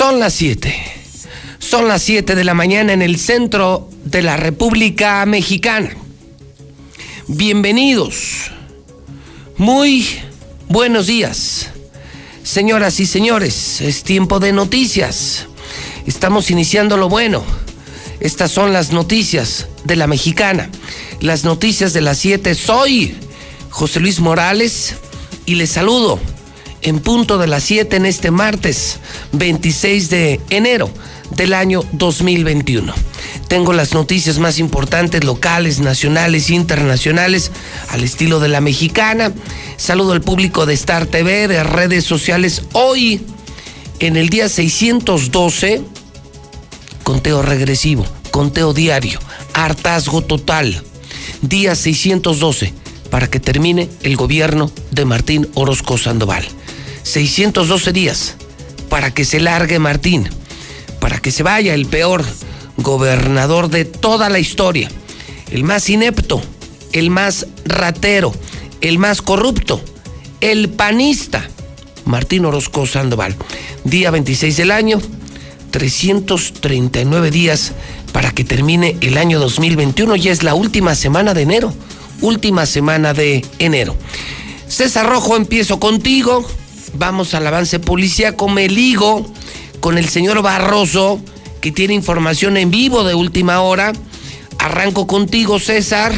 Son las 7. Son las 7 de la mañana en el centro de la República Mexicana. Bienvenidos. Muy buenos días. Señoras y señores, es tiempo de noticias. Estamos iniciando lo bueno. Estas son las noticias de la mexicana. Las noticias de las 7. Soy José Luis Morales y les saludo en punto de las 7 en este martes 26 de enero del año 2021. Tengo las noticias más importantes locales, nacionales internacionales al estilo de la mexicana. Saludo al público de Star TV, de redes sociales. Hoy, en el día 612, conteo regresivo, conteo diario, hartazgo total. Día 612 para que termine el gobierno de Martín Orozco Sandoval. 612 días para que se largue Martín, para que se vaya el peor gobernador de toda la historia, el más inepto, el más ratero, el más corrupto, el panista, Martín Orozco Sandoval. Día 26 del año, 339 días para que termine el año 2021. Ya es la última semana de enero, última semana de enero. César Rojo, empiezo contigo. Vamos al avance policíaco. Me ligo con el señor Barroso, que tiene información en vivo de última hora. Arranco contigo, César.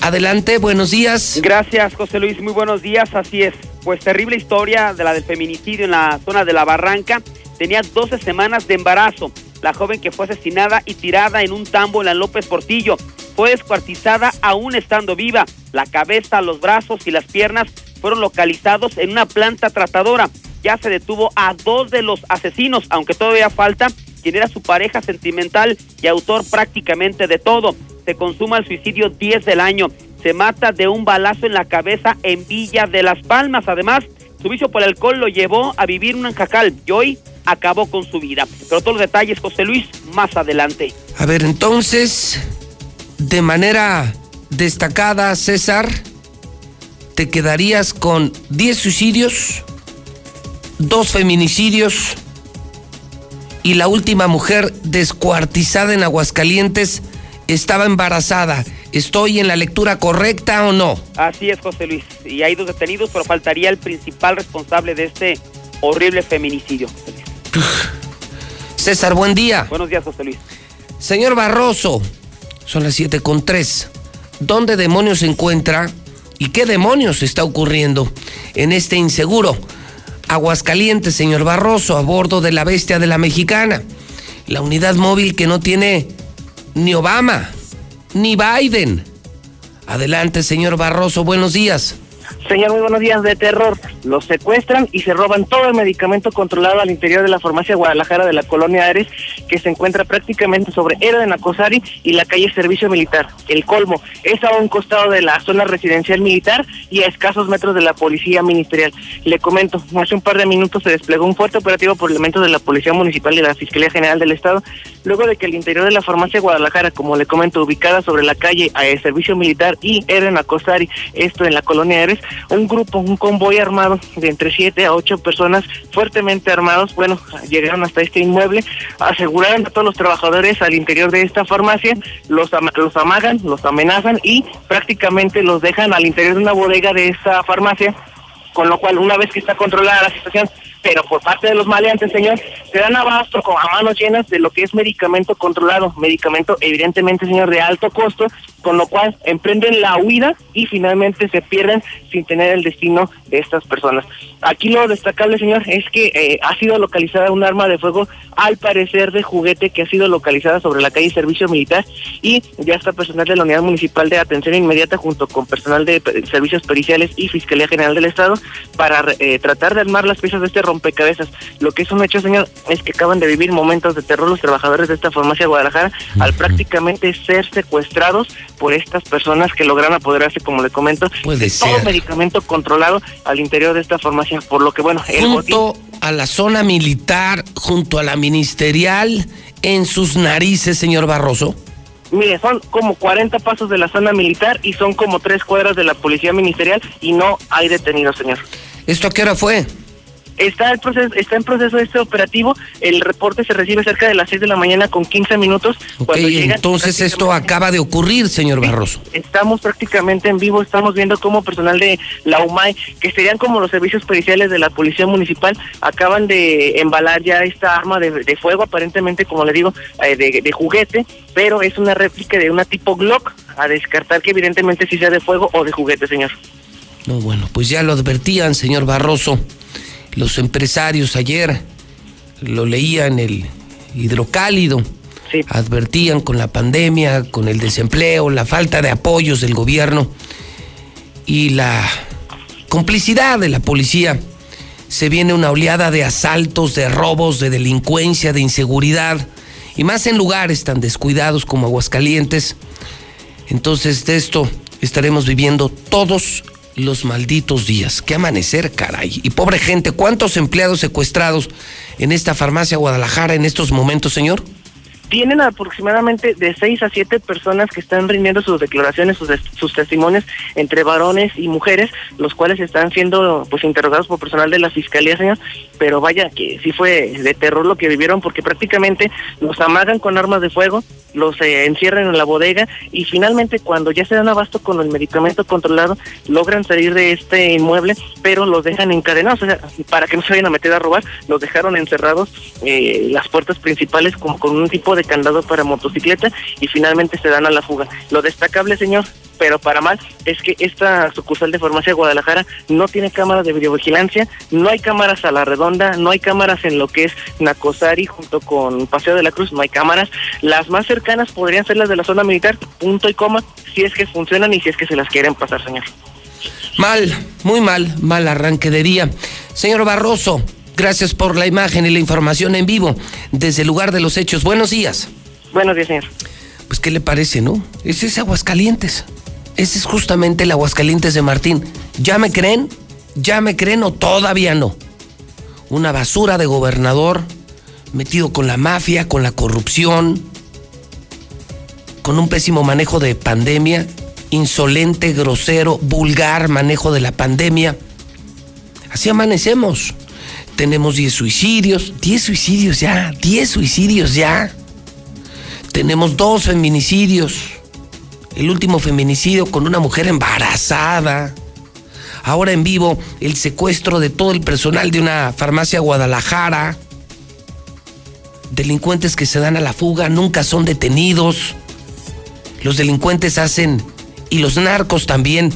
Adelante, buenos días. Gracias, José Luis. Muy buenos días. Así es. Pues terrible historia de la del feminicidio en la zona de la Barranca. Tenía 12 semanas de embarazo. La joven que fue asesinada y tirada en un tambo en la López Portillo fue descuartizada aún estando viva. La cabeza, los brazos y las piernas fueron localizados en una planta tratadora. Ya se detuvo a dos de los asesinos, aunque todavía falta quien era su pareja sentimental y autor prácticamente de todo. Se consuma el suicidio 10 del año. Se mata de un balazo en la cabeza en Villa de las Palmas. Además, su vicio por el alcohol lo llevó a vivir un jacal y hoy acabó con su vida. Pero todos los detalles, José Luis, más adelante. A ver, entonces, de manera destacada, César, te quedarías con 10 suicidios, dos feminicidios y la última mujer descuartizada en Aguascalientes estaba embarazada. ¿Estoy en la lectura correcta o no? Así es, José Luis. Y hay dos detenidos, pero faltaría el principal responsable de este horrible feminicidio. César, buen día. Buenos días, José Luis. Señor Barroso, son las siete con tres. ¿Dónde demonios se encuentra y qué demonios está ocurriendo en este inseguro? Aguascalientes, señor Barroso, a bordo de la bestia de la mexicana. La unidad móvil que no tiene ni Obama, ni Biden. Adelante, señor Barroso, buenos días. Señor, muy buenos días de terror. Los secuestran y se roban todo el medicamento controlado al interior de la farmacia Guadalajara de la colonia Ares, que se encuentra prácticamente sobre Era de Nacosari y la calle Servicio Militar. El colmo es a un costado de la zona residencial militar y a escasos metros de la policía ministerial. Le comento, hace un par de minutos se desplegó un fuerte operativo por elementos de la Policía Municipal y la Fiscalía General del Estado, luego de que el interior de la farmacia Guadalajara, como le comento, ubicada sobre la calle a Servicio Militar y Era de Nacosari, esto en la colonia Ares, un grupo, un convoy armado de entre siete a ocho personas fuertemente armados, bueno, llegaron hasta este inmueble, aseguraron a todos los trabajadores al interior de esta farmacia, los, los amagan, los amenazan y prácticamente los dejan al interior de una bodega de esta farmacia, con lo cual una vez que está controlada la situación, pero por parte de los maleantes, señor, se dan abasto con, a manos llenas de lo que es medicamento controlado, medicamento evidentemente, señor, de alto costo, con lo cual emprenden la huida y finalmente se pierden sin tener el destino de estas personas. Aquí lo destacable, señor, es que eh, ha sido localizada un arma de fuego, al parecer de juguete, que ha sido localizada sobre la calle Servicio Militar y ya está personal de la Unidad Municipal de Atención Inmediata junto con personal de Servicios Periciales y Fiscalía General del Estado para eh, tratar de armar las piezas de este rompecabezas. Lo que es un hecho, señor, es que acaban de vivir momentos de terror los trabajadores de esta farmacia de Guadalajara al prácticamente ser secuestrados por estas personas que logran apoderarse, como le comento, Puede de todo medicamento controlado al interior de esta farmacia. Por lo que, bueno, el botín- Junto a la zona militar, junto a la ministerial, en sus narices, señor Barroso. Mire, son como 40 pasos de la zona militar y son como tres cuadras de la policía ministerial y no hay detenidos, señor. ¿Esto a qué hora fue? Está, el proceso, está en proceso este operativo. El reporte se recibe cerca de las 6 de la mañana con 15 minutos. Cuando llegan, entonces esto acaba de ocurrir, señor Barroso. Estamos prácticamente en vivo, estamos viendo cómo personal de la UMAI, que serían como los servicios periciales de la Policía Municipal, acaban de embalar ya esta arma de, de fuego, aparentemente, como le digo, eh, de, de juguete, pero es una réplica de una tipo Glock, a descartar que evidentemente sí sea de fuego o de juguete, señor. No, bueno, pues ya lo advertían, señor Barroso. Los empresarios ayer lo leía en el hidrocálido. Sí. Advertían con la pandemia, con el desempleo, la falta de apoyos del gobierno y la complicidad de la policía. Se viene una oleada de asaltos, de robos, de delincuencia, de inseguridad, y más en lugares tan descuidados como Aguascalientes. Entonces de esto estaremos viviendo todos los malditos días. Qué amanecer, caray. Y pobre gente, ¿cuántos empleados secuestrados en esta farmacia Guadalajara en estos momentos, señor? Tienen aproximadamente de seis a siete personas que están rindiendo sus declaraciones, sus, sus testimonios entre varones y mujeres, los cuales están siendo pues interrogados por personal de la fiscalía. Pero vaya que sí fue de terror lo que vivieron porque prácticamente los amagan con armas de fuego, los eh, encierran en la bodega y finalmente cuando ya se dan abasto con el medicamento controlado logran salir de este inmueble, pero los dejan encadenados, o sea, para que no se vayan a meter a robar, los dejaron encerrados eh, las puertas principales como con un tipo de candado para motocicleta y finalmente se dan a la fuga. Lo destacable, señor, pero para mal, es que esta sucursal de farmacia Guadalajara no tiene cámaras de videovigilancia, no hay cámaras a la redonda, no hay cámaras en lo que es Nacosari junto con Paseo de la Cruz, no hay cámaras. Las más cercanas podrían ser las de la zona militar, punto y coma, si es que funcionan y si es que se las quieren pasar, señor. Mal, muy mal, mal arranque de día. Señor Barroso, gracias por la imagen y la información en vivo desde el lugar de los hechos. Buenos días. Buenos días, señor. Pues, ¿qué le parece, no? Ese es Aguascalientes. Ese es justamente el Aguascalientes de Martín. ¿Ya me creen? ¿Ya me creen o todavía no? Una basura de gobernador metido con la mafia, con la corrupción, con un pésimo manejo de pandemia, insolente, grosero, vulgar manejo de la pandemia. Así amanecemos. Tenemos 10 suicidios, 10 suicidios ya, 10 suicidios ya. Tenemos dos feminicidios. El último feminicidio con una mujer embarazada. Ahora en vivo el secuestro de todo el personal de una farmacia Guadalajara. Delincuentes que se dan a la fuga nunca son detenidos. Los delincuentes hacen, y los narcos también,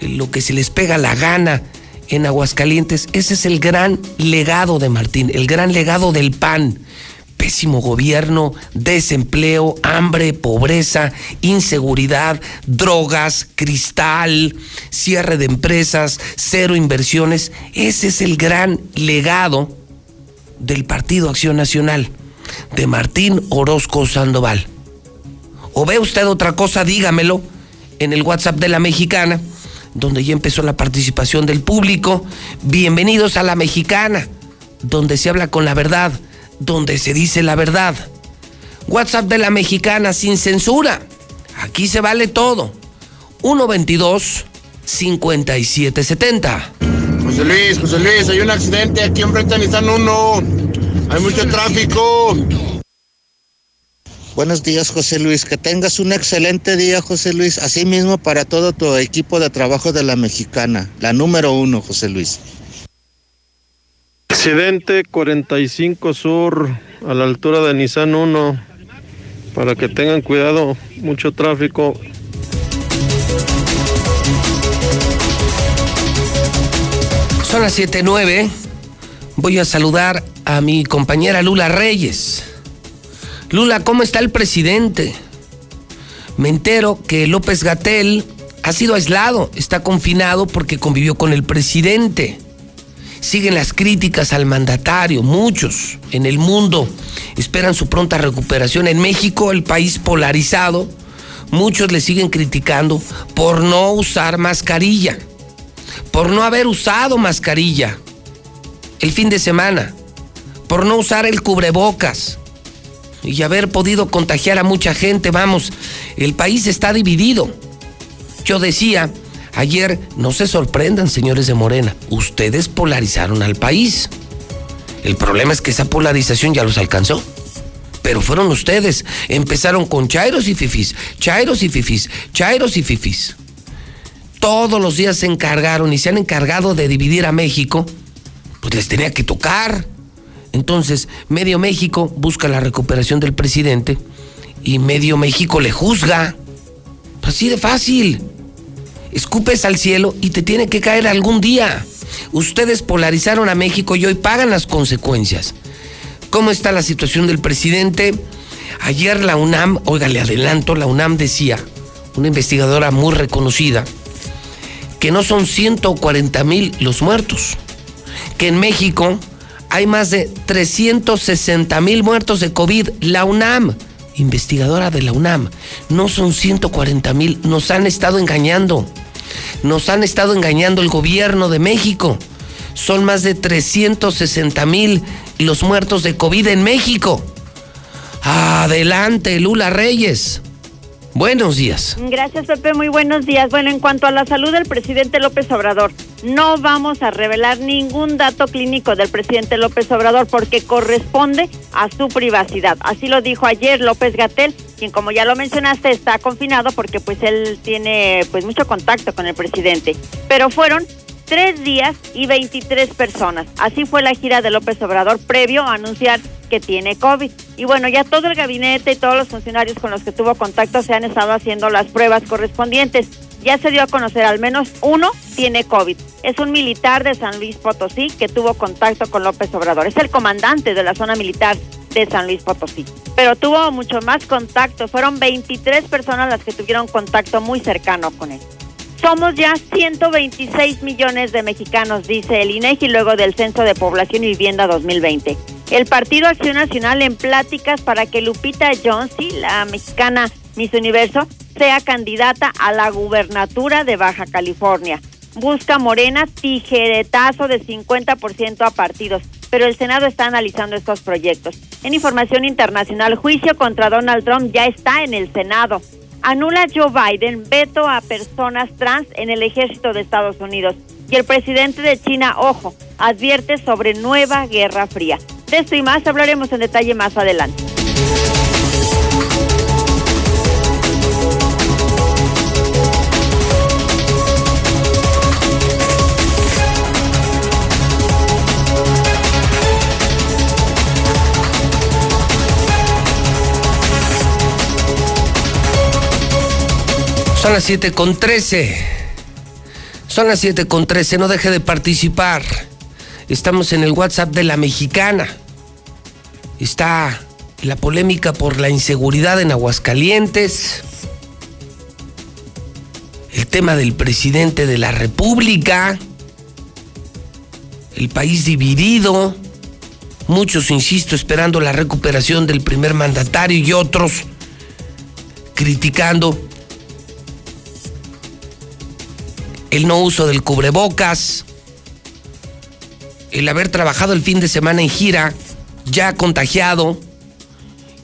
lo que se les pega la gana en Aguascalientes. Ese es el gran legado de Martín, el gran legado del PAN pésimo gobierno, desempleo, hambre, pobreza, inseguridad, drogas, cristal, cierre de empresas, cero inversiones. Ese es el gran legado del Partido Acción Nacional, de Martín Orozco Sandoval. ¿O ve usted otra cosa? Dígamelo en el WhatsApp de la mexicana, donde ya empezó la participación del público. Bienvenidos a la mexicana, donde se habla con la verdad donde se dice la verdad. WhatsApp de la mexicana sin censura. Aquí se vale todo. 122 5770. José Luis, José Luis, hay un accidente aquí enfrente de Nissan 1. Hay mucho tráfico. Buenos días, José Luis. Que tengas un excelente día, José Luis. Así mismo para todo tu equipo de trabajo de la mexicana. La número uno, José Luis. Accidente 45 Sur, a la altura de Nissan 1, para que tengan cuidado, mucho tráfico. Son las 7.09. Voy a saludar a mi compañera Lula Reyes. Lula, ¿cómo está el presidente? Me entero que López Gatel ha sido aislado, está confinado porque convivió con el presidente. siguen las críticas al mandatario, muchos en el mundo esperan su pronta recuperación. En México, el país polarizado, muchos le siguen criticando por no usar mascarilla, por no haber usado mascarilla el fin de semana, por no usar el cubrebocas y haber podido contagiar a mucha gente. Vamos, el país está dividido. Yo decía, ayer, no se sorprendan, señores de Morena, ustedes polarizaron al país. El problema es que esa polarización ya los alcanzó. Pero fueron ustedes. Empezaron con chairos y fifis, chairos y fifis, chairos y fifis. Todos los días se encargaron y se han encargado de dividir a México. Pues les tenía que tocar. Entonces, medio México busca la recuperación del presidente y medio México le juzga. Así de fácil. Escupes al cielo y te tiene que caer algún día. Ustedes polarizaron a México y hoy pagan las consecuencias. ¿Cómo está la situación del presidente? Ayer la UNAM, oiga, le adelanto, la UNAM decía, una investigadora muy reconocida, que no son 140 mil los muertos, que en México hay más de 360 mil muertos de COVID. La UNAM, investigadora de la UNAM, no son 140 mil, nos han estado engañando. Nos han estado engañando el gobierno de México. Son más de 360 mil los muertos de COVID en México. Adelante, Lula Reyes. Buenos días. Gracias, Pepe. Muy buenos días. Bueno, en cuanto a la salud del presidente López Obrador, no vamos a revelar ningún dato clínico del presidente López Obrador porque corresponde a su privacidad. Así lo dijo ayer López Gatel, quien como ya lo mencionaste está confinado porque pues él tiene pues mucho contacto con el presidente. Pero fueron tres días y 23 personas. Así fue la gira de López Obrador previo a anunciar que tiene COVID. Y bueno, ya todo el gabinete y todos los funcionarios con los que tuvo contacto se han estado haciendo las pruebas correspondientes. Ya se dio a conocer al menos uno tiene COVID. Es un militar de San Luis Potosí que tuvo contacto con López Obrador. Es el comandante de la zona militar de San Luis Potosí. Pero tuvo mucho más contacto. Fueron 23 personas las que tuvieron contacto muy cercano con él. Somos ya 126 millones de mexicanos, dice el INEGI luego del Censo de Población y Vivienda 2020. El Partido Acción Nacional en pláticas para que Lupita Jonesy, la mexicana Miss Universo, sea candidata a la gubernatura de Baja California. Busca Morena tijeretazo de 50% a partidos, pero el Senado está analizando estos proyectos. En información internacional, juicio contra Donald Trump ya está en el Senado anula Joe Biden veto a personas trans en el ejército de Estados Unidos. Y el presidente de China, ojo, advierte sobre nueva guerra fría. De esto y más hablaremos en detalle más adelante. Son las 7 con 13. Son las 7 con 13. No deje de participar. Estamos en el WhatsApp de la mexicana. Está la polémica por la inseguridad en Aguascalientes. El tema del presidente de la República. El país dividido. Muchos, insisto, esperando la recuperación del primer mandatario y otros criticando el no uso del cubrebocas, el haber trabajado el fin de semana en gira, ya contagiado,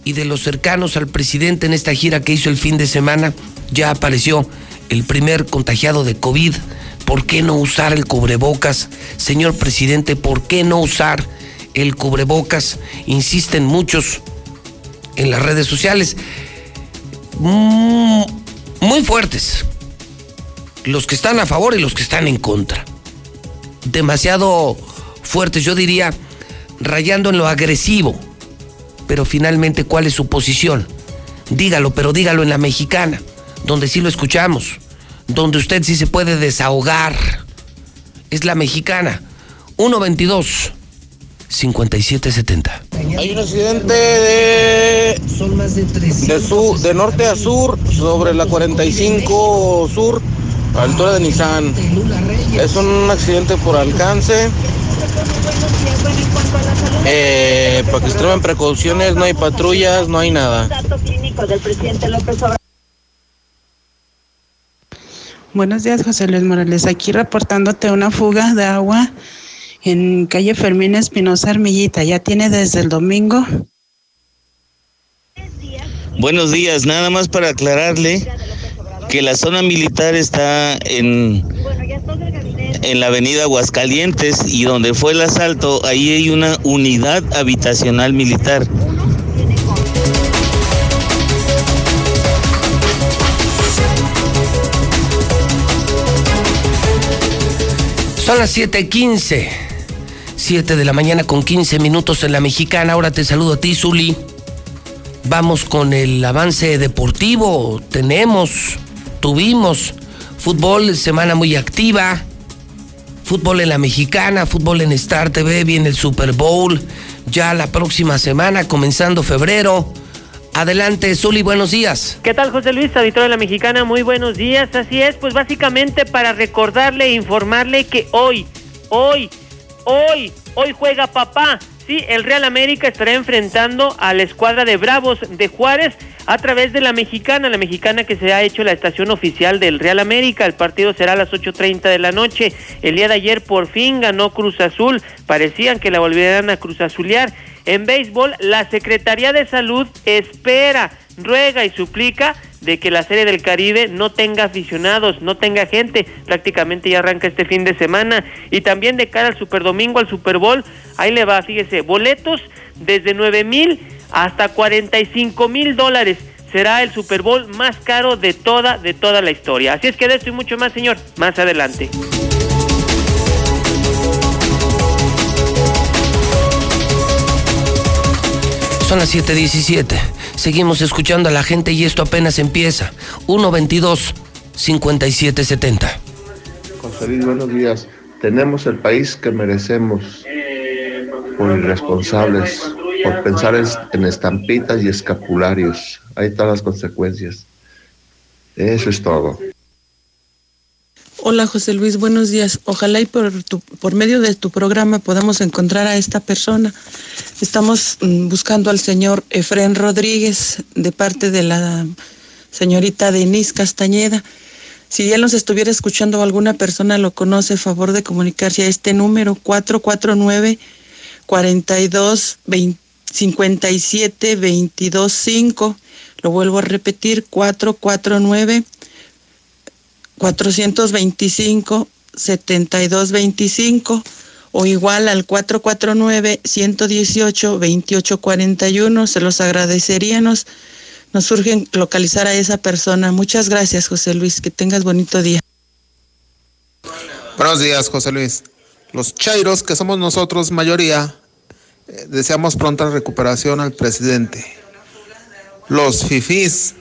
y de los cercanos al presidente en esta gira que hizo el fin de semana, ya apareció el primer contagiado de COVID. ¿Por qué no usar el cubrebocas? Señor presidente, ¿por qué no usar el cubrebocas? Insisten muchos en las redes sociales. Mm, muy fuertes los que están a favor y los que están en contra. Demasiado fuertes, yo diría, rayando en lo agresivo. Pero finalmente, ¿cuál es su posición? Dígalo, pero dígalo en la mexicana, donde sí lo escuchamos, donde usted sí se puede desahogar. Es la mexicana. 122 5770. Hay un accidente de, de, de norte a sur sobre la 45 sur a altura de Nissan. Es un accidente por alcance. Eh, para que extremen precauciones, no hay patrullas, no hay nada. Dato clínico del presidente López Obrador. Buenos días, José Luis Morales. Aquí reportándote una fuga de agua en calle Fermín Espinosa Armillita. Ya tiene desde el domingo. Buenos días, nada más para aclararle que la zona militar está en, en la avenida Aguascalientes y donde fue el asalto, ahí hay una unidad habitacional militar. Son las 7:15. 7 de la mañana con 15 minutos en la mexicana. Ahora te saludo a ti, Zuli. Vamos con el avance deportivo. Tenemos, tuvimos fútbol, semana muy activa. Fútbol en la mexicana, fútbol en Star TV, viene el Super Bowl. Ya la próxima semana, comenzando febrero. Adelante, Zuli, buenos días. ¿Qué tal, José Luis, auditor de la Mexicana? Muy buenos días. Así es, pues básicamente para recordarle e informarle que hoy, hoy, hoy, hoy juega papá. Sí, el Real América estará enfrentando a la escuadra de Bravos de Juárez a través de la Mexicana, la Mexicana que se ha hecho la estación oficial del Real América. El partido será a las 8.30 de la noche. El día de ayer por fin ganó Cruz Azul. Parecían que la volvieran a Cruz Azulear. En béisbol, la Secretaría de Salud espera, ruega y suplica de que la Serie del Caribe no tenga aficionados, no tenga gente. Prácticamente ya arranca este fin de semana. Y también de cara al Super Domingo, al Super Bowl, ahí le va, fíjese, boletos desde 9 mil hasta 45 mil dólares. Será el Super Bowl más caro de toda, de toda la historia. Así es que de esto y mucho más, señor, más adelante. Son las 7:17. Seguimos escuchando a la gente y esto apenas empieza. 122 5770. José Luis, buenos días. Tenemos el país que merecemos por irresponsables, por pensar en estampitas y escapularios. Ahí están las consecuencias. Eso es todo. Hola José Luis, buenos días. Ojalá y por, tu- por medio de tu programa podamos encontrar a esta persona. Estamos mm, buscando al señor Efren Rodríguez de parte de la señorita Denise Castañeda. Si él nos estuviera escuchando o alguna persona lo conoce, favor de comunicarse a este número 449 42 57 22 5. Lo vuelvo a repetir, 449 425 7225 o igual al 449 118 2841 se los agradeceríamos nos urge localizar a esa persona. Muchas gracias José Luis. Que tengas bonito día. Buenos días, José Luis. Los chairos, que somos nosotros mayoría, eh, deseamos pronta recuperación al presidente. Los fifís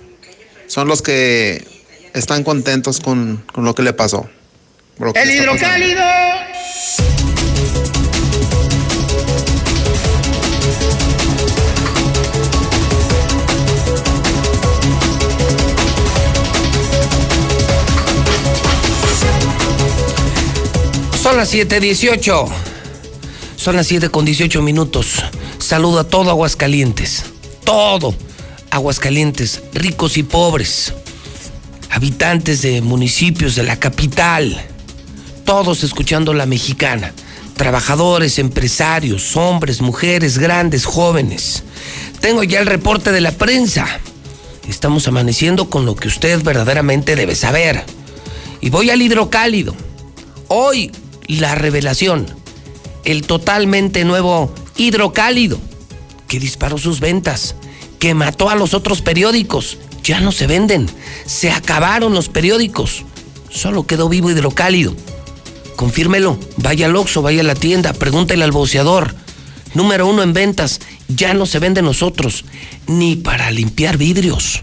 son los que están contentos con, con lo que le pasó. por lo que El hidrocálido. Son las 7:18. Son las 7 con 18 minutos. Saludo a todo Aguascalientes. Todo Aguascalientes, ricos y pobres. Habitantes de municipios de la capital. Todos escuchando la mexicana. Trabajadores, empresarios, hombres, mujeres, grandes, jóvenes. Tengo ya el reporte de la prensa. Estamos amaneciendo con lo que usted verdaderamente debe saber. Y voy al hidrocálido. Hoy la revelación, el totalmente nuevo hidrocálido, que disparó sus ventas, que mató a los otros periódicos. Ya no se venden, se acabaron los periódicos. Solo quedó vivo hidrocálido. Confírmelo, vaya al Oxxo, vaya a la tienda, pregúntele al boceador. Número uno en ventas, ya no se venden nosotros, ni para limpiar vidrios.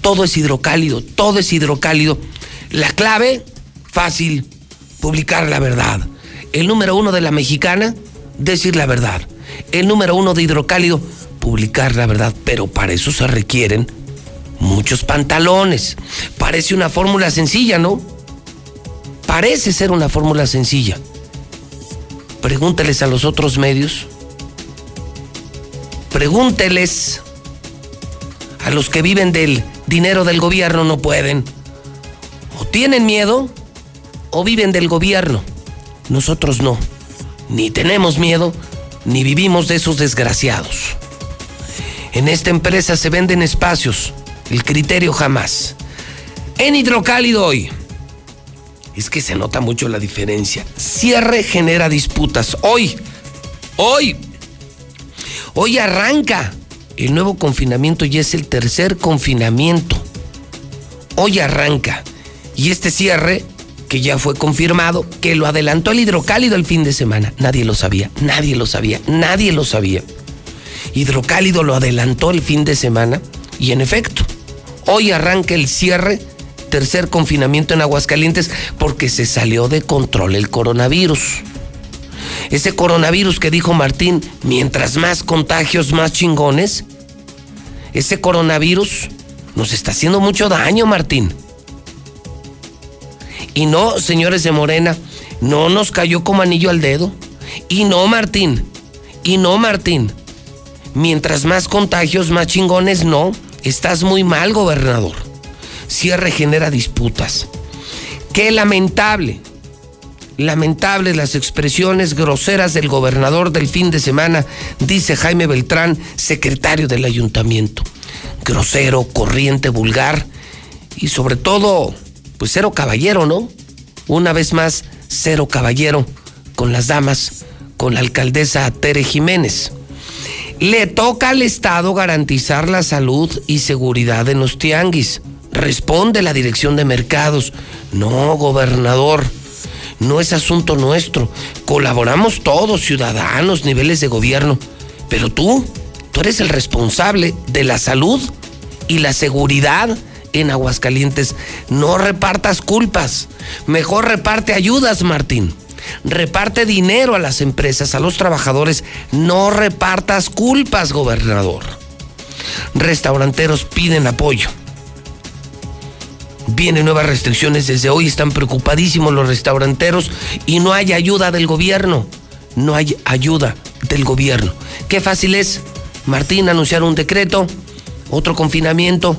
Todo es hidrocálido, todo es hidrocálido. La clave, fácil, publicar la verdad. El número uno de la mexicana, decir la verdad. El número uno de hidrocálido, publicar la verdad. Pero para eso se requieren muchos pantalones. Parece una fórmula sencilla, ¿no? Parece ser una fórmula sencilla. Pregúnteles a los otros medios. Pregúnteles a los que viven del dinero del gobierno, no pueden. O tienen miedo o viven del gobierno. Nosotros no. Ni tenemos miedo, ni vivimos de esos desgraciados. En esta empresa se venden espacios. El criterio jamás. En hidrocálido hoy. Es que se nota mucho la diferencia. Cierre genera disputas. Hoy, hoy, hoy arranca el nuevo confinamiento y es el tercer confinamiento. Hoy arranca. Y este cierre, que ya fue confirmado, que lo adelantó el hidrocálido el fin de semana. Nadie lo sabía, nadie lo sabía, nadie lo sabía. Hidrocálido lo adelantó el fin de semana y en efecto, hoy arranca el cierre tercer confinamiento en Aguascalientes porque se salió de control el coronavirus. Ese coronavirus que dijo Martín, mientras más contagios, más chingones. Ese coronavirus nos está haciendo mucho daño, Martín. Y no, señores de Morena, no nos cayó como anillo al dedo. Y no, Martín. Y no, Martín. Mientras más contagios, más chingones, no. Estás muy mal, gobernador cierre genera disputas. Qué lamentable, lamentable las expresiones groseras del gobernador del fin de semana, dice Jaime Beltrán, secretario del ayuntamiento. Grosero, corriente, vulgar y sobre todo, pues cero caballero, ¿no? Una vez más, cero caballero con las damas, con la alcaldesa Tere Jiménez. Le toca al Estado garantizar la salud y seguridad en los tianguis responde la dirección de mercados. No, gobernador, no es asunto nuestro. Colaboramos todos, ciudadanos, niveles de gobierno. Pero tú, tú eres el responsable de la salud y la seguridad en Aguascalientes. No repartas culpas. Mejor reparte ayudas, Martín. Reparte dinero a las empresas, a los trabajadores. No repartas culpas, gobernador. Restauranteros piden apoyo Vienen nuevas restricciones desde hoy, están preocupadísimos los restauranteros y no hay ayuda del gobierno. No hay ayuda del gobierno. Qué fácil es, Martín, anunciar un decreto, otro confinamiento.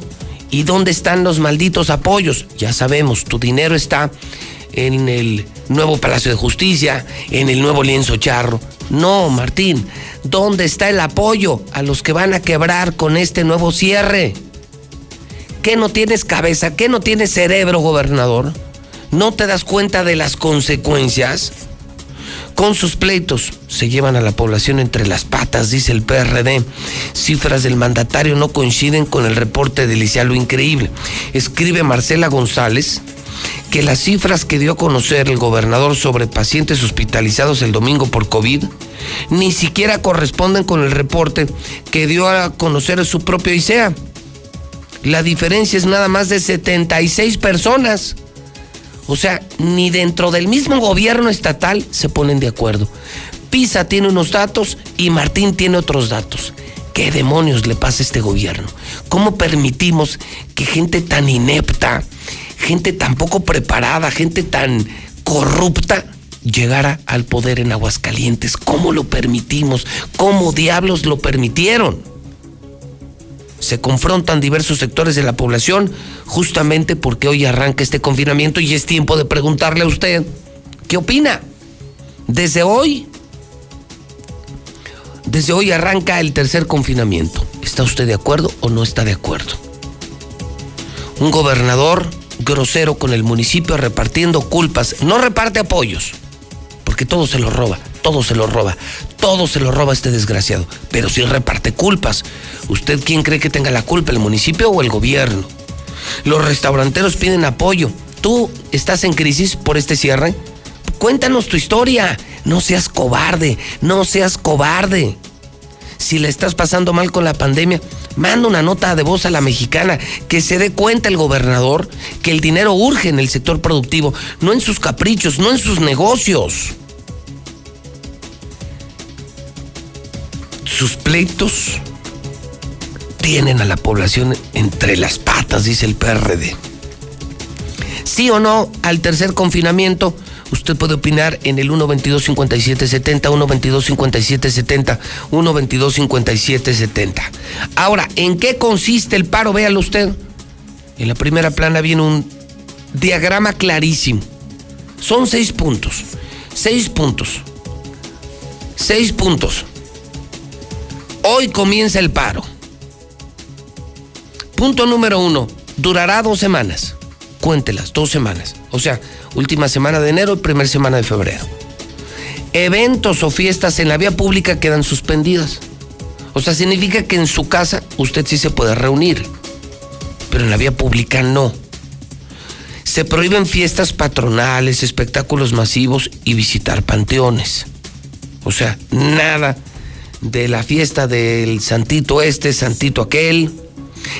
¿Y dónde están los malditos apoyos? Ya sabemos, tu dinero está en el nuevo Palacio de Justicia, en el nuevo lienzo charro. No, Martín, ¿dónde está el apoyo a los que van a quebrar con este nuevo cierre? ¿Qué no tienes cabeza? ¿Qué no tienes cerebro, gobernador? ¿No te das cuenta de las consecuencias? Con sus pleitos se llevan a la población entre las patas, dice el PRD. Cifras del mandatario no coinciden con el reporte de Licia, lo increíble. Escribe Marcela González que las cifras que dio a conocer el gobernador sobre pacientes hospitalizados el domingo por COVID ni siquiera corresponden con el reporte que dio a conocer su propio ICEA. La diferencia es nada más de 76 personas. O sea, ni dentro del mismo gobierno estatal se ponen de acuerdo. Pisa tiene unos datos y Martín tiene otros datos. ¿Qué demonios le pasa a este gobierno? ¿Cómo permitimos que gente tan inepta, gente tan poco preparada, gente tan corrupta llegara al poder en Aguascalientes? ¿Cómo lo permitimos? ¿Cómo diablos lo permitieron? se confrontan diversos sectores de la población justamente porque hoy arranca este confinamiento y es tiempo de preguntarle a usted, ¿qué opina? Desde hoy, desde hoy arranca el tercer confinamiento. ¿Está usted de acuerdo o no está de acuerdo? Un gobernador grosero con el municipio repartiendo culpas, no reparte apoyos, porque todo se lo roba todo se lo roba, todo se lo roba este desgraciado, pero sí reparte culpas. ¿Usted quién cree que tenga la culpa, el municipio o el gobierno? Los restauranteros piden apoyo. ¿Tú estás en crisis por este cierre? Cuéntanos tu historia. No seas cobarde, no seas cobarde. Si le estás pasando mal con la pandemia, manda una nota de voz a la mexicana, que se dé cuenta el gobernador que el dinero urge en el sector productivo, no en sus caprichos, no en sus negocios. sus pleitos tienen a la población entre las patas, dice el PRD. Sí o no al tercer confinamiento. Usted puede opinar en el 122-5770, 122-5770, 122-5770. Ahora, ¿en qué consiste el paro? Véalo usted. En la primera plana viene un diagrama clarísimo. Son seis puntos. Seis puntos. Seis puntos. Hoy comienza el paro. Punto número uno. Durará dos semanas. Cuéntelas, dos semanas. O sea, última semana de enero y primera semana de febrero. Eventos o fiestas en la vía pública quedan suspendidas. O sea, significa que en su casa usted sí se puede reunir, pero en la vía pública no. Se prohíben fiestas patronales, espectáculos masivos y visitar panteones. O sea, nada de la fiesta del santito este, santito aquel,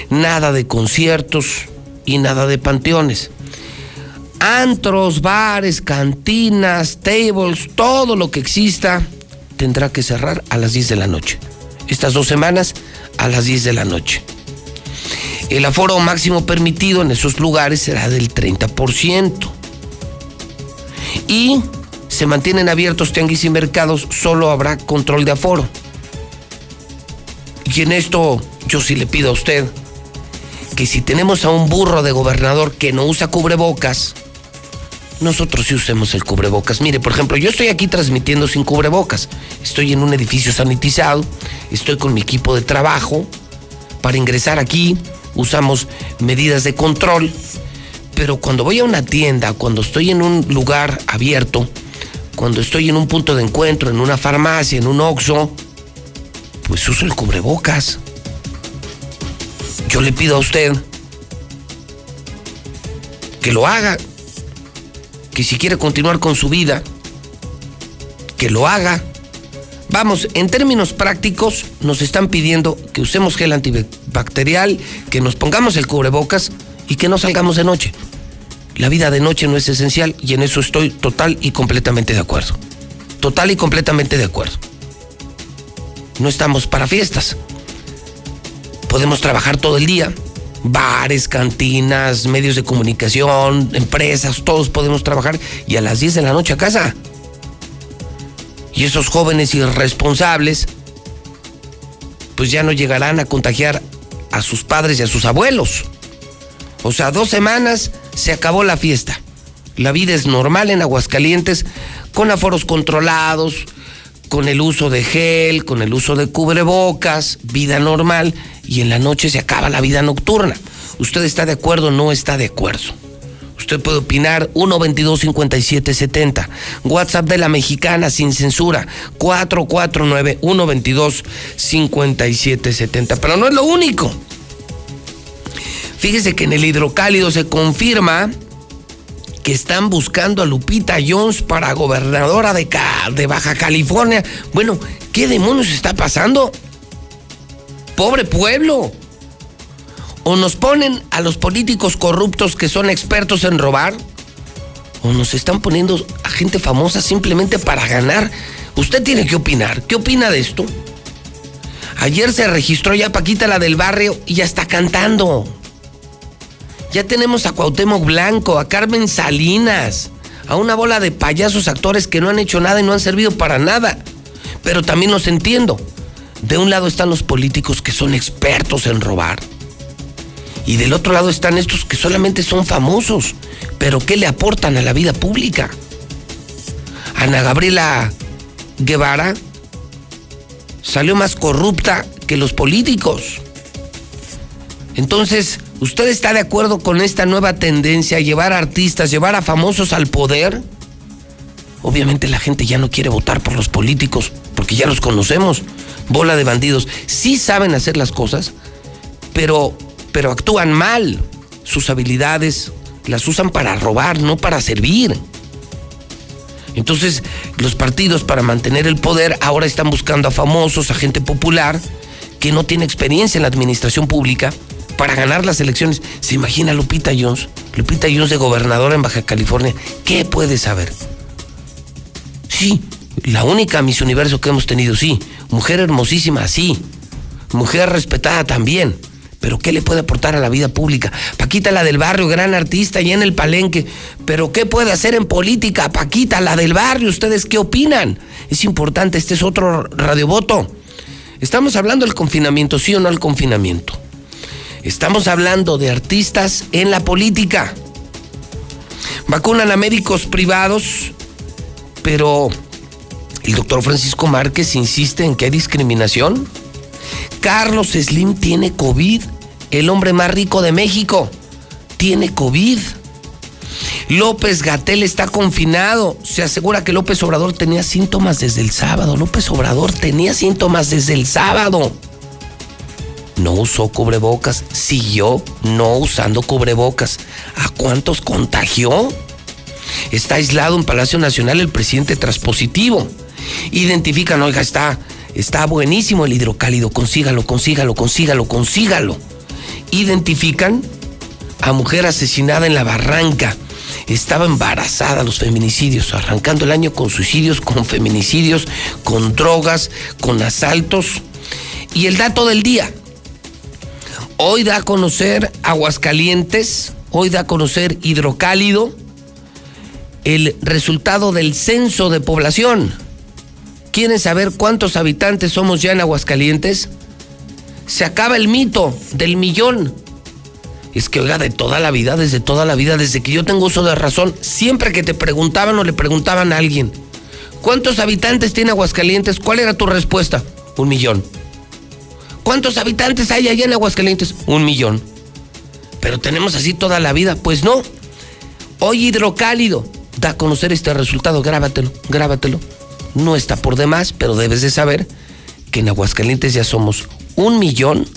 nada de conciertos y nada de panteones antros, bares, cantinas, tables, todo lo que exista, tendrá que cerrar a las 10 de la noche. Estas dos semanas a las 10 de la noche. El aforo máximo permitido en esos lugares será del 30%. Y se mantienen abiertos tianguis y mercados, solo habrá control de aforo. Y en esto yo sí le pido a usted que si tenemos a un burro de gobernador que no usa cubrebocas, nosotros sí usemos el cubrebocas. Mire, por ejemplo, yo estoy aquí transmitiendo sin cubrebocas. Estoy en un edificio sanitizado, estoy con mi equipo de trabajo. Para ingresar aquí usamos medidas de control. Pero cuando voy a una tienda, cuando estoy en un lugar abierto, cuando estoy en un punto de encuentro, en una farmacia, en un Oxxo, pues uso el cubrebocas. Yo le pido a usted que lo haga que si quiere continuar con su vida, que lo haga. Vamos, en términos prácticos, nos están pidiendo que usemos gel antibacterial, que nos pongamos el cubrebocas y que no salgamos de noche. La vida de noche no es esencial y en eso estoy total y completamente de acuerdo. Total y completamente de acuerdo. No estamos para fiestas. Podemos trabajar todo el día, bares, cantinas, medios de comunicación, empresas, todos podemos trabajar y a las 10 de la noche a casa. Y esos jóvenes irresponsables, pues ya no llegarán a contagiar a sus padres y a sus abuelos. O sea, dos semanas se acabó la fiesta. La vida es normal en Aguascalientes, con aforos controlados, con el uso de gel, con el uso de cubrebocas, vida normal y en la noche se acaba la vida nocturna. ¿Usted está de acuerdo o no está de acuerdo? Usted puede opinar 122-5770. WhatsApp de la mexicana sin censura 449-122-5770. Pero no es lo único. Fíjese que en el hidrocálido se confirma que están buscando a Lupita Jones para gobernadora de, de Baja California. Bueno, ¿qué demonios está pasando? Pobre pueblo. O nos ponen a los políticos corruptos que son expertos en robar, o nos están poniendo a gente famosa simplemente para ganar. Usted tiene que opinar. ¿Qué opina de esto? Ayer se registró ya Paquita la del barrio y ya está cantando. Ya tenemos a Cuauhtémoc Blanco, a Carmen Salinas, a una bola de payasos actores que no han hecho nada y no han servido para nada. Pero también los entiendo. De un lado están los políticos que son expertos en robar. Y del otro lado están estos que solamente son famosos, pero ¿qué le aportan a la vida pública? Ana Gabriela Guevara salió más corrupta que los políticos. Entonces, ¿usted está de acuerdo con esta nueva tendencia a llevar a artistas, llevar a famosos al poder? Obviamente la gente ya no quiere votar por los políticos porque ya los conocemos bola de bandidos. Sí saben hacer las cosas, pero, pero actúan mal. Sus habilidades las usan para robar, no para servir. Entonces, los partidos para mantener el poder ahora están buscando a famosos, a gente popular, que no tiene experiencia en la administración pública, para ganar las elecciones. ¿Se imagina Lupita Jones? Lupita Jones de gobernadora en Baja California. ¿Qué puede saber? Sí, la única Miss Universo que hemos tenido, sí. Mujer hermosísima, sí. Mujer respetada también. pero ¿qué le puede aportar a la vida pública? Paquita, la del barrio, gran artista y en el palenque, pero ¿qué puede hacer en política? Paquita, la del barrio, ¿ustedes qué opinan? Es importante, este es otro radiovoto. Estamos hablando del confinamiento, sí o no al confinamiento. Estamos hablando de artistas en la política. Vacunan a médicos privados, pero el doctor Francisco Márquez insiste en que hay discriminación. Carlos Slim tiene COVID, el hombre más rico de México, tiene COVID. López Gatel está confinado. Se asegura que López Obrador tenía síntomas desde el sábado. López Obrador tenía síntomas desde el sábado. No usó cubrebocas, siguió no usando cubrebocas. ¿A cuántos contagió? Está aislado en Palacio Nacional el presidente transpositivo. Identifican, oiga, está, está buenísimo el hidrocálido, consígalo, consígalo, consígalo, consígalo. Identifican a mujer asesinada en la barranca. Estaba embarazada los feminicidios, arrancando el año con suicidios, con feminicidios, con drogas, con asaltos. Y el dato del día. Hoy da a conocer Aguascalientes, hoy da a conocer Hidrocálido, el resultado del censo de población. ¿Quieren saber cuántos habitantes somos ya en Aguascalientes? Se acaba el mito del millón. Es que, oiga, de toda la vida, desde toda la vida, desde que yo tengo uso de razón, siempre que te preguntaban o le preguntaban a alguien, ¿cuántos habitantes tiene Aguascalientes? ¿Cuál era tu respuesta? Un millón. ¿Cuántos habitantes hay allá en Aguascalientes? Un millón. Pero tenemos así toda la vida. Pues no. Hoy hidrocálido da a conocer este resultado. Grábatelo, grábatelo. No está por demás, pero debes de saber que en Aguascalientes ya somos un millón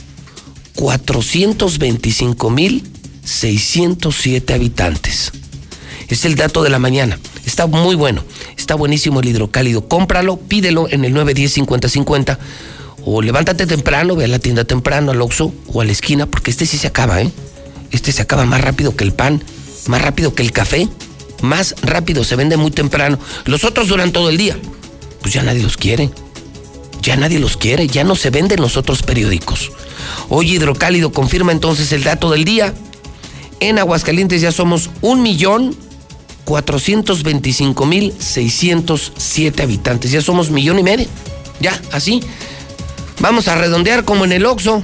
cuatrocientos veinticinco mil seiscientos siete habitantes. Es el dato de la mañana. Está muy bueno. Está buenísimo el hidrocálido. Cómpralo, pídelo en el 910 5050 o levántate temprano, ve a la tienda temprano, al Oxxo o a la esquina, porque este sí se acaba, ¿eh? Este se acaba más rápido que el pan, más rápido que el café, más rápido, se vende muy temprano. Los otros duran todo el día. Pues ya nadie los quiere. Ya nadie los quiere, ya no se venden los otros periódicos. Hoy Hidrocálido confirma entonces el dato del día. En Aguascalientes ya somos un millón 425 mil 607 habitantes. Ya somos millón y medio. Ya, así. Vamos a redondear como en el Oxxo.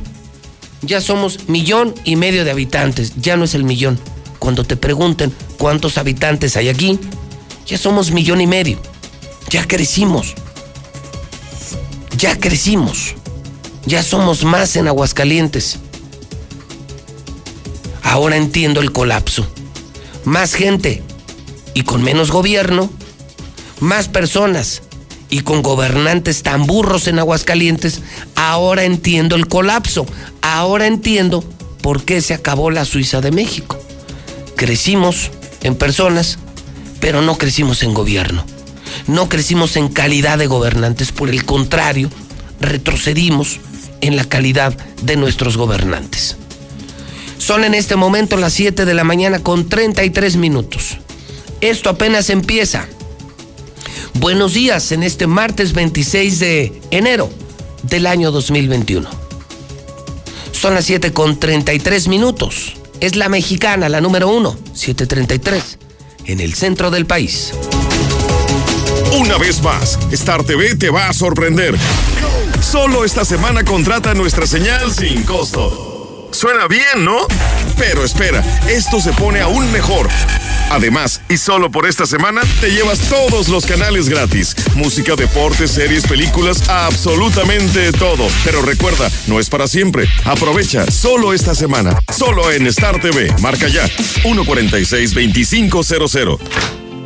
Ya somos millón y medio de habitantes. Ya no es el millón. Cuando te pregunten cuántos habitantes hay aquí, ya somos millón y medio. Ya crecimos. Ya crecimos. Ya somos más en Aguascalientes. Ahora entiendo el colapso. Más gente y con menos gobierno. Más personas y con gobernantes tan burros en Aguascalientes, ahora entiendo el colapso, ahora entiendo por qué se acabó la Suiza de México. Crecimos en personas, pero no crecimos en gobierno, no crecimos en calidad de gobernantes, por el contrario, retrocedimos en la calidad de nuestros gobernantes. Son en este momento las 7 de la mañana con 33 minutos. Esto apenas empieza. Buenos días en este martes 26 de enero del año 2021. Son las 7 con 33 minutos. Es la mexicana, la número 1, 733, en el centro del país. Una vez más, Star TV te va a sorprender. Solo esta semana contrata nuestra señal sin costo. Suena bien, ¿no? Pero espera, esto se pone aún mejor. Además, y solo por esta semana, te llevas todos los canales gratis. Música, deportes, series, películas, absolutamente todo. Pero recuerda, no es para siempre. Aprovecha solo esta semana. Solo en Star TV. Marca ya. 146-2500.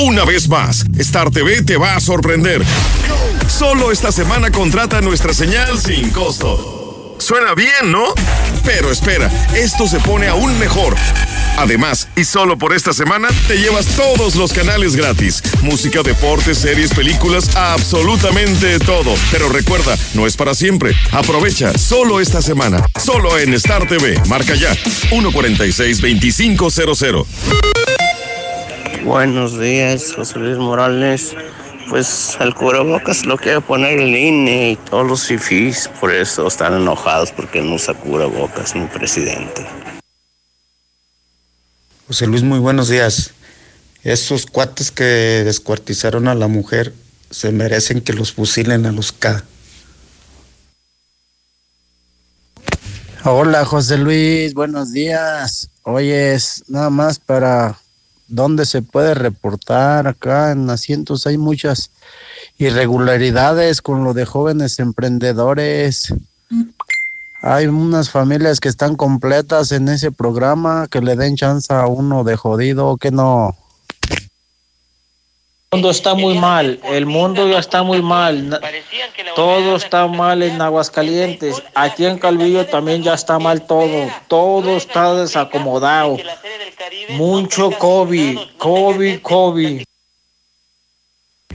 Una vez más, Star TV te va a sorprender. Solo esta semana contrata nuestra señal sin costo. Suena bien, ¿no? Pero espera, esto se pone aún mejor. Además, y solo por esta semana, te llevas todos los canales gratis. Música, deportes, series, películas, absolutamente todo. Pero recuerda, no es para siempre. Aprovecha solo esta semana. Solo en Star TV. Marca ya. 146-2500. Buenos días, José Luis Morales. Pues al cubrebocas lo quiere poner el INE y todos los fifís, por eso están enojados porque no usa cubrebocas mi presidente. José Luis, muy buenos días. Esos cuates que descuartizaron a la mujer se merecen que los fusilen a los K. Hola José Luis, buenos días. Oye, es nada más para dónde se puede reportar acá en asientos hay muchas irregularidades con lo de jóvenes emprendedores. Hay unas familias que están completas en ese programa que le den chance a uno de jodido que no. El mundo está muy mal, el mundo ya está muy mal, todo está mal en Aguascalientes, aquí en Calvillo también ya está mal todo, todo está desacomodado, mucho COVID, COVID, COVID.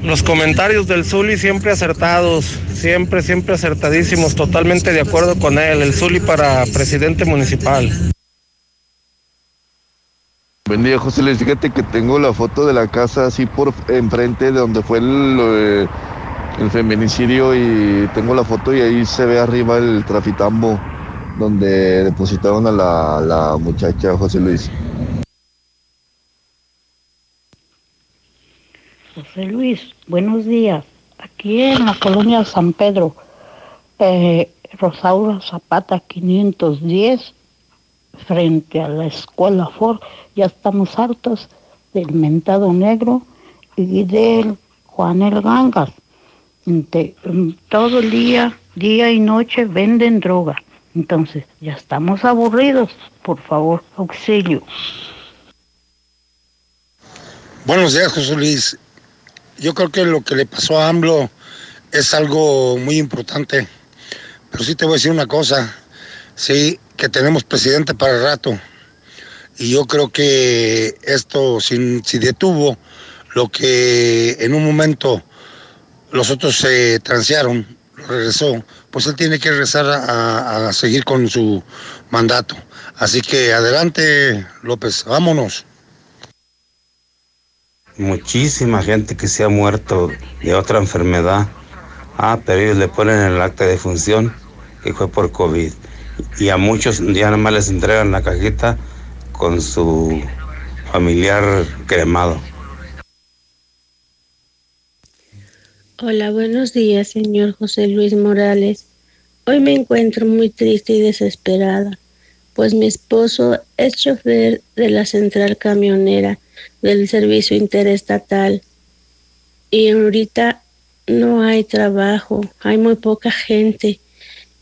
Los comentarios del Zuli siempre acertados, siempre, siempre acertadísimos, totalmente de acuerdo con él, el Zuli para presidente municipal. Buen José Luis. Fíjate que tengo la foto de la casa así por enfrente de donde fue el, feminicidio y tengo la foto y ahí se ve arriba el trafitambo donde depositaron a la, la muchacha José Luis. José Luis, buenos días. Aquí en la colonia San Pedro, eh, Rosaura Zapata 510, frente a la escuela Ford, ya estamos hartos del mentado negro y del Juanel Gangas. De- mm, todo el día, día y noche venden droga. Entonces, ya estamos aburridos. Por favor, auxilio. Buenos días, José Luis. Yo creo que lo que le pasó a AMLO es algo muy importante. Pero sí te voy a decir una cosa. Sí, que tenemos presidente para el rato. Y yo creo que esto, si, detuvo lo que en un momento los otros se transearon, regresó, pues él tiene que regresar a, a seguir con su mandato. Así que adelante, López, vámonos. Muchísima gente que se ha muerto de otra enfermedad. Ah, pero ellos le ponen en el acta de función que fue por COVID. Y a muchos ya nada más les entregan la cajita con su familiar cremado. Hola, buenos días, señor José Luis Morales. Hoy me encuentro muy triste y desesperada, pues mi esposo es chofer de la central camionera del servicio interestatal y ahorita no hay trabajo, hay muy poca gente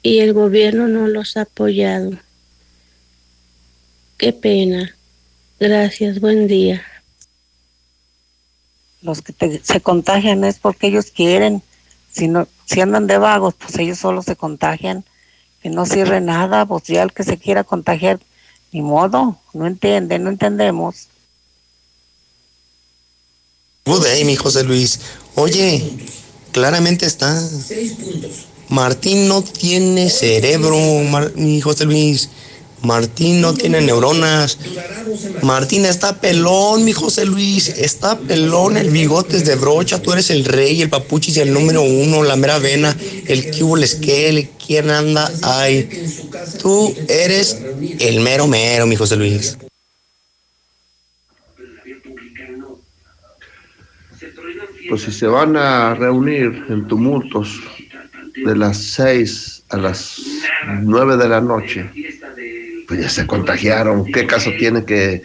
y el gobierno no los ha apoyado. Qué pena. Gracias, buen día. Los que te- se contagian es porque ellos quieren. Si no, si andan de vagos, pues ellos solo se contagian. Que no sirve nada, pues ya el que se quiera contagiar, ni modo, no entiende, no entendemos. Good day, mi José Luis. Oye, claramente está. Martín no tiene cerebro, Mar- mi José Luis. Martín no tiene neuronas. Martín está pelón, mi José Luis. Está pelón, el bigote de brocha. Tú eres el rey, el papuchis el número uno, la mera vena, el cubo, el quién anda ahí. Tú eres el mero mero, mi José Luis. Pues si se van a reunir en tumultos de las 6 a las 9 de la noche, pues ya se contagiaron. ¿Qué caso tiene que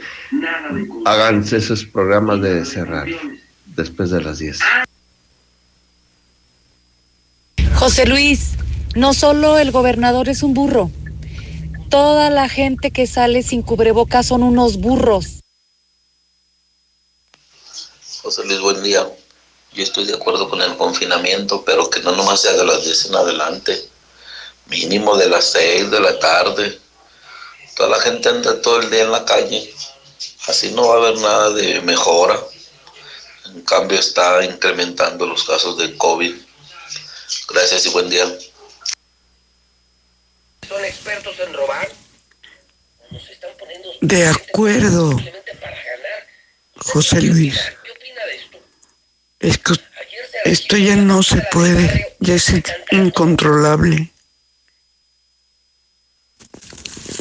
hagan esos programas de cerrar después de las 10? José Luis, no solo el gobernador es un burro, toda la gente que sale sin cubrebocas son unos burros. José Luis, buen día. Yo estoy de acuerdo con el confinamiento, pero que no nomás sea de las 10 en adelante. Mínimo de las 6 de la tarde. Toda la gente anda todo el día en la calle. Así no va a haber nada de mejora. En cambio está incrementando los casos de COVID. Gracias y buen día. Son expertos en robar. De acuerdo, José Luis. Es que esto ya no se puede, ya es incontrolable.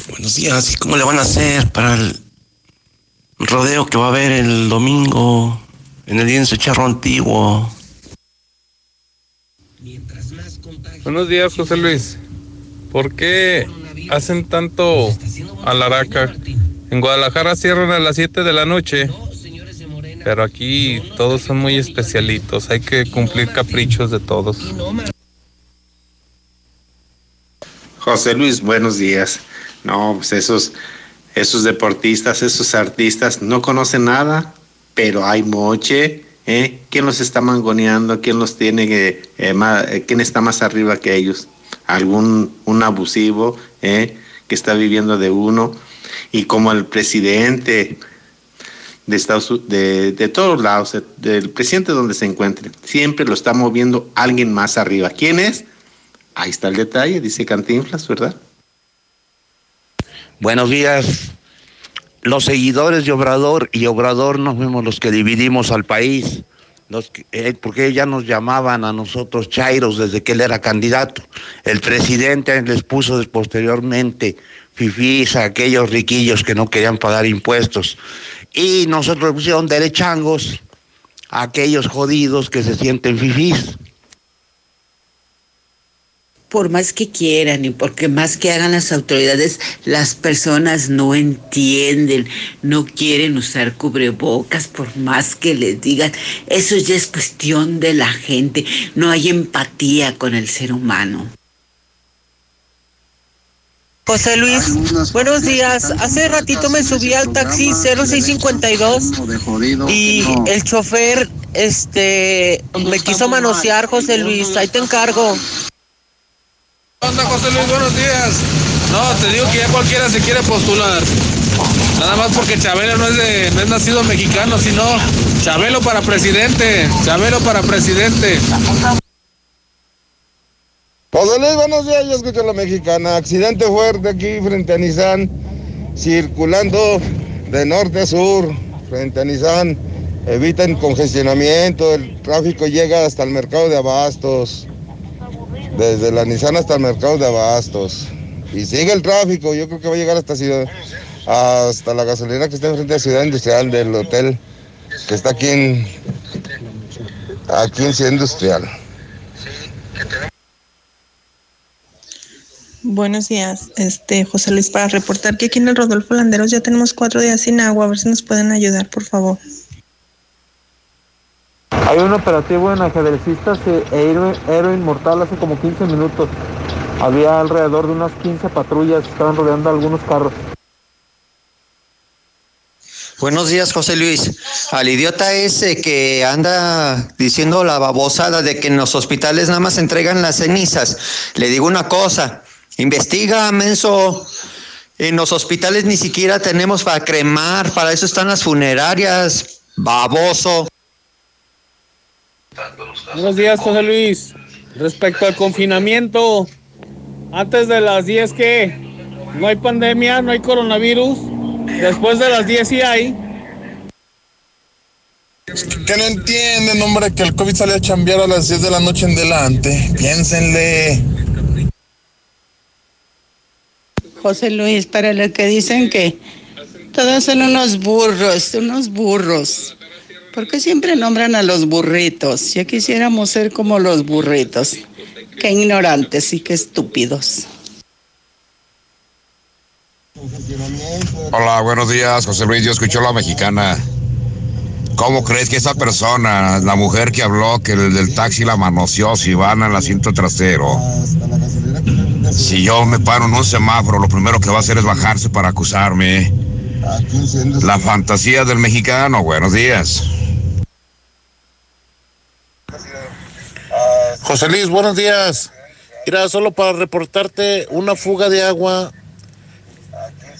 Buenos días. ¿Y cómo le van a hacer para el rodeo que va a haber el domingo en el lienzo charro antiguo? Buenos días, José Luis. ¿Por qué hacen tanto alaraca? En Guadalajara cierran a las 7 de la noche, pero aquí todos son muy especialitos. Hay que cumplir caprichos de todos. José Luis, buenos días. No, pues esos, esos deportistas, esos artistas no conocen nada, pero hay moche. ¿eh? ¿Quién los está mangoneando? ¿Quién los tiene que, eh, más- eh, quién está más arriba que ellos? ¿Algún un abusivo ¿eh? que está viviendo de uno? Y como el presidente de Estados de, de todos lados, de- del presidente donde se encuentre, siempre lo está moviendo alguien más arriba. ¿Quién es? Ahí está el detalle, dice Cantinflas, ¿verdad? Buenos días. los seguidores de Obrador y Obrador nos fuimos los que dividimos al país, los que- eh, porque ya nos llamaban a nosotros chairos desde que él era candidato. El presidente les puso posteriormente fifís a aquellos riquillos que no querían pagar impuestos. Y nosotros pusieron derechangos a aquellos jodidos que se sienten fifís. Por más que quieran y porque más que hagan las autoridades, las personas no entienden, no quieren usar cubrebocas por más que les digan. Eso ya es cuestión de la gente, no hay empatía con el ser humano. José Luis, buenos días. Hace ratito me subí al taxi 0652 y el chofer este me quiso manosear, José Luis. Ahí te encargo. ¿Qué onda, José Luis? Buenos días. No, te digo que ya cualquiera se quiere postular. Nada más porque Chabelo no es, de, no es nacido mexicano, sino Chabelo para presidente. Chabelo para presidente. José Luis, buenos días, yo escucho a la mexicana. Accidente fuerte aquí frente a Nissan, circulando de norte a sur, frente a Nissan. Evitan congestionamiento, el tráfico llega hasta el mercado de abastos, desde la Nissan hasta el mercado de abastos. Y sigue el tráfico, yo creo que va a llegar hasta ciudad, hasta la gasolina que está enfrente de Ciudad Industrial del hotel, que está aquí en, aquí en Ciudad Industrial. Buenos días, este José Luis, para reportar que aquí en el Rodolfo Landeros ya tenemos cuatro días sin agua, a ver si nos pueden ayudar, por favor. Hay un operativo en ajedrecistas e héroe, inmortal hace como 15 minutos. Había alrededor de unas 15 patrullas, estaban rodeando algunos carros. Buenos días, José Luis. Al idiota ese que anda diciendo la babosada de que en los hospitales nada más entregan las cenizas, le digo una cosa, investiga, menso. En los hospitales ni siquiera tenemos para cremar, para eso están las funerarias, baboso. Buenos días, José Luis. Respecto al confinamiento, antes de las 10 que no hay pandemia, no hay coronavirus. Después de las 10 sí hay. Que no entienden, hombre, que el COVID sale a chambear a las 10 de la noche en delante. Piénsenle. José Luis, para lo que dicen que todos son unos burros, unos burros. ¿Por qué siempre nombran a los burritos? Ya quisiéramos ser como los burritos. Qué ignorantes y qué estúpidos. Hola, buenos días, José Luis. Yo escucho la mexicana. ¿Cómo crees que esa persona, la mujer que habló, que el del taxi la manoseó, si van al asiento trasero? Si yo me paro en un semáforo, lo primero que va a hacer es bajarse para acusarme. La fantasía del mexicano. Buenos días. José Luis, buenos días. Mira, solo para reportarte una fuga de agua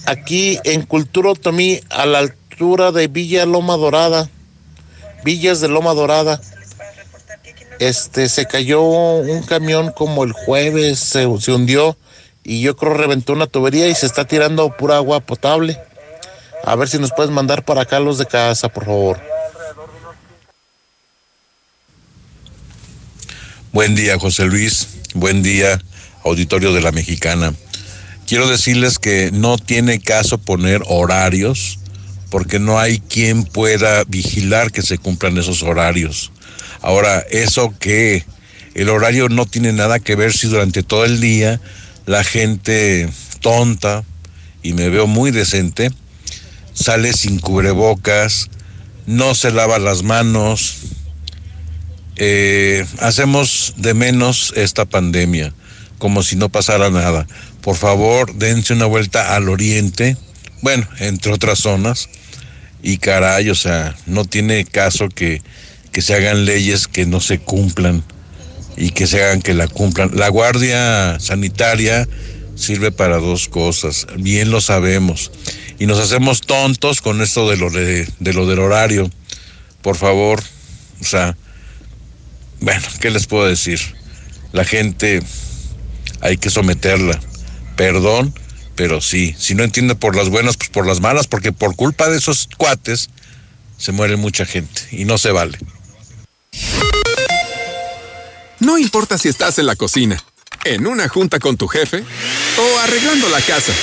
aquí en Cultura Otomí, a la altura de Villa Loma Dorada, Villas de Loma Dorada. Este, se cayó un camión como el jueves, se, se hundió y yo creo reventó una tubería y se está tirando pura agua potable. A ver si nos puedes mandar para acá los de casa, por favor. Buen día, José Luis. Buen día, auditorio de la Mexicana. Quiero decirles que no tiene caso poner horarios porque no hay quien pueda vigilar que se cumplan esos horarios. Ahora, eso que el horario no tiene nada que ver si durante todo el día la gente tonta, y me veo muy decente, sale sin cubrebocas, no se lava las manos, eh, hacemos de menos esta pandemia, como si no pasara nada. Por favor, dense una vuelta al oriente, bueno, entre otras zonas, y caray, o sea, no tiene caso que, que se hagan leyes que no se cumplan y que se hagan que la cumplan. La Guardia Sanitaria sirve para dos cosas, bien lo sabemos, y nos hacemos tontos con esto de lo, de, de lo del horario. Por favor, o sea, bueno, ¿qué les puedo decir? La gente hay que someterla. Perdón, Pero sí, si no entiende por las buenas, pues por las malas, porque por culpa de esos cuates se muere mucha gente y no se vale. No importa si estás en la cocina, en una junta con tu jefe o arreglando la casa.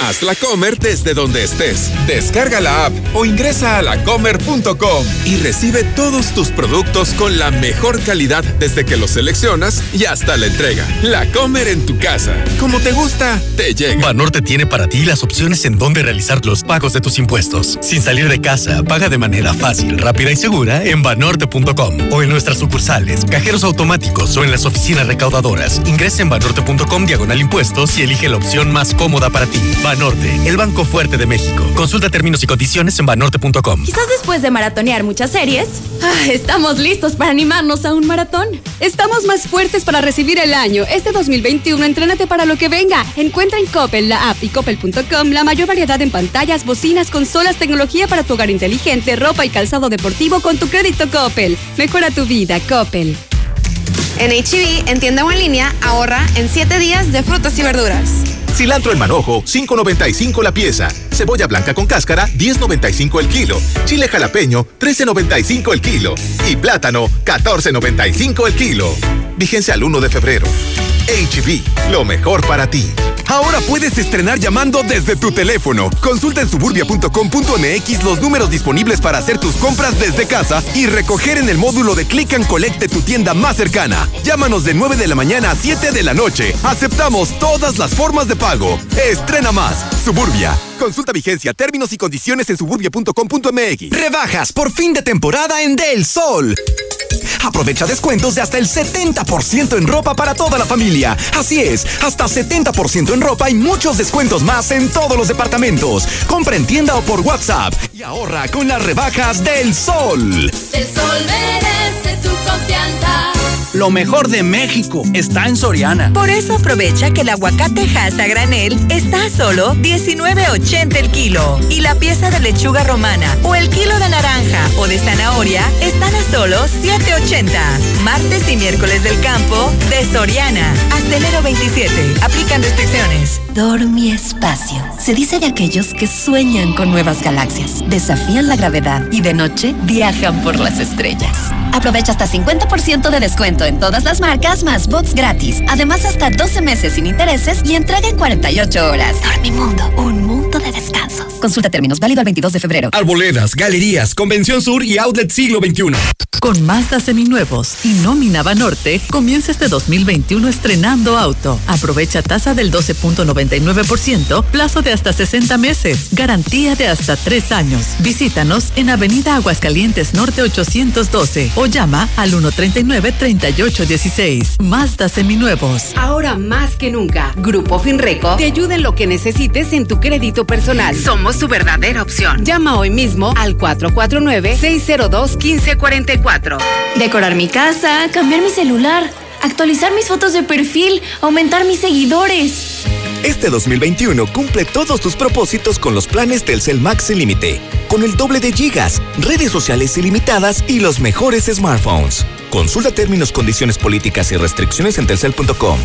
Hazla comer desde donde estés. Descarga la app o ingresa a lacomer.com y recibe todos tus productos con la mejor calidad desde que los seleccionas y hasta la entrega. La Comer en tu casa. Como te gusta, te llega. Banorte tiene para ti las opciones en donde realizar los pagos de tus impuestos. Sin salir de casa, paga de manera fácil, rápida y segura en banorte.com o en nuestras sucursales, cajeros automáticos o en las oficinas recaudadoras. Ingresa en banorte.com diagonal impuestos y elige la opción más cómoda para ti. Banorte, el banco fuerte de México. Consulta términos y condiciones en banorte.com. Quizás después de maratonear muchas series, ah, estamos listos para animarnos a un maratón. Estamos más fuertes para recibir el año. Este 2021, entrénate para lo que venga. Encuentra en Coppel, la app y coppel.com la mayor variedad en pantallas, bocinas, consolas, tecnología para tu hogar inteligente, ropa y calzado deportivo con tu crédito Coppel. Mejora tu vida, Coppel. En HB, en tienda o en línea, ahorra en 7 días de frutas y verduras. Cilantro en manojo, 5.95 la pieza. Cebolla blanca con cáscara, 10.95 el kilo. Chile jalapeño, 13.95 el kilo. Y plátano, 14.95 el kilo. Vigencia al 1 de febrero. HB, lo mejor para ti. Ahora puedes estrenar llamando desde tu teléfono. Consulta en suburbia.com.mx los números disponibles para hacer tus compras desde casa y recoger en el módulo de Click and Collect de tu tienda más cercana. Llámanos de 9 de la mañana a 7 de la noche. Aceptamos todas las formas de pago. Estrena más. Suburbia. Consulta vigencia, términos y condiciones en suburbia.com.mx. Rebajas por fin de temporada en Del Sol. Aprovecha descuentos de hasta el 70% en ropa para toda la familia. Así es, hasta 70% en ropa y muchos descuentos más en todos los departamentos. Compra en tienda o por WhatsApp y ahorra con las rebajas del sol. El sol merece tu confianza. Lo mejor de México está en Soriana. Por eso aprovecha que el aguacate Hass a granel está a solo 19.80 el kilo y la pieza de lechuga romana o el kilo de naranja o de zanahoria están a solo 7.80. Martes y miércoles del campo de Soriana hasta enero 27. Aplican restricciones. Dormi Espacio. Se dice de aquellos que sueñan con nuevas galaxias, desafían la gravedad y de noche viajan por las estrellas. Aprovecha hasta 50% de descuento en todas las marcas más bots gratis. Además, hasta 12 meses sin intereses y entrega en 48 horas. Dormimundo, un mundo de descansos. Consulta términos, válido al 22 de febrero. Arboledas, galerías, Convención Sur y Outlet Siglo XXI. Con Mazda seminuevos y nómina Banorte, comienza este 2021 estrenando auto. Aprovecha tasa del 12.99%, plazo de hasta 60 meses, garantía de hasta 3 años. Visítanos en Avenida Aguascalientes Norte 812 o llama al 139-3816. Mazda seminuevos. Ahora más que nunca, Grupo Finreco te ayuda en lo que necesites en tu crédito personal. Somos su verdadera opción. Llama hoy mismo al 449-602-1544. Decorar mi casa, cambiar mi celular, actualizar mis fotos de perfil, aumentar mis seguidores. Este 2021 cumple todos tus propósitos con los planes Telcel Max sin límite, con el doble de gigas, redes sociales ilimitadas y los mejores smartphones. Consulta términos, condiciones políticas y restricciones en telcel.com.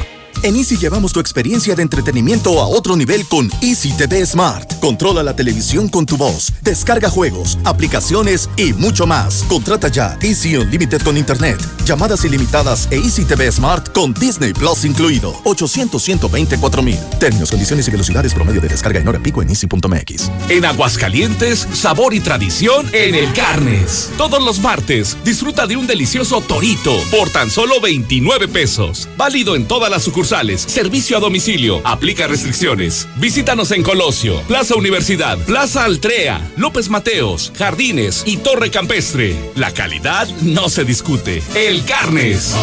En Easy llevamos tu experiencia de entretenimiento a otro nivel con Easy TV Smart. Controla la televisión con tu voz, descarga juegos, aplicaciones y mucho más. Contrata ya Easy Unlimited con Internet, llamadas ilimitadas e Easy TV Smart con Disney Plus incluido. 800 124 mil. Términos, condiciones y velocidades promedio de descarga en hora pico en easy.mx. En Aguascalientes, sabor y tradición en el Carnes. Todos los martes, disfruta de un delicioso torito por tan solo 29 pesos. Válido en todas las sucursales servicio a domicilio, aplica restricciones. Visítanos en Colosio, Plaza Universidad, Plaza Altrea, López Mateos, Jardines y Torre Campestre. La calidad no se discute. El Carnes.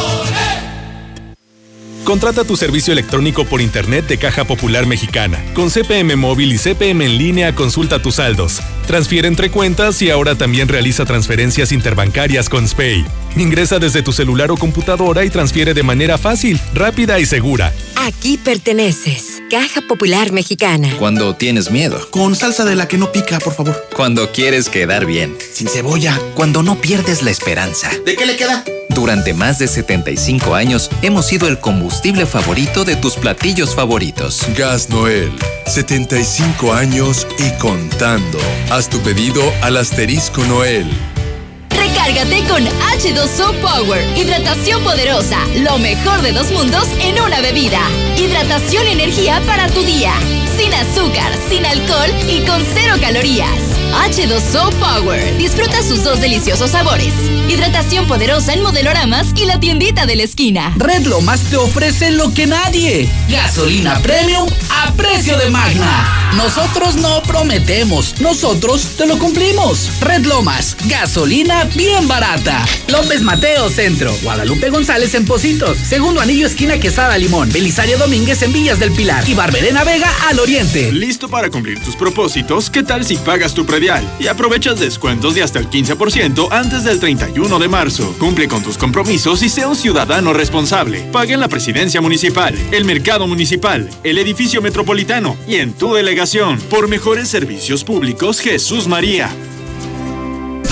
Contrata tu servicio electrónico por Internet de Caja Popular Mexicana. Con CPM Móvil y CPM en línea consulta tus saldos. Transfiere entre cuentas y ahora también realiza transferencias interbancarias con SPAY. Ingresa desde tu celular o computadora y transfiere de manera fácil, rápida y segura. Aquí perteneces. Caja Popular Mexicana. Cuando tienes miedo. Con salsa de la que no pica, por favor. Cuando quieres quedar bien. Sin cebolla. Cuando no pierdes la esperanza. ¿De qué le queda? Durante más de 75 años hemos sido el combustible favorito de tus platillos favoritos. Gas Noel, 75 años y contando. Haz tu pedido al asterisco Noel. Recárgate con H2O Power. Hidratación poderosa. Lo mejor de dos mundos en una bebida. Hidratación y energía para tu día. Sin azúcar, sin alcohol y con cero calorías. H2O Power. Disfruta sus dos deliciosos sabores. Hidratación poderosa en modeloramas y la tiendita de la esquina. Red Lomas te ofrece lo que nadie. Gasolina premium a precio de magna. Nosotros no prometemos, nosotros te lo cumplimos. Red Lomas, gasolina bien barata. López Mateo Centro, Guadalupe González en Positos, Segundo Anillo Esquina Quesada Limón, Belisario Domínguez en Villas del Pilar y Barberena Vega al Oriente. ¿Listo para cumplir tus propósitos? ¿Qué tal si pagas tu predial y aprovechas descuentos de hasta el 15% antes del 31 de marzo? Cumple con tus compromisos y sea un ciudadano responsable. Paga en la presidencia municipal, el mercado municipal, el edificio metropolitano y en tu delegación por mejores servicios públicos Jesús María.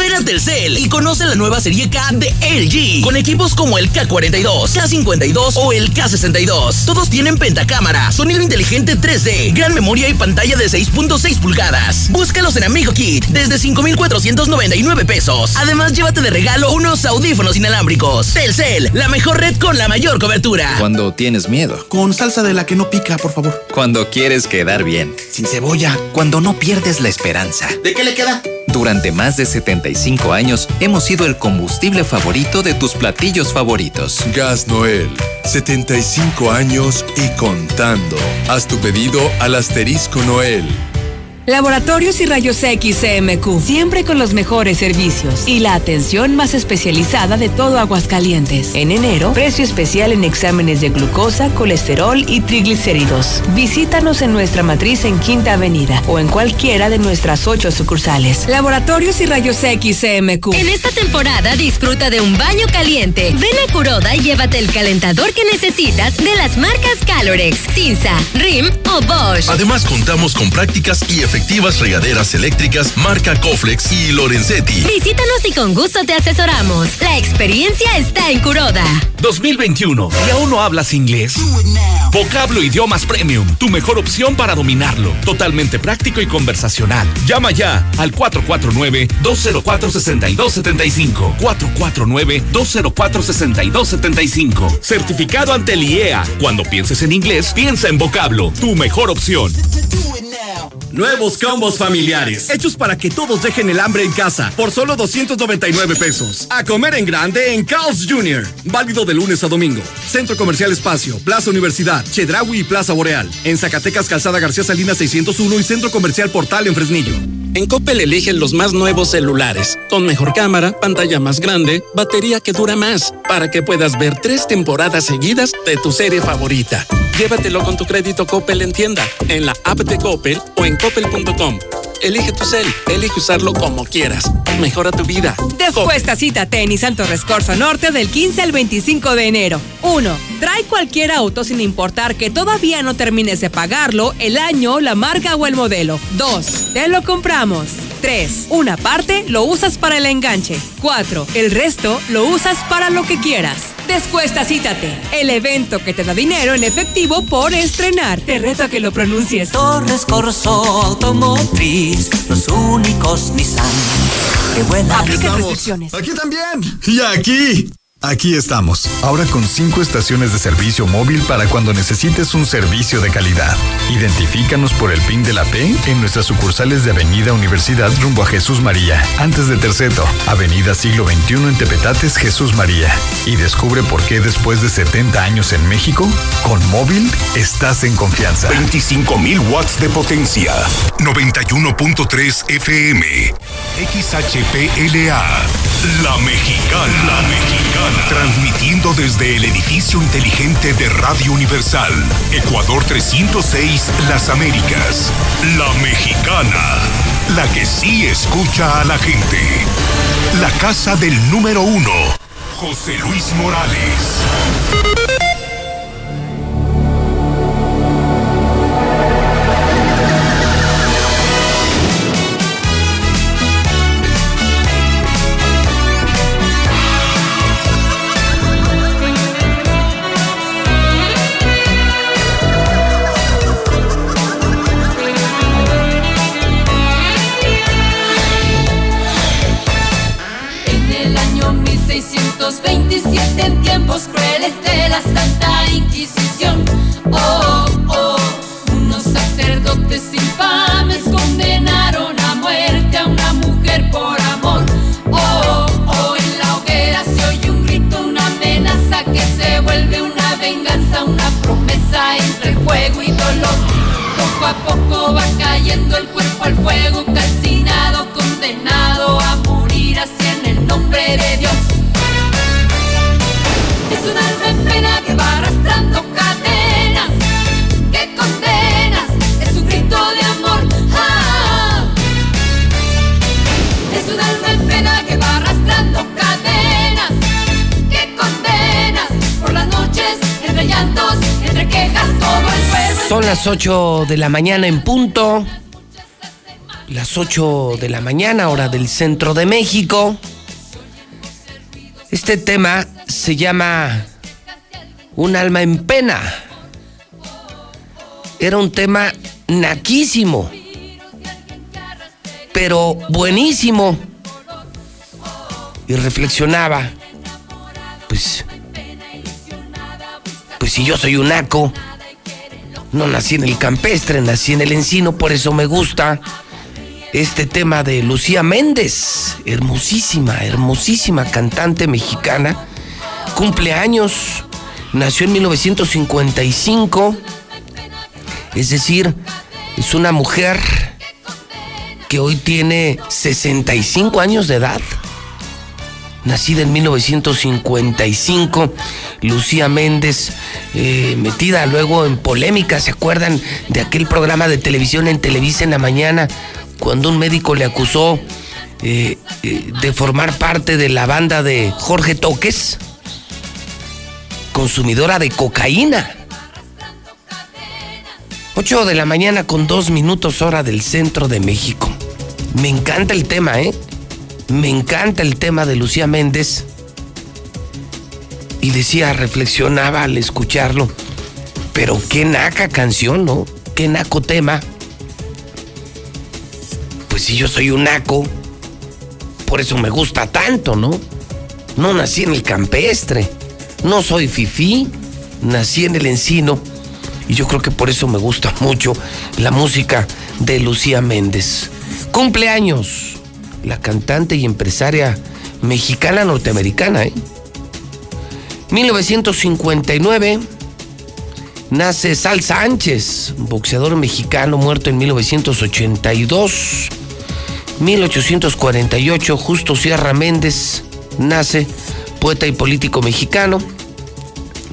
Ven a Telcel y conoce la nueva serie K de LG con equipos como el K42, K52 o el K62. Todos tienen pentacámara, sonido inteligente 3D, gran memoria y pantalla de 6.6 pulgadas. Búscalos en Amigo Kit desde 5,499 pesos. Además, llévate de regalo unos audífonos inalámbricos. Telcel, la mejor red con la mayor cobertura. Cuando tienes miedo. Con salsa de la que no pica, por favor. Cuando quieres quedar bien. Sin cebolla. Cuando no pierdes la esperanza. ¿De qué le queda? Durante más de 75 años hemos sido el combustible favorito de tus platillos favoritos. Gas Noel, 75 años y contando. Haz tu pedido al asterisco Noel. Laboratorios y Rayos X CMQ, siempre con los mejores servicios y la atención más especializada de todo Aguascalientes. En enero, precio especial en exámenes de glucosa, colesterol y triglicéridos. Visítanos en nuestra matriz en Quinta Avenida o en cualquiera de nuestras ocho sucursales. Laboratorios y Rayos X CMQ. En esta temporada disfruta de un baño caliente. Ven a Curoda y llévate el calentador que necesitas de las marcas Calorex, Cinza, Rim o Bosch. Además contamos con prácticas y efectivas efectivas regaderas eléctricas marca Coflex y Lorenzetti. Visítanos y con gusto te asesoramos. La experiencia está en Curoda. 2021. ¿Y aún no hablas inglés? Vocablo Idiomas Premium, tu mejor opción para dominarlo. Totalmente práctico y conversacional. Llama ya al 449-204-6275. 449-204-6275. Certificado ante el IEA. Cuando pienses en inglés, piensa en Vocablo, tu mejor opción. Nuevos combos familiares, hechos para que todos dejen el hambre en casa, por solo 299 pesos. A comer en grande en Carl's Jr. Válido de lunes a domingo. Centro Comercial Espacio, Plaza Universidad, Chedraui y Plaza Boreal. En Zacatecas, Calzada García Salinas 601 y Centro Comercial Portal en Fresnillo. En Coppel eligen los más nuevos celulares, con mejor cámara, pantalla más grande, batería que dura más, para que puedas ver tres temporadas seguidas de tu serie favorita. Llévatelo con tu crédito Coppel en tienda, en la app de Coppel o en coppel.com. Elige tu cel, elige usarlo como quieras. Mejora tu vida. Después cítate en Nissan Torres Corso Norte del 15 al 25 de enero. 1. Trae cualquier auto sin importar que todavía no termines de pagarlo, el año, la marca o el modelo. 2. Te lo compramos. 3. Una parte lo usas para el enganche. 4. El resto lo usas para lo que quieras. Descuesta Cítate, el evento que te da dinero en efectivo por estrenar. Te reto a que lo pronuncies. Torres Corso Automotriz, los únicos Nissan. Qué buena. Aplica restricciones. Aquí también. Y aquí. Aquí estamos, ahora con cinco estaciones de servicio móvil para cuando necesites un servicio de calidad. Identifícanos por el PIN de la P en nuestras sucursales de Avenida Universidad rumbo a Jesús María, antes de Terceto, Avenida Siglo XXI en Tepetates, Jesús María. Y descubre por qué después de 70 años en México, con móvil estás en confianza. 25.000 watts de potencia, 91.3 FM, XHPLA, La Mexicana, La Mexicana. Transmitiendo desde el edificio inteligente de Radio Universal, Ecuador 306, Las Américas. La Mexicana, la que sí escucha a la gente. La casa del número uno, José Luis Morales. los 27 en tiempos crueles de la Santa Inquisición. Oh, oh, unos sacerdotes infames condenaron a muerte a una mujer por amor. Oh, oh, en la hoguera se oye un grito, una amenaza que se vuelve una venganza, una promesa entre fuego y dolor. Poco a poco va cayendo el cuerpo al fuego, calcinado, condenado a morir así en el nombre de Dios. Es un alma en pena que va arrastrando cadenas, que condenas, es un grito de amor. Ah. Es un alma en pena que va arrastrando cadenas, que condenas por las noches, entre llantos, entre quejas, todo el pueblo. Son las 8 de la mañana en punto. Las 8 de la mañana, hora del centro de México. Este tema se llama Un alma en pena. Era un tema naquísimo, pero buenísimo. Y reflexionaba, pues, pues si yo soy un naco, no nací en el campestre, nací en el encino, por eso me gusta este tema de Lucía Méndez, hermosísima, hermosísima cantante mexicana, cumpleaños, nació en 1955, es decir, es una mujer que hoy tiene 65 años de edad. Nacida en 1955, Lucía Méndez, eh, metida luego en polémica, ¿se acuerdan de aquel programa de televisión en Televisa en la mañana cuando un médico le acusó eh, eh, de formar parte de la banda de Jorge Toques, consumidora de cocaína. 8 de la mañana con dos minutos hora del centro de México. Me encanta el tema, ¿eh? Me encanta el tema de Lucía Méndez. Y decía, reflexionaba al escucharlo. Pero qué naca canción, ¿no? Qué naco tema pues si yo soy un naco, por eso me gusta tanto, ¿no? No nací en el campestre, no soy fifí, nací en el encino y yo creo que por eso me gusta mucho la música de Lucía Méndez. Cumpleaños, la cantante y empresaria mexicana norteamericana, ¿eh? 1959 nace Sal Sánchez, boxeador mexicano muerto en 1982. 1848, Justo Sierra Méndez nace, poeta y político mexicano.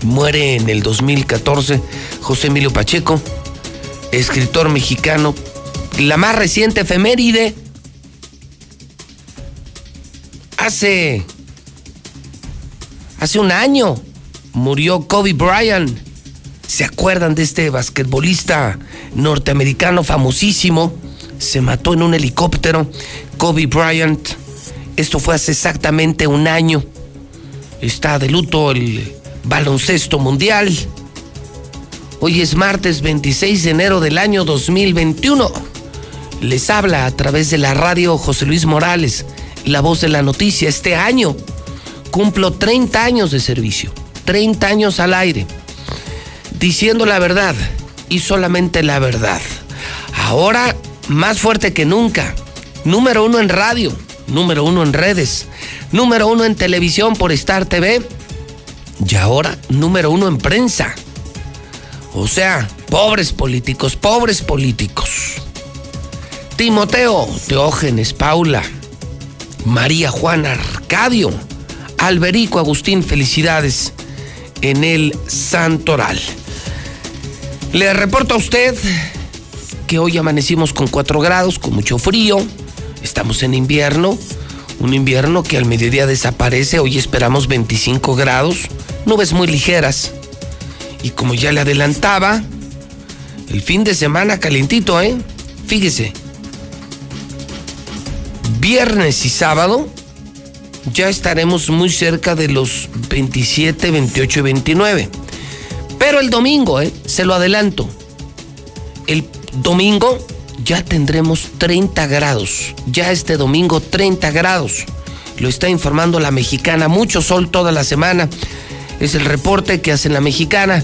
Muere en el 2014 José Emilio Pacheco, escritor mexicano. La más reciente efeméride. Hace. Hace un año murió Kobe Bryant. ¿Se acuerdan de este basquetbolista norteamericano famosísimo? se mató en un helicóptero. Kobe Bryant. Esto fue hace exactamente un año. Está de luto el baloncesto mundial. Hoy es martes 26 de enero del año 2021. Les habla a través de la radio José Luis Morales, la voz de la noticia. Este año cumplo 30 años de servicio, 30 años al aire, diciendo la verdad y solamente la verdad. Ahora más fuerte que nunca. Número uno en radio, número uno en redes, número uno en televisión por Star TV y ahora número uno en prensa. O sea, pobres políticos, pobres políticos. Timoteo, Teógenes, Paula, María Juana Arcadio, Alberico Agustín, felicidades en el Santoral. Le reporto a usted que hoy amanecimos con 4 grados, con mucho frío, estamos en invierno, un invierno que al mediodía desaparece, hoy esperamos 25 grados, nubes muy ligeras. Y como ya le adelantaba, el fin de semana calentito, ¿eh? Fíjese, viernes y sábado ya estaremos muy cerca de los 27, 28 y 29. Pero el domingo, ¿eh? Se lo adelanto. El domingo ya tendremos 30 grados. Ya este domingo 30 grados. Lo está informando la mexicana. Mucho sol toda la semana. Es el reporte que hace la mexicana.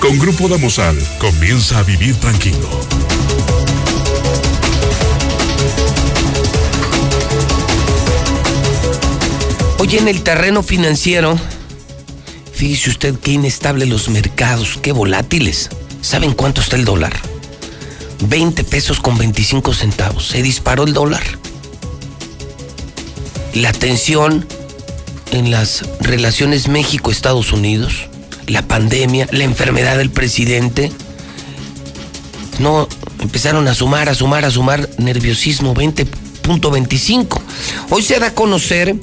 Con Grupo Damosal, comienza a vivir tranquilo. Hoy en el terreno financiero, fíjese usted qué inestable los mercados, qué volátiles. ¿Saben cuánto está el dólar? 20 pesos con 25 centavos. Se disparó el dólar. La tensión en las relaciones México-Estados Unidos, la pandemia, la enfermedad del presidente, no empezaron a sumar, a sumar, a sumar nerviosismo 20.25. Hoy se da a conocer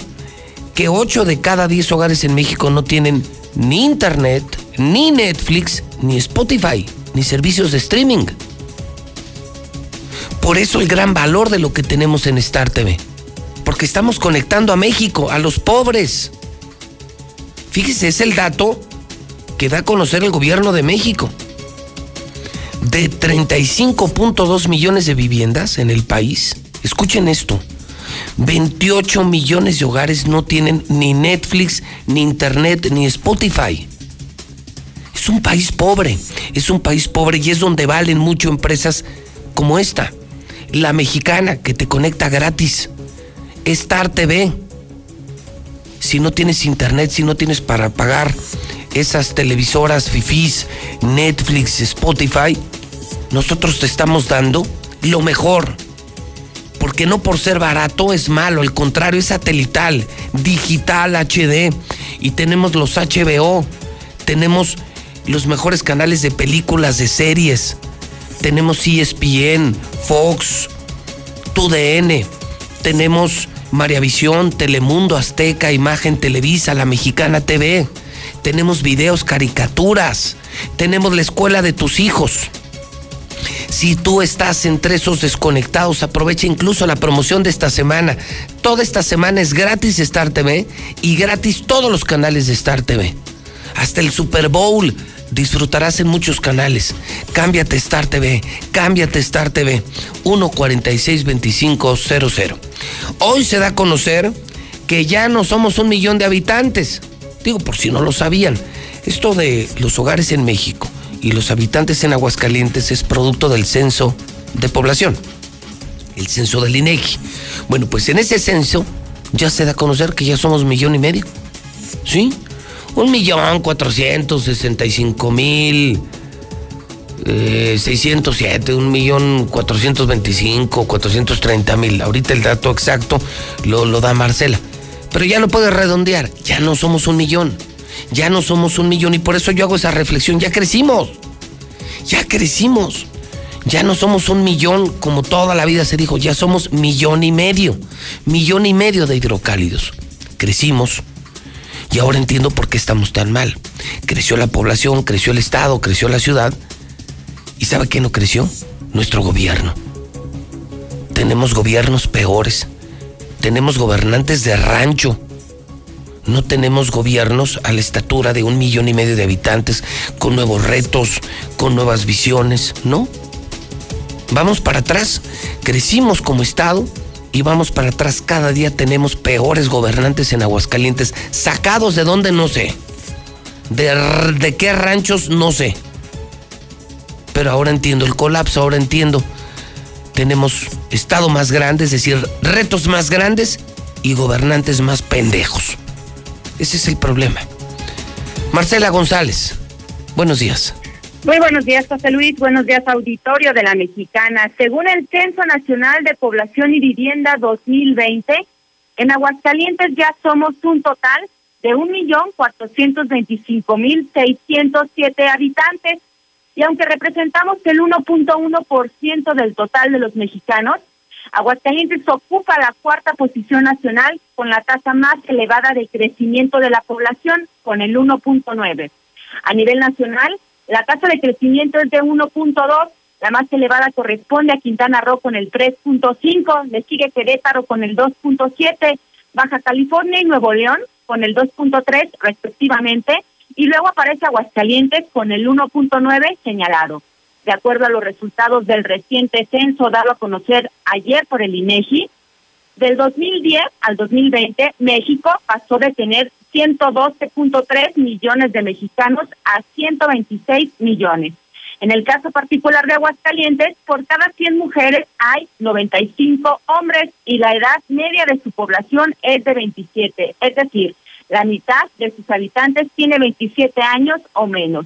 que 8 de cada 10 hogares en México no tienen ni internet, ni Netflix, ni Spotify, ni servicios de streaming. Por eso el gran valor de lo que tenemos en Star TV. Porque estamos conectando a México, a los pobres. Fíjese, es el dato que da a conocer el gobierno de México. De 35.2 millones de viviendas en el país, escuchen esto, 28 millones de hogares no tienen ni Netflix, ni Internet, ni Spotify. Es un país pobre, es un país pobre y es donde valen mucho empresas como esta, la mexicana que te conecta gratis, Star TV. Si no tienes internet, si no tienes para pagar esas televisoras fifís, Netflix, Spotify, nosotros te estamos dando lo mejor. Porque no por ser barato es malo, al contrario, es satelital, digital, HD. Y tenemos los HBO, tenemos los mejores canales de películas, de series. Tenemos ESPN, Fox, TUDN, tenemos Mariavisión, Telemundo, Azteca, Imagen, Televisa, La Mexicana TV. Tenemos videos, caricaturas. Tenemos la escuela de tus hijos. Si tú estás entre esos desconectados, aprovecha incluso la promoción de esta semana. Toda esta semana es gratis Star TV y gratis todos los canales de Star TV. Hasta el Super Bowl disfrutarás en muchos canales. Cámbiate Star TV, cámbiate Star TV. 1462500. Hoy se da a conocer que ya no somos un millón de habitantes. Digo, por si no lo sabían. Esto de los hogares en México y los habitantes en Aguascalientes es producto del censo de población, el censo del INEGI. Bueno, pues en ese censo ya se da a conocer que ya somos millón y medio. ¿Sí? Un millón cuatrocientos sesenta y cinco mil eh, seiscientos siete, un millón cuatrocientos veinticinco, cuatrocientos treinta mil. Ahorita el dato exacto lo, lo da Marcela. Pero ya lo puede redondear, ya no somos un millón. Ya no somos un millón y por eso yo hago esa reflexión. Ya crecimos. Ya crecimos. Ya no somos un millón como toda la vida se dijo. Ya somos millón y medio. Millón y medio de hidrocálidos. Crecimos. Y ahora entiendo por qué estamos tan mal. Creció la población, creció el Estado, creció la ciudad. ¿Y sabe qué no creció? Nuestro gobierno. Tenemos gobiernos peores. Tenemos gobernantes de rancho no tenemos gobiernos a la estatura de un millón y medio de habitantes, con nuevos retos, con nuevas visiones, ¿no? Vamos para atrás, crecimos como Estado y vamos para atrás. Cada día tenemos peores gobernantes en Aguascalientes, sacados de donde no sé, de, de qué ranchos no sé. Pero ahora entiendo el colapso, ahora entiendo. Tenemos Estado más grande, es decir, retos más grandes y gobernantes más pendejos. Ese es el problema. Marcela González, buenos días. Muy buenos días, José Luis. Buenos días, auditorio de la Mexicana. Según el Censo Nacional de Población y Vivienda 2020, en Aguascalientes ya somos un total de un millón cuatrocientos veinticinco mil seiscientos siete habitantes. Y aunque representamos el 1.1% del total de los mexicanos, Aguascalientes ocupa la cuarta posición nacional con la tasa más elevada de crecimiento de la población, con el 1.9. A nivel nacional, la tasa de crecimiento es de 1.2, La más elevada corresponde a Quintana Roo con el 3.5, le sigue Querétaro con el 2.7, Baja California y Nuevo León con el 2.3 respectivamente, y luego aparece Aguascalientes con el 1.9 señalado. De acuerdo a los resultados del reciente censo dado a conocer ayer por el INEGI, del 2010 al 2020, México pasó de tener 112.3 millones de mexicanos a 126 millones. En el caso particular de Aguascalientes, por cada 100 mujeres hay 95 hombres y la edad media de su población es de 27, es decir, la mitad de sus habitantes tiene 27 años o menos.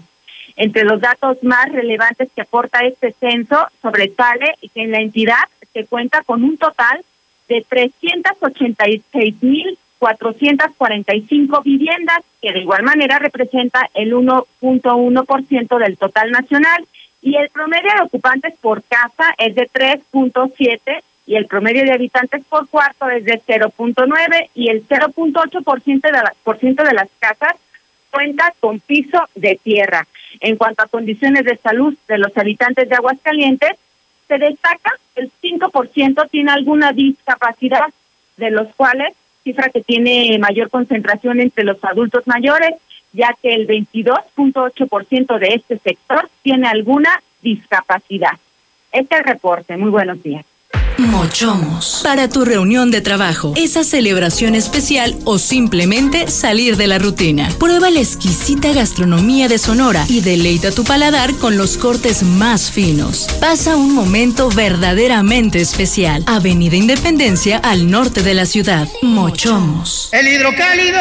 Entre los datos más relevantes que aporta este censo sobresale que en la entidad se cuenta con un total de 386.445 viviendas, que de igual manera representa el 1.1% del total nacional, y el promedio de ocupantes por casa es de 3.7 y el promedio de habitantes por cuarto es de 0.9 y el 0.8% de, por ciento de las casas cuenta con piso de tierra. En cuanto a condiciones de salud de los habitantes de Aguascalientes, se destaca el 5% tiene alguna discapacidad, de los cuales cifra que tiene mayor concentración entre los adultos mayores, ya que el 22.8% de este sector tiene alguna discapacidad. Este es el reporte. Muy buenos días. Mochomos. Para tu reunión de trabajo, esa celebración especial o simplemente salir de la rutina. Prueba la exquisita gastronomía de Sonora y deleita tu paladar con los cortes más finos. Pasa un momento verdaderamente especial. Avenida Independencia al norte de la ciudad. Mochomos. El hidrocálido.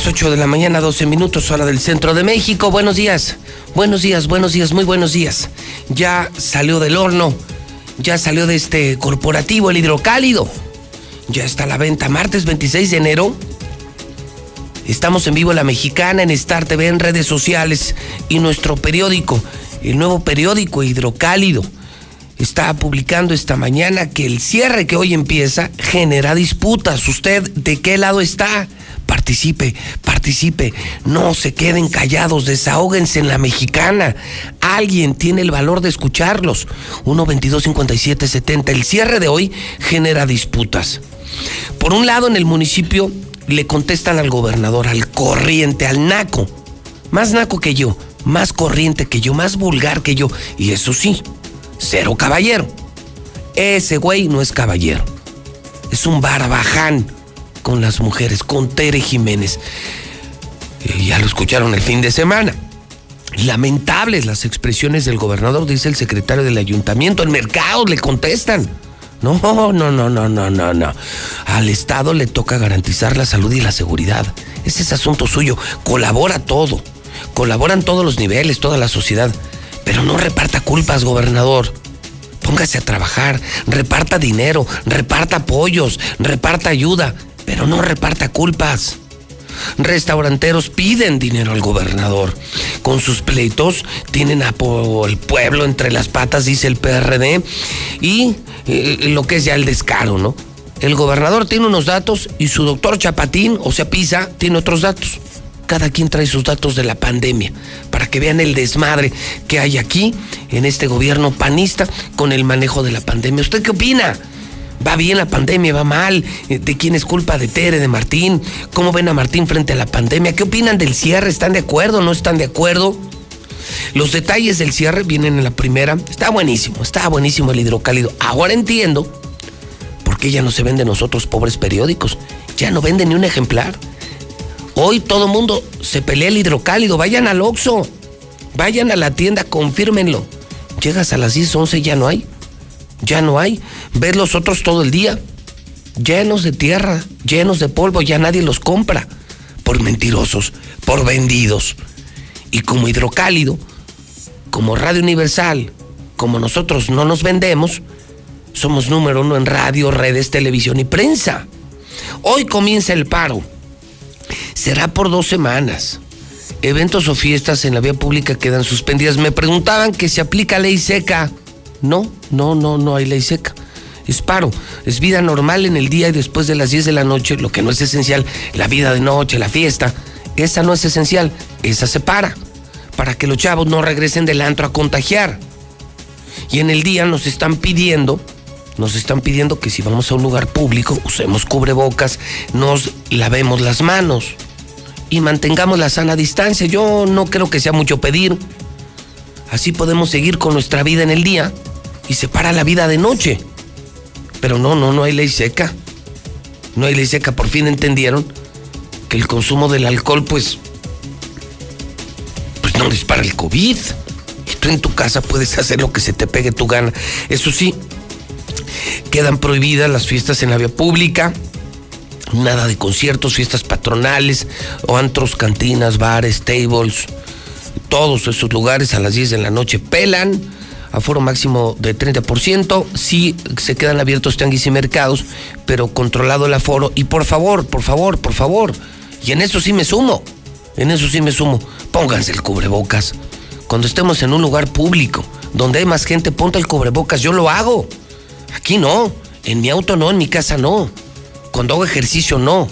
Las 8 de la mañana, 12 minutos, hora del centro de México. Buenos días, buenos días, buenos días, muy buenos días. Ya salió del horno, ya salió de este corporativo el hidrocálido. Ya está la venta martes 26 de enero. Estamos en vivo en La Mexicana, en Star TV, en redes sociales y nuestro periódico, el nuevo periódico Hidrocálido. Está publicando esta mañana que el cierre que hoy empieza genera disputas. ¿Usted de qué lado está? Participe, participe, no se queden callados, desahóguense en la mexicana. Alguien tiene el valor de escucharlos. 1 22 57 70. El cierre de hoy genera disputas. Por un lado, en el municipio le contestan al gobernador, al corriente, al naco. Más naco que yo, más corriente que yo, más vulgar que yo. Y eso sí, cero caballero. Ese güey no es caballero. Es un barbaján con las mujeres, con Tere Jiménez. Ya lo escucharon el fin de semana. Lamentables las expresiones del gobernador, dice el secretario del ayuntamiento. En mercados le contestan. No, no, no, no, no, no, no. Al Estado le toca garantizar la salud y la seguridad. Ese es asunto suyo. Colabora todo. Colaboran todos los niveles, toda la sociedad. Pero no reparta culpas, gobernador. Póngase a trabajar, reparta dinero, reparta apoyos, reparta ayuda pero no reparta culpas. Restauranteros piden dinero al gobernador. Con sus pleitos tienen a el pueblo entre las patas, dice el PRD, y eh, lo que es ya el descaro, ¿no? El gobernador tiene unos datos y su doctor Chapatín, o sea, Pisa, tiene otros datos. Cada quien trae sus datos de la pandemia para que vean el desmadre que hay aquí en este gobierno panista con el manejo de la pandemia. ¿Usted qué opina? ¿Va bien la pandemia? ¿Va mal? Eh, ¿De quién es culpa? ¿De Tere? ¿De Martín? ¿Cómo ven a Martín frente a la pandemia? ¿Qué opinan del cierre? ¿Están de acuerdo? ¿No están de acuerdo? Los detalles del cierre vienen en la primera. Está buenísimo, está buenísimo el hidrocálido. Ahora entiendo por qué ya no se venden nosotros pobres periódicos. Ya no venden ni un ejemplar. Hoy todo mundo se pelea el hidrocálido. Vayan al Oxxo. Vayan a la tienda, confírmenlo. Llegas a las 10, 11 ya no hay Ya no hay. Ves los otros todo el día, llenos de tierra, llenos de polvo, ya nadie los compra. Por mentirosos, por vendidos. Y como hidrocálido, como Radio Universal, como nosotros no nos vendemos, somos número uno en radio, redes, televisión y prensa. Hoy comienza el paro. Será por dos semanas. Eventos o fiestas en la vía pública quedan suspendidas. Me preguntaban que se aplica ley seca. No, no, no, no hay ley seca. Es paro, es vida normal en el día y después de las 10 de la noche, lo que no es esencial, la vida de noche, la fiesta, esa no es esencial, esa se para, para que los chavos no regresen del antro a contagiar. Y en el día nos están pidiendo nos están pidiendo que si vamos a un lugar público usemos cubrebocas, nos lavemos las manos y mantengamos la sana distancia. Yo no creo que sea mucho pedir. Así podemos seguir con nuestra vida en el día y se para la vida de noche. Pero no, no, no hay ley seca. No hay ley seca. Por fin entendieron que el consumo del alcohol, pues, pues no dispara el COVID. Y tú en tu casa puedes hacer lo que se te pegue tu gana. Eso sí, Quedan prohibidas las fiestas en la vía pública, nada de conciertos, fiestas patronales, o antros, cantinas, bares, tables. Todos esos lugares a las 10 de la noche pelan, aforo máximo de 30%. Sí se quedan abiertos tianguis y mercados, pero controlado el aforo. Y por favor, por favor, por favor, y en eso sí me sumo, en eso sí me sumo, pónganse el cubrebocas. Cuando estemos en un lugar público, donde hay más gente, ponte el cubrebocas, yo lo hago. Aquí no, en mi auto no, en mi casa no. Cuando hago ejercicio no.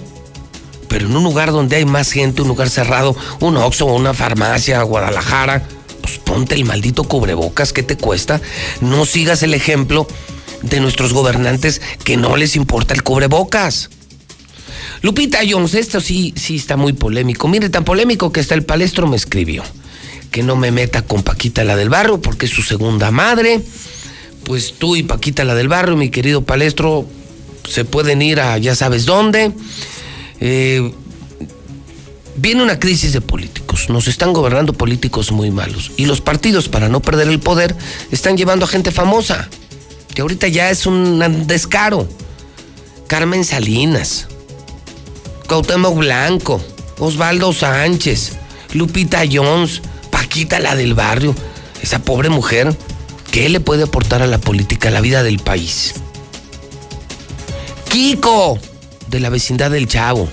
Pero en un lugar donde hay más gente, un lugar cerrado, un Oxxo, una farmacia, Guadalajara, pues ponte el maldito cubrebocas, ¿qué te cuesta? No sigas el ejemplo de nuestros gobernantes que no les importa el cubrebocas. Lupita Jones, esto sí, sí está muy polémico. Mire, tan polémico que hasta el palestro me escribió. Que no me meta con Paquita la del barrio porque es su segunda madre pues tú y Paquita la del barrio, mi querido Palestro, se pueden ir a ya sabes dónde. Eh, viene una crisis de políticos, nos están gobernando políticos muy malos y los partidos para no perder el poder están llevando a gente famosa, que ahorita ya es un descaro. Carmen Salinas, Cuauhtémoc Blanco, Osvaldo Sánchez, Lupita Jones, Paquita la del barrio, esa pobre mujer ¿Qué le puede aportar a la política, a la vida del país? Kiko, de la vecindad del Chavo.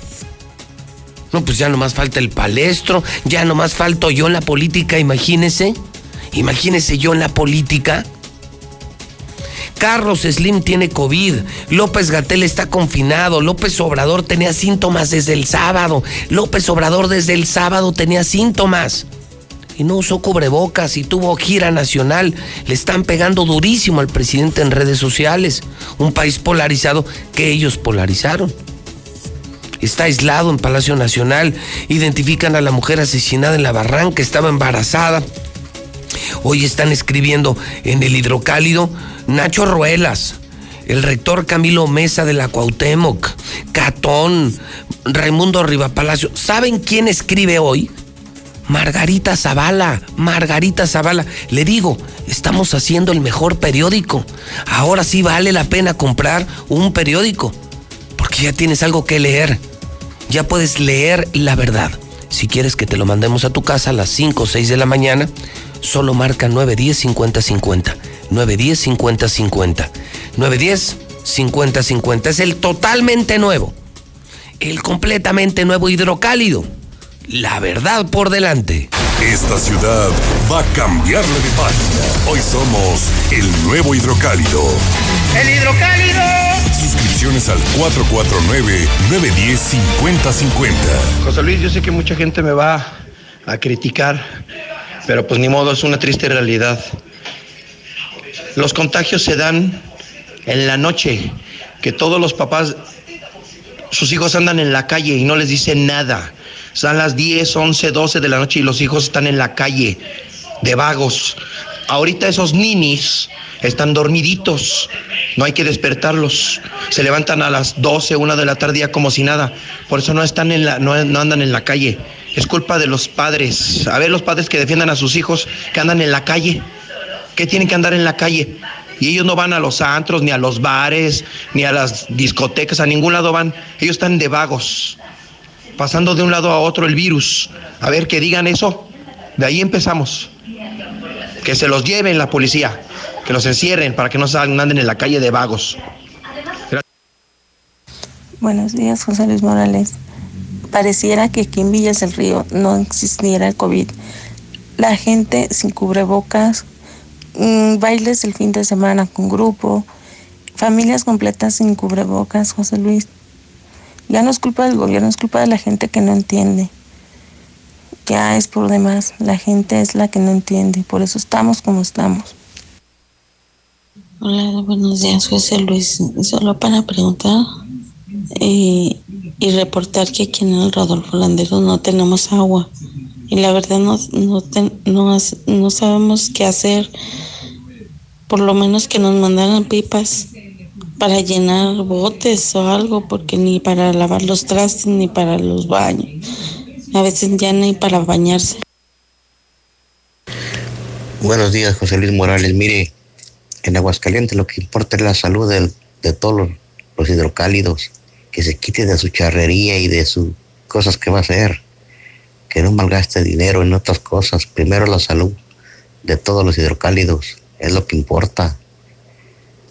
No, pues ya nomás falta el palestro, ya nomás falto yo en la política, imagínese. Imagínese yo en la política. Carlos Slim tiene COVID, López Gatel está confinado, López Obrador tenía síntomas desde el sábado, López Obrador desde el sábado tenía síntomas y no usó cubrebocas y tuvo gira nacional. Le están pegando durísimo al presidente en redes sociales. Un país polarizado que ellos polarizaron. Está aislado en Palacio Nacional. Identifican a la mujer asesinada en la barranca. Estaba embarazada. Hoy están escribiendo en el hidrocálido Nacho Ruelas, el rector Camilo Mesa de la Cuauhtémoc, Catón, Raimundo Rivapalacio. ¿Saben quién escribe hoy? Margarita Zavala, Margarita Zavala. Le digo, estamos haciendo el mejor periódico. Ahora sí vale la pena comprar un periódico, porque ya tienes algo que leer. Ya puedes leer la verdad. Si quieres que te lo mandemos a tu casa a las 5 o 6 de la mañana, solo marca 910 50 50. 910 50 50. 910 50 50. Es el totalmente nuevo. El completamente nuevo hidrocálido la verdad por delante. Esta ciudad va a cambiarle de página. Hoy somos el nuevo hidrocálido. ¡El hidrocálido! Suscripciones al 449-910-5050. José Luis, yo sé que mucha gente me va a criticar, pero pues ni modo, es una triste realidad. Los contagios se dan en la noche, que todos los papás, sus hijos andan en la calle y no les dicen nada son las 10, 11, 12 de la noche y los hijos están en la calle de vagos. Ahorita esos ninis están dormiditos, no hay que despertarlos. Se levantan a las 12, 1 de la tarde ya como si nada. Por eso no están en la, no, no andan en la calle. Es culpa de los padres. A ver los padres que defiendan a sus hijos que andan en la calle. ¿Qué tienen que andar en la calle? Y ellos no van a los antros, ni a los bares, ni a las discotecas, a ningún lado van. Ellos están de vagos, pasando de un lado a otro el virus. A ver, que digan eso. De ahí empezamos. Que se los lleven la policía, que los encierren para que no anden en la calle de vagos. Buenos días, José Luis Morales. Pareciera que aquí en Villas del Río no existiera el COVID. La gente sin cubrebocas, mm, bailes el fin de semana con grupo, familias completas sin cubrebocas, José Luis. Ya no es culpa del gobierno, es culpa de la gente que no entiende. Ya es por demás, la gente es la que no entiende, por eso estamos como estamos. Hola, buenos días, José Luis. Solo para preguntar y, reportar que aquí en el Rodolfo Landeros no tenemos agua. Y la verdad no, no, no, no sabemos qué hacer. Por lo menos que nos mandaran pipas para llenar botes o algo, porque ni para lavar los trastes ni para los baños. A veces ya ni para bañarse. Buenos días, José Luis Morales. Mire, en Aguascalientes lo que importa es la salud de todos los hidrocálidos que se quite de su charrería y de sus cosas que va a hacer, que no malgaste dinero en otras cosas, primero la salud de todos los hidrocálidos, es lo que importa.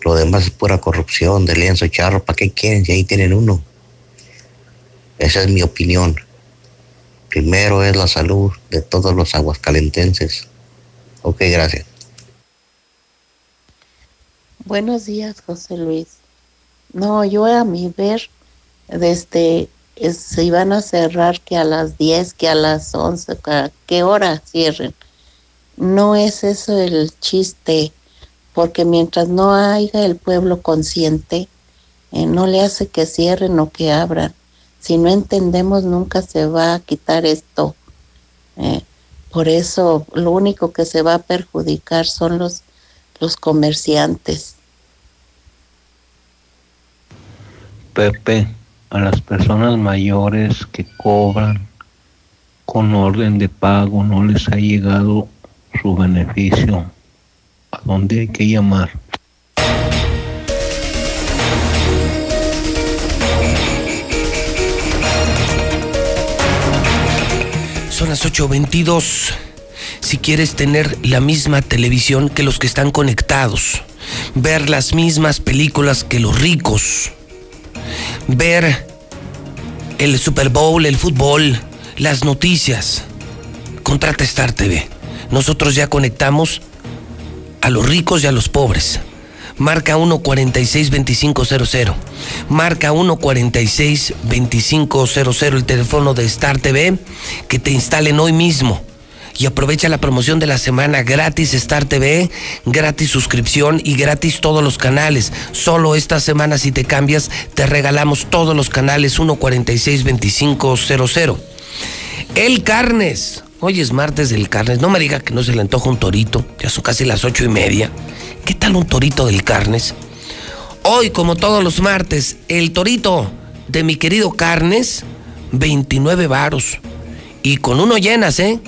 Lo demás es pura corrupción, de lienzo charro, ¿para qué quieren si ahí tienen uno? Esa es mi opinión. Primero es la salud de todos los aguascalentenses. Ok, gracias. Buenos días, José Luis. No, yo a mi ver desde se iban a cerrar que a las 10, que a las 11, ¿a qué hora cierren? No es eso el chiste, porque mientras no haya el pueblo consciente, eh, no le hace que cierren o que abran. Si no entendemos, nunca se va a quitar esto. Eh, por eso, lo único que se va a perjudicar son los, los comerciantes. Pepe, a las personas mayores que cobran con orden de pago no les ha llegado su beneficio. ¿A dónde hay que llamar? Son las 8.22. Si quieres tener la misma televisión que los que están conectados, ver las mismas películas que los ricos, ver el Super Bowl, el fútbol, las noticias. Contrata Star TV. Nosotros ya conectamos a los ricos y a los pobres. Marca 146-2500. Marca 146-2500 el teléfono de Star TV que te instalen hoy mismo y aprovecha la promoción de la semana gratis Star TV, gratis suscripción y gratis todos los canales. Solo esta semana si te cambias te regalamos todos los canales 146-2500. El Carnes. Hoy es martes del Carnes. No me diga que no se le antoja un torito. Ya son casi las ocho y media. ¿Qué tal un torito del Carnes? Hoy, como todos los martes, el torito de mi querido Carnes, 29 varos. Y con uno llenas, ¿eh?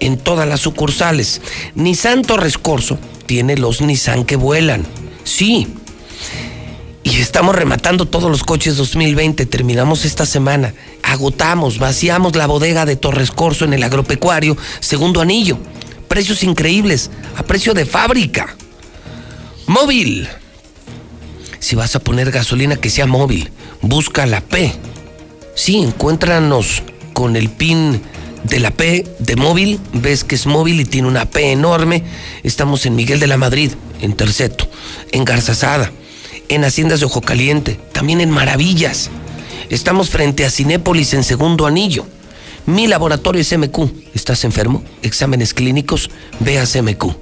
en todas las sucursales. Nissan Torres Corso tiene los Nissan que vuelan. Sí. Y estamos rematando todos los coches 2020. Terminamos esta semana. Agotamos, vaciamos la bodega de Torres Corso en el agropecuario, segundo anillo. Precios increíbles, a precio de fábrica. Móvil. Si vas a poner gasolina que sea móvil, busca la P. Sí, encuéntranos con el PIN de la P de móvil, ves que es móvil y tiene una P enorme. Estamos en Miguel de la Madrid, en Terceto, en Garzazada, en Haciendas de Ojo Caliente, también en Maravillas. Estamos frente a Cinépolis en Segundo Anillo. Mi laboratorio es MQ. ¿Estás enfermo? Exámenes clínicos, ve a CMQ.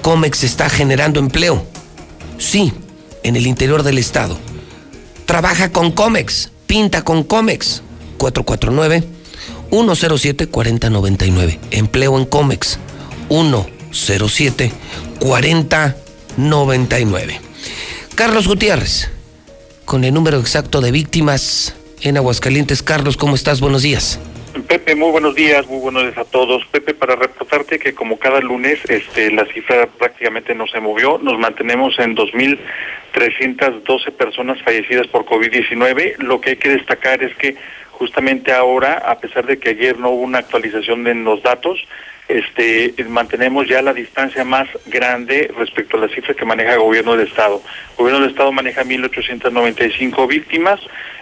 Comex está generando empleo. Sí, en el interior del estado. Trabaja con Comex, pinta con Comex. 449 107-4099. Empleo en Comex 107-4099. Carlos Gutiérrez, con el número exacto de víctimas en Aguascalientes. Carlos, ¿cómo estás? Buenos días. Pepe, muy buenos días, muy buenos días a todos. Pepe, para reportarte que como cada lunes este, la cifra prácticamente no se movió, nos mantenemos en 2.312 personas fallecidas por COVID-19. Lo que hay que destacar es que justamente ahora, a pesar de que ayer no hubo una actualización en los datos, este, mantenemos ya la distancia más grande respecto a la cifra que maneja el gobierno del Estado. El gobierno del Estado maneja 1.895 víctimas,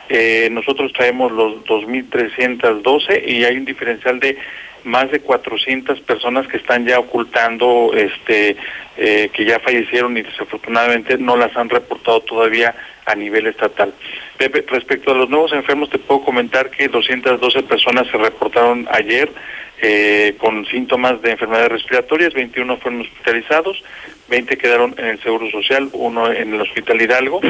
eh, nosotros traemos los 2.312 y hay un diferencial de más de 400 personas que están ya ocultando, este, eh, que ya fallecieron y desafortunadamente no las han reportado todavía a nivel estatal. Pepe, respecto a los nuevos enfermos, te puedo comentar que 212 personas se reportaron ayer eh, con síntomas de enfermedades respiratorias, 21 fueron hospitalizados, 20 quedaron en el Seguro Social, uno en el Hospital Hidalgo,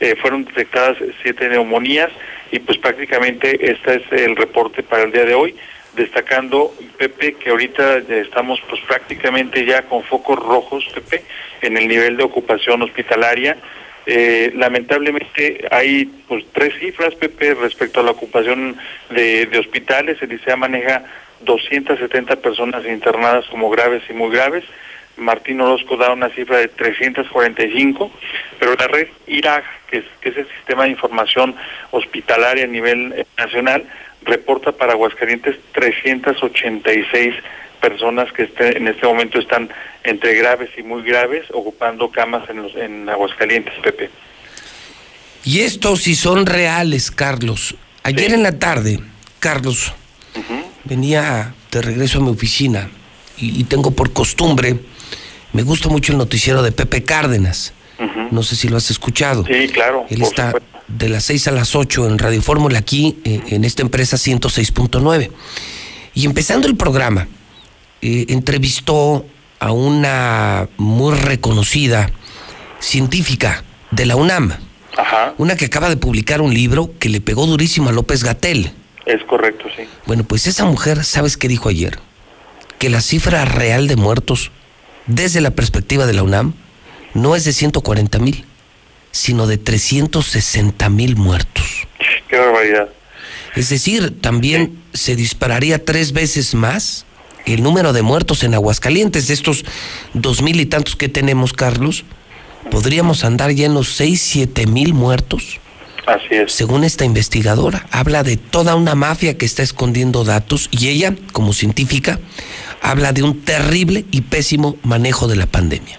eh, fueron detectadas siete neumonías y pues prácticamente este es el reporte para el día de hoy, destacando, Pepe, que ahorita estamos pues prácticamente ya con focos rojos, Pepe, en el nivel de ocupación hospitalaria, eh, lamentablemente hay pues tres cifras, Pepe, respecto a la ocupación de, de hospitales. El ICEA maneja 270 personas internadas como graves y muy graves. Martín Orozco da una cifra de 345, pero la red IRAG, que es, que es el sistema de información hospitalaria a nivel eh, nacional, reporta para Aguascalientes 386 personas que este, en este momento están entre graves y muy graves ocupando camas en, los, en Aguascalientes, Pepe. Y estos si son reales, Carlos. Ayer en la tarde, Carlos, venía de regreso a mi oficina y, tengo por costumbre, me gusta mucho el noticiero de Pepe Cárdenas. No sé si lo has escuchado. Sí, claro. Él está de las 6 a las 8 en Radio Fórmula aquí, eh, en esta empresa 106.9. Y empezando el programa, eh, entrevistó a una muy reconocida científica de la UNAM. Una que acaba de publicar un libro que le pegó durísimo a López Gatel. Es correcto, sí. Bueno, pues esa mujer, ¿sabes qué dijo ayer? Que la cifra real de muertos, desde la perspectiva de la UNAM, no es de 140 mil, sino de 360 mil muertos. Qué barbaridad. Es decir, también se dispararía tres veces más el número de muertos en Aguascalientes, de estos dos mil y tantos que tenemos, Carlos, podríamos andar ya en los seis, siete mil muertos. Así es. Según esta investigadora, habla de toda una mafia que está escondiendo datos y ella, como científica, habla de un terrible y pésimo manejo de la pandemia.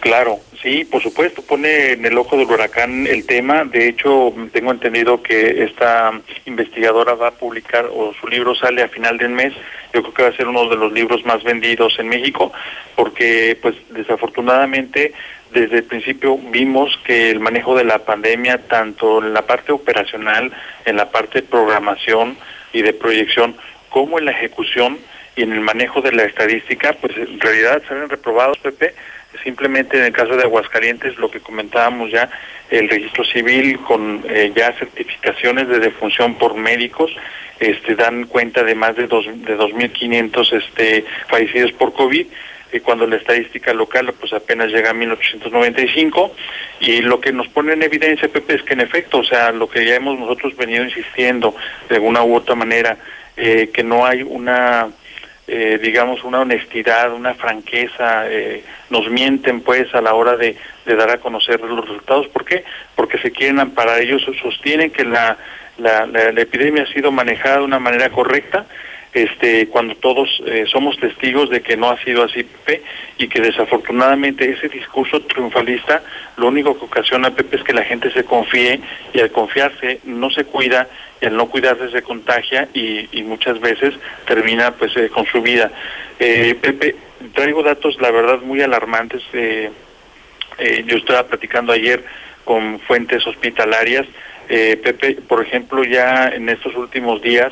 Claro, sí, por supuesto, pone en el ojo del huracán el tema. De hecho, tengo entendido que esta investigadora va a publicar, o su libro sale a final del mes. Yo creo que va a ser uno de los libros más vendidos en México, porque, pues, desafortunadamente, desde el principio vimos que el manejo de la pandemia, tanto en la parte operacional, en la parte de programación y de proyección, como en la ejecución y en el manejo de la estadística, pues en realidad salen reprobados, Pepe, Simplemente en el caso de Aguascalientes, lo que comentábamos ya, el registro civil con eh, ya certificaciones de defunción por médicos, este, dan cuenta de más de, dos, de 2.500 este, fallecidos por COVID cuando la estadística local pues apenas llega a 1895 y lo que nos pone en evidencia Pepe es que en efecto, o sea, lo que ya hemos nosotros venido insistiendo de una u otra manera, eh, que no hay una eh, digamos, una honestidad, una franqueza, eh, nos mienten pues a la hora de, dar a conocer los resultados. ¿Por qué? Porque se quieren amparar, ellos sostienen que la, la, la, epidemia ha sido manejada de una manera correcta, este, cuando todos eh, somos testigos de que no ha sido así, Pepe, y que desafortunadamente ese discurso triunfalista lo único que ocasiona, Pepe, es que la gente se confíe y al confiarse no se cuida y al no cuidarse se contagia y, y muchas veces termina pues eh, con su vida. Eh, Pepe, traigo datos, la verdad, muy alarmantes. Eh, yo estaba platicando ayer con fuentes hospitalarias. Pepe, por ejemplo, ya en estos últimos días,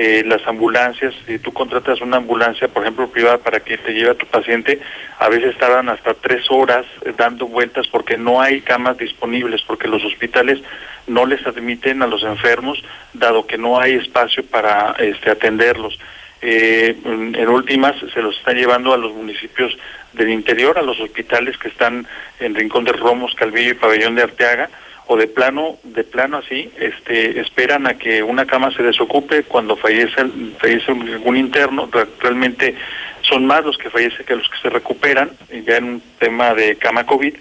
eh, las ambulancias, si tú contratas una ambulancia, por ejemplo, privada para que te lleve a tu paciente, a veces tardan hasta tres horas eh, dando vueltas porque no hay camas disponibles, porque los hospitales no les admiten a los enfermos, dado que no hay espacio para este, atenderlos. Eh, en últimas, se los están llevando a los municipios del interior, a los hospitales que están en Rincón de Romos, Calvillo y Pabellón de Arteaga, o de plano, de plano así, este, esperan a que una cama se desocupe cuando fallece, fallece algún interno, realmente son más los que fallecen que los que se recuperan, ya en un tema de cama COVID,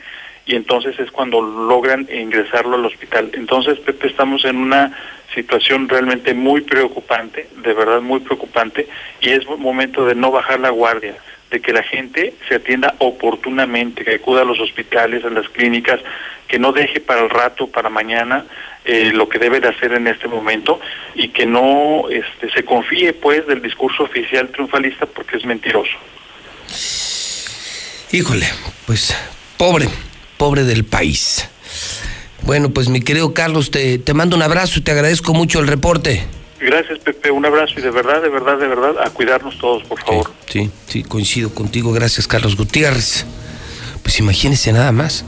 y entonces es cuando logran ingresarlo al hospital. Entonces, Pepe, estamos en una situación realmente muy preocupante, de verdad muy preocupante, y es momento de no bajar la guardia, de que la gente se atienda oportunamente, que acuda a los hospitales, a las clínicas, que no deje para el rato, para mañana, eh, lo que debe de hacer en este momento y que no este, se confíe pues del discurso oficial triunfalista porque es mentiroso. Híjole, pues pobre, pobre del país. Bueno, pues mi querido Carlos, te, te mando un abrazo y te agradezco mucho el reporte. Gracias, Pepe. Un abrazo y de verdad, de verdad, de verdad, a cuidarnos todos, por favor. Sí, sí, coincido contigo. Gracias, Carlos Gutiérrez. Pues imagínese nada más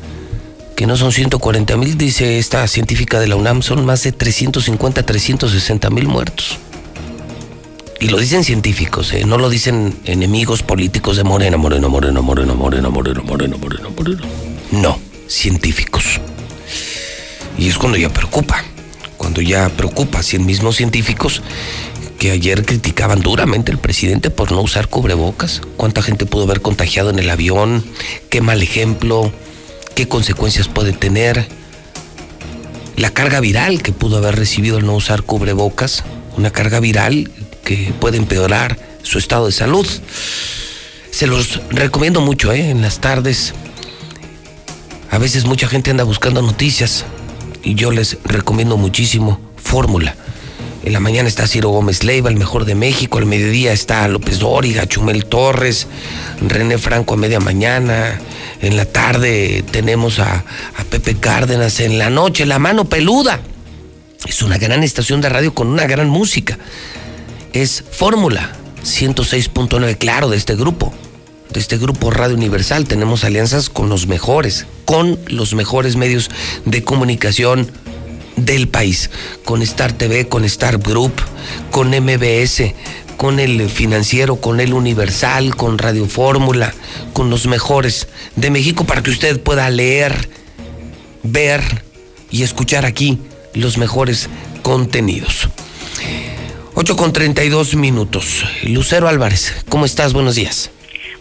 que no son 140 mil, dice esta científica de la UNAM, son más de 350, 360 mil muertos. Y lo dicen científicos, ¿eh? no lo dicen enemigos políticos de Morena, Moreno, Moreno, Moreno, Moreno, Moreno, Moreno, Moreno, Moreno. No, científicos. Y es cuando ya preocupa, cuando ya preocupa, si en mismos científicos que ayer criticaban duramente al presidente por no usar cubrebocas, cuánta gente pudo haber contagiado en el avión, qué mal ejemplo, qué consecuencias puede tener, la carga viral que pudo haber recibido el no usar cubrebocas, una carga viral que puede empeorar su estado de salud. Se los recomiendo mucho ¿eh? en las tardes. A veces mucha gente anda buscando noticias yo les recomiendo muchísimo Fórmula. En la mañana está Ciro Gómez Leiva, el mejor de México. Al mediodía está López Dóriga, Chumel Torres, René Franco a media mañana. En la tarde tenemos a, a Pepe Cárdenas. En la noche, La Mano Peluda. Es una gran estación de radio con una gran música. Es Fórmula 106.9, claro, de este grupo. De este grupo Radio Universal. Tenemos alianzas con los mejores, con los mejores medios de comunicación del país, con Star TV, con Star Group, con MBS, con el financiero, con el Universal, con Radio Fórmula, con los mejores de México para que usted pueda leer, ver y escuchar aquí los mejores contenidos. 8 con 32 minutos. Lucero Álvarez, ¿cómo estás? Buenos días.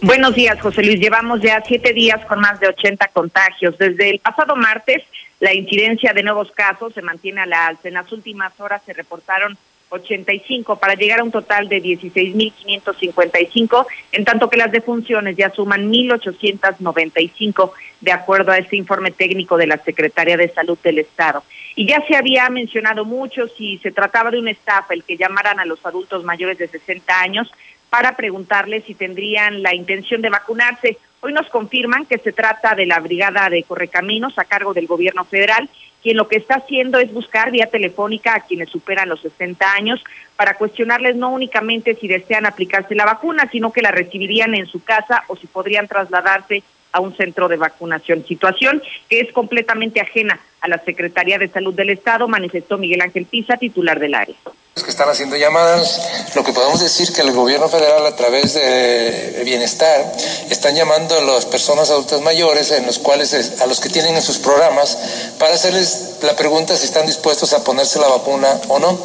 Buenos días, José Luis. Llevamos ya siete días con más de 80 contagios. Desde el pasado martes la incidencia de nuevos casos se mantiene a la alza. En las últimas horas se reportaron 85 para llegar a un total de 16.555, en tanto que las defunciones ya suman 1.895, de acuerdo a este informe técnico de la Secretaría de Salud del Estado. Y ya se había mencionado mucho si se trataba de una estafa el que llamaran a los adultos mayores de 60 años para preguntarles si tendrían la intención de vacunarse. Hoy nos confirman que se trata de la Brigada de Correcaminos a cargo del gobierno federal, quien lo que está haciendo es buscar vía telefónica a quienes superan los 60 años para cuestionarles no únicamente si desean aplicarse la vacuna, sino que la recibirían en su casa o si podrían trasladarse a un centro de vacunación. Situación que es completamente ajena a la Secretaría de Salud del Estado, manifestó Miguel Ángel Pisa, titular del área. Que están haciendo llamadas, lo que podemos decir que el gobierno federal a través de bienestar están llamando a las personas adultas mayores en los cuales a los que tienen en sus programas para hacerles la pregunta si están dispuestos a ponerse la vacuna o no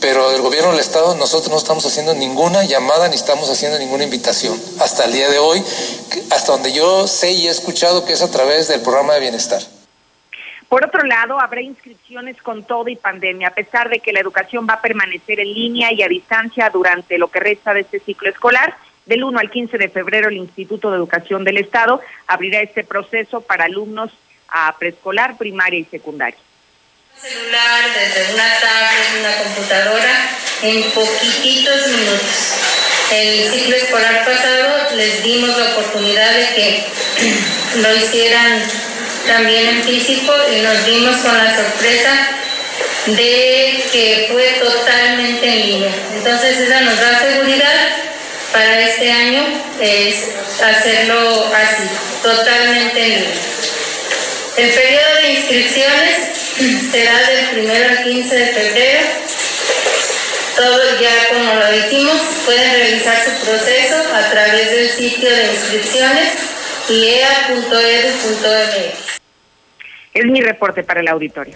pero el gobierno del Estado nosotros no estamos haciendo ninguna llamada ni estamos haciendo ninguna invitación hasta el día de hoy, hasta donde yo sé y he escuchado que es a través del programa de bienestar. Por otro lado, habrá inscripciones con todo y pandemia, a pesar de que la educación va a permanecer en línea y a distancia durante lo que resta de este ciclo escolar. Del 1 al 15 de febrero, el Instituto de Educación del Estado abrirá este proceso para alumnos a preescolar, primaria y secundaria celular, desde una tablet, una computadora, en poquititos minutos. El ciclo escolar pasado les dimos la oportunidad de que lo hicieran también en físico y nos dimos con la sorpresa de que fue totalmente en línea. Entonces esa nos da seguridad para este año es hacerlo así, totalmente en línea. El periodo de inscripciones será del primero al 15 de febrero. Todos ya, como lo dijimos, pueden realizar su proceso a través del sitio de inscripciones iea.edu.mx. Es mi reporte para el auditorio.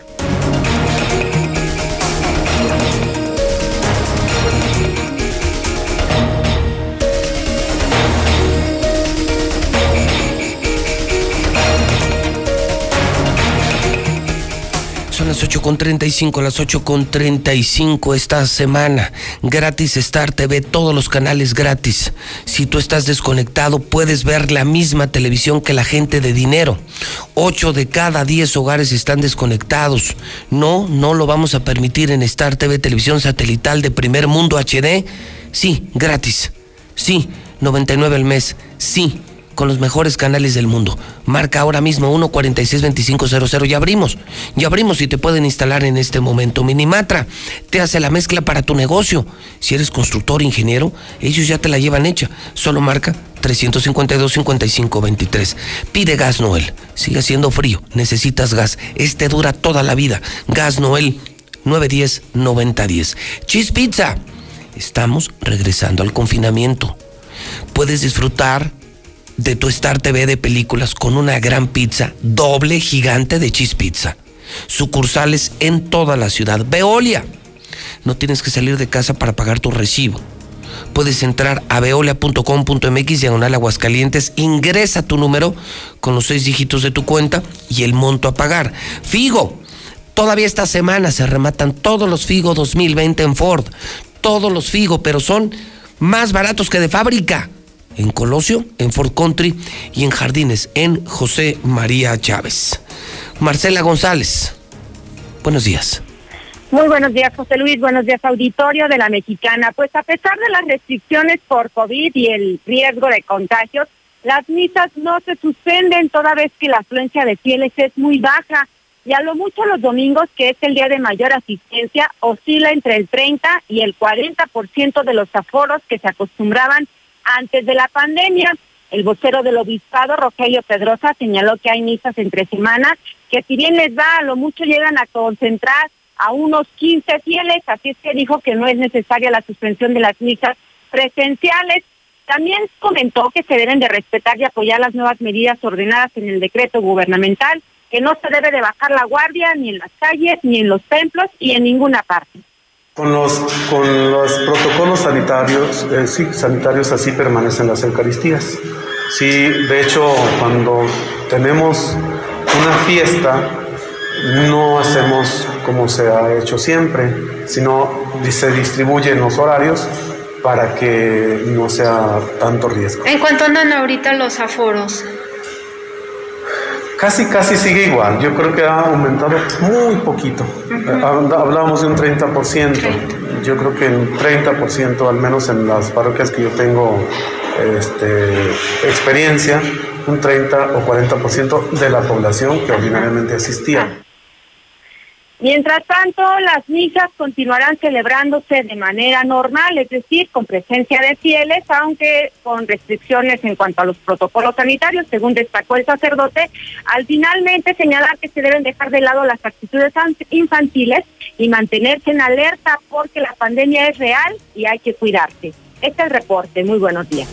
Son las 8.35, las 8.35 esta semana. Gratis Star TV, todos los canales gratis. Si tú estás desconectado, puedes ver la misma televisión que la gente de dinero. 8 de cada 10 hogares están desconectados. No, no lo vamos a permitir en Star TV, televisión satelital de primer mundo HD. Sí, gratis. Sí, 99 al mes. Sí con los mejores canales del mundo. Marca ahora mismo 1462500. Ya abrimos. Ya abrimos y te pueden instalar en este momento. Minimatra te hace la mezcla para tu negocio. Si eres constructor, ingeniero, ellos ya te la llevan hecha. Solo marca 352-5523. Pide gas Noel. Sigue haciendo frío. Necesitas gas. Este dura toda la vida. Gas Noel 910-9010. Cheese Pizza. Estamos regresando al confinamiento. Puedes disfrutar de tu Star TV de películas con una gran pizza doble gigante de cheese pizza. Sucursales en toda la ciudad. Veolia. No tienes que salir de casa para pagar tu recibo. Puedes entrar a veolia.com.mx diagonal Aguascalientes, ingresa tu número con los seis dígitos de tu cuenta y el monto a pagar. Figo, todavía esta semana se rematan todos los Figo 2020 en Ford. Todos los Figo, pero son más baratos que de fábrica en Colosio, en Fort Country y en Jardines, en José María Chávez. Marcela González, buenos días. Muy buenos días, José Luis. Buenos días, auditorio de la Mexicana. Pues a pesar de las restricciones por COVID y el riesgo de contagios, las misas no se suspenden toda vez que la afluencia de fieles es muy baja. Y a lo mucho los domingos, que es el día de mayor asistencia, oscila entre el 30 y el 40% de los aforos que se acostumbraban antes de la pandemia. El vocero del obispado, Rogelio Pedrosa, señaló que hay misas entre semanas que si bien les da, a lo mucho llegan a concentrar a unos 15 fieles, así es que dijo que no es necesaria la suspensión de las misas presenciales. También comentó que se deben de respetar y apoyar las nuevas medidas ordenadas en el decreto gubernamental, que no se debe de bajar la guardia ni en las calles, ni en los templos y en ninguna parte. Con los, con los protocolos sanitarios, eh, sí, sanitarios así permanecen las Eucaristías. Sí, de hecho, cuando tenemos una fiesta, no hacemos como se ha hecho siempre, sino se distribuyen los horarios para que no sea tanto riesgo. ¿En cuánto andan ahorita los aforos? Casi, casi sigue igual. Yo creo que ha aumentado muy poquito. Hablábamos de un 30%. Yo creo que en 30%, al menos en las parroquias que yo tengo este, experiencia, un 30 o 40% de la población que ordinariamente asistía. Mientras tanto, las misas continuarán celebrándose de manera normal, es decir, con presencia de fieles, aunque con restricciones en cuanto a los protocolos sanitarios, según destacó el sacerdote, al finalmente señalar que se deben dejar de lado las actitudes infantiles y mantenerse en alerta porque la pandemia es real y hay que cuidarse. Este es el reporte. Muy buenos días.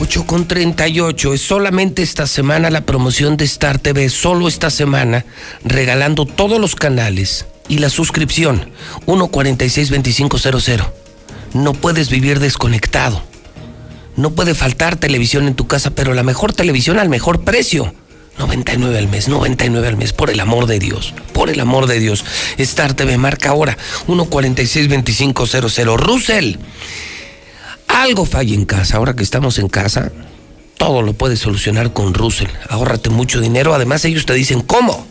8 con 38. Es solamente esta semana la promoción de Star TV. Solo esta semana, regalando todos los canales y la suscripción. 1462500. No puedes vivir desconectado. No puede faltar televisión en tu casa, pero la mejor televisión al mejor precio. 99 al mes, 99 al mes, por el amor de Dios, por el amor de Dios. Star TV marca ahora 1462500. Russell. Algo falla en casa, ahora que estamos en casa, todo lo puedes solucionar con Russell. Ahórrate mucho dinero, además ellos te dicen cómo.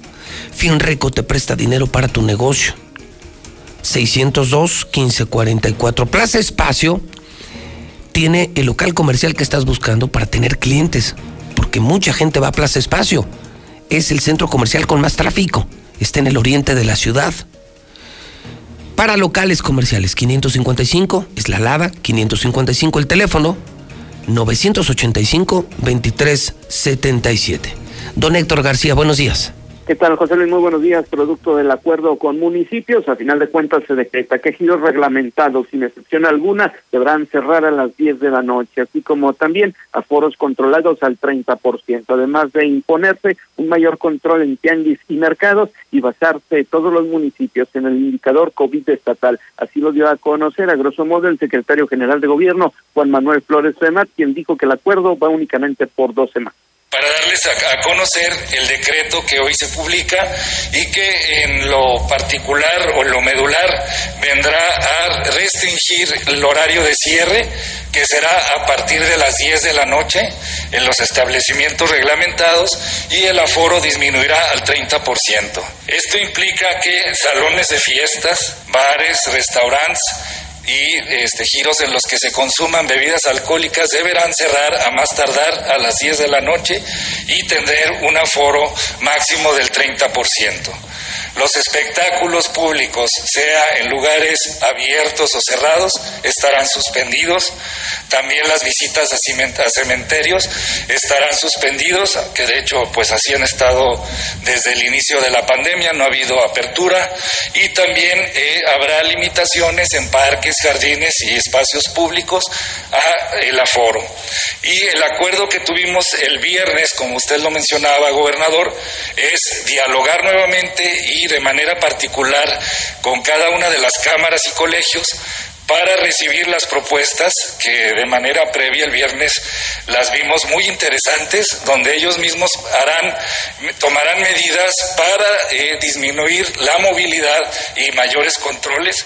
Finreco te presta dinero para tu negocio. 602 1544 Plaza Espacio tiene el local comercial que estás buscando para tener clientes, porque mucha gente va a Plaza Espacio. Es el centro comercial con más tráfico. Está en el oriente de la ciudad. Para locales comerciales, 555 es la LADA, 555 el teléfono, 985-2377. Don Héctor García, buenos días. ¿Qué tal, José Luis? Muy buenos días. Producto del acuerdo con municipios, a final de cuentas se decreta que giros reglamentados, sin excepción alguna, deberán cerrar a las 10 de la noche, así como también aforos controlados al 30%, además de imponerse un mayor control en tianguis y mercados y basarse todos los municipios en el indicador COVID estatal. Así lo dio a conocer, a grosso modo, el secretario general de Gobierno, Juan Manuel Flores Femat, quien dijo que el acuerdo va únicamente por dos semanas para darles a, conocer el decreto que hoy se publica y que en lo particular o en lo medular vendrá a restringir el horario de cierre, que será a partir de las 10 de la noche en los establecimientos reglamentados y el aforo disminuirá al 30%. Esto implica que salones de fiestas, bares, restaurantes, y este, giros en los que se consuman bebidas alcohólicas deberán cerrar a más tardar a las 10 de la noche y tener un aforo máximo del 30%. Los espectáculos públicos, sea en lugares abiertos o cerrados, estarán suspendidos. También las visitas a cementerios estarán suspendidos, que de hecho pues así han estado desde el inicio de la pandemia, no ha habido apertura. Y también eh, habrá limitaciones en parques, jardines y espacios públicos a el aforo. Y el acuerdo que tuvimos el viernes, como usted lo mencionaba, gobernador, es dialogar nuevamente y de manera particular con cada una de las cámaras y colegios para recibir las propuestas que de manera previa el viernes las vimos muy interesantes, donde ellos mismos harán, tomarán medidas para eh, disminuir la movilidad y mayores controles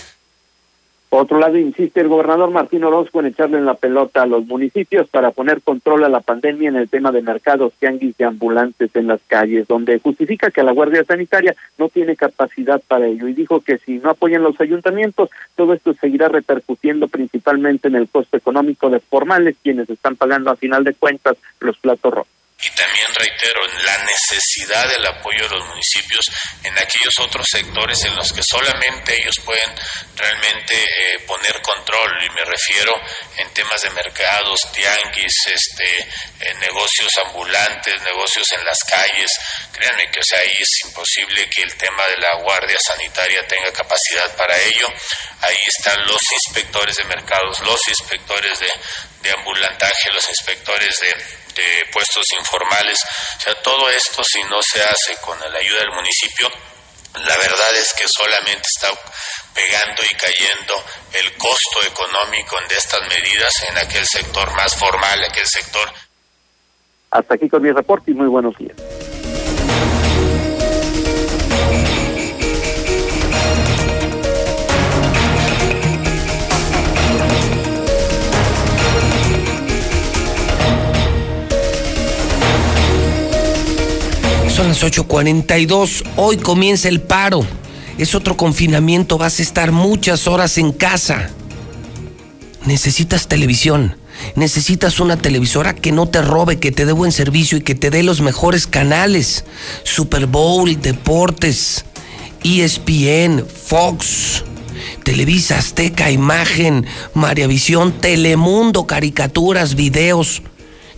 por otro lado, insiste el gobernador Martín Orozco en echarle en la pelota a los municipios para poner control a la pandemia en el tema de mercados, tianguis y ambulantes en las calles, donde justifica que la Guardia Sanitaria no tiene capacidad para ello y dijo que si no apoyan los ayuntamientos, todo esto seguirá repercutiendo principalmente en el costo económico de formales, quienes están pagando a final de cuentas los platos rojos. Y también reitero la necesidad del apoyo de los municipios en aquellos otros sectores en los que solamente ellos pueden realmente eh, poner control y me refiero en temas de mercados, tianguis, este, eh, negocios ambulantes, negocios en las calles. Créanme que o sea, ahí es imposible que el tema de la guardia sanitaria tenga capacidad para ello. Ahí están los inspectores de mercados, los inspectores de, de ambulantaje, los inspectores de puestos informales. O sea, todo esto si no se hace con la ayuda del municipio, la verdad es que solamente está pegando y cayendo el costo económico de estas medidas en aquel sector más formal, aquel sector. Hasta aquí con mi reporte y muy buenos días. Son las 8.42. Hoy comienza el paro. Es otro confinamiento. Vas a estar muchas horas en casa. Necesitas televisión. Necesitas una televisora que no te robe, que te dé buen servicio y que te dé los mejores canales. Super Bowl, deportes, ESPN, Fox, Televisa, Azteca, Imagen, Visión, Telemundo, caricaturas, videos.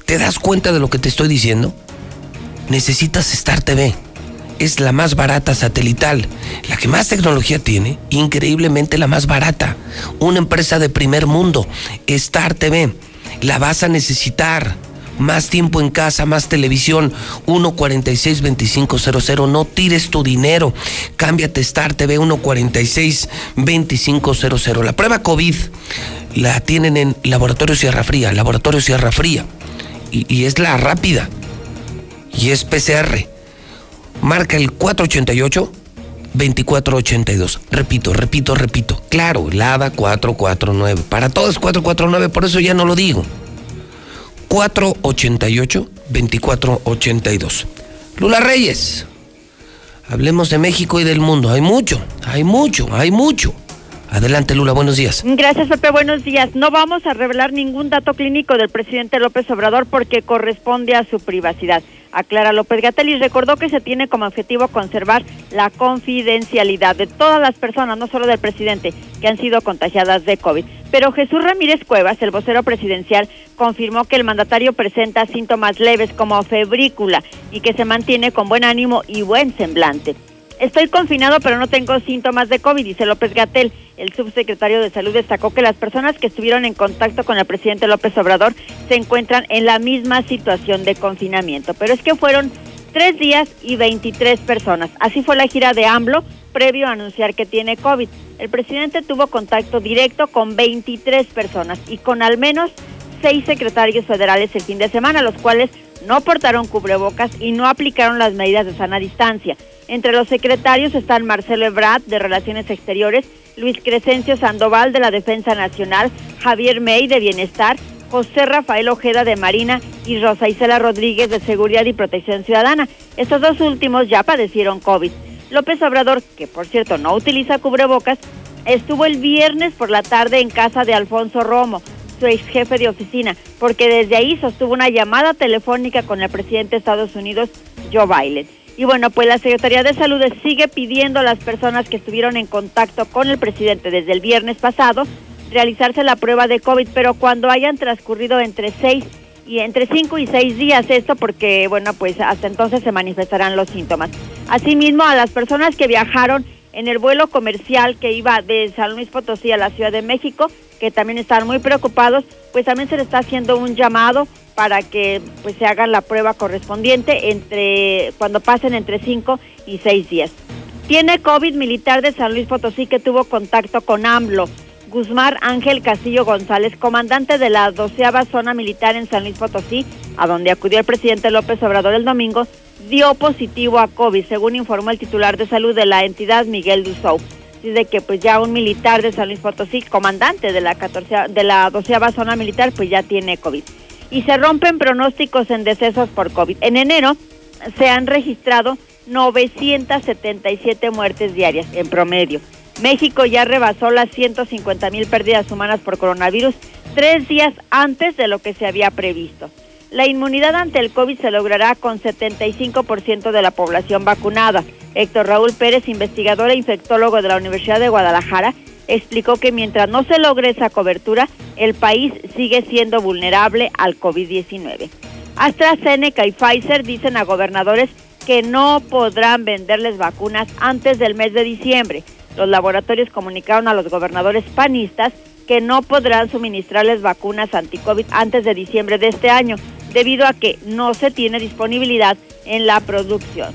¿Te das cuenta de lo que te estoy diciendo? Necesitas Star TV. Es la más barata satelital, la que más tecnología tiene, increíblemente la más barata. Una empresa de primer mundo, Star TV. La vas a necesitar. Más tiempo en casa, más televisión. 146-2500. No tires tu dinero. Cámbiate Star TV 146-2500. La prueba COVID la tienen en Laboratorio Sierra Fría. Laboratorio Sierra Fría. Y, y es la rápida y es PCR. Marca el 488 2482. Repito, repito, repito. Claro, Lada 449. Para todos 449, por eso ya no lo digo. 488 2482. Lula Reyes. Hablemos de México y del mundo. Hay mucho, hay mucho, hay mucho. Adelante, Lula, buenos días. Gracias, Pepe, buenos días. No vamos a revelar ningún dato clínico del presidente López Obrador porque corresponde a su privacidad. Aclara López Gatel recordó que se tiene como objetivo conservar la confidencialidad de todas las personas, no solo del presidente, que han sido contagiadas de COVID. Pero Jesús Ramírez Cuevas, el vocero presidencial, confirmó que el mandatario presenta síntomas leves como febrícula y que se mantiene con buen ánimo y buen semblante. Estoy confinado, pero no tengo síntomas de COVID, dice López Gatel. El subsecretario de Salud destacó que las personas que estuvieron en contacto con el presidente López Obrador se encuentran en la misma situación de confinamiento. Pero es que fueron tres días y 23 personas. Así fue la gira de AMLO previo a anunciar que tiene COVID. El presidente tuvo contacto directo con 23 personas y con al menos seis secretarios federales el fin de semana, los cuales no portaron cubrebocas y no aplicaron las medidas de sana distancia. Entre los secretarios están Marcelo Ebrard, de Relaciones Exteriores, Luis Crescencio Sandoval, de la Defensa Nacional, Javier May, de Bienestar, José Rafael Ojeda, de Marina, y Rosa Isela Rodríguez, de Seguridad y Protección Ciudadana. Estos dos últimos ya padecieron COVID. López Obrador, que por cierto no utiliza cubrebocas, estuvo el viernes por la tarde en casa de Alfonso Romo, su ex jefe de oficina, porque desde ahí sostuvo una llamada telefónica con el presidente de Estados Unidos, Joe Biden. Y bueno, pues la Secretaría de Salud sigue pidiendo a las personas que estuvieron en contacto con el presidente desde el viernes pasado realizarse la prueba de COVID, pero cuando hayan transcurrido entre seis y entre cinco y seis días esto porque bueno pues hasta entonces se manifestarán los síntomas. Asimismo a las personas que viajaron en el vuelo comercial que iba de San Luis Potosí a la Ciudad de México, que también están muy preocupados, pues también se le está haciendo un llamado para que pues se haga la prueba correspondiente entre cuando pasen entre 5 y 6 días. Tiene COVID militar de San Luis Potosí que tuvo contacto con AMLO. Guzmán Ángel Castillo González, comandante de la doceava zona militar en San Luis Potosí, a donde acudió el presidente López Obrador el domingo, dio positivo a COVID, según informó el titular de salud de la entidad, Miguel Dusou. Dice que pues ya un militar de San Luis Potosí, comandante de la 14, de la doceava zona militar, pues ya tiene COVID y se rompen pronósticos en decesos por COVID. En enero se han registrado 977 muertes diarias en promedio. México ya rebasó las 150 mil pérdidas humanas por coronavirus tres días antes de lo que se había previsto. La inmunidad ante el COVID se logrará con 75% de la población vacunada. Héctor Raúl Pérez, investigador e infectólogo de la Universidad de Guadalajara, explicó que mientras no se logre esa cobertura, el país sigue siendo vulnerable al COVID-19. AstraZeneca y Pfizer dicen a gobernadores que no podrán venderles vacunas antes del mes de diciembre. Los laboratorios comunicaron a los gobernadores panistas que no podrán suministrarles vacunas anti-COVID antes de diciembre de este año, debido a que no se tiene disponibilidad en la producción.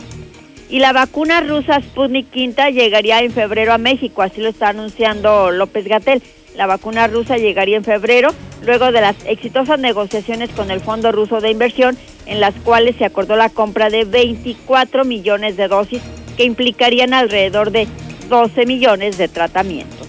Y la vacuna rusa Sputnik V llegaría en febrero a México, así lo está anunciando López Gatel. La vacuna rusa llegaría en febrero, luego de las exitosas negociaciones con el Fondo Ruso de Inversión, en las cuales se acordó la compra de 24 millones de dosis, que implicarían alrededor de 12 millones de tratamientos.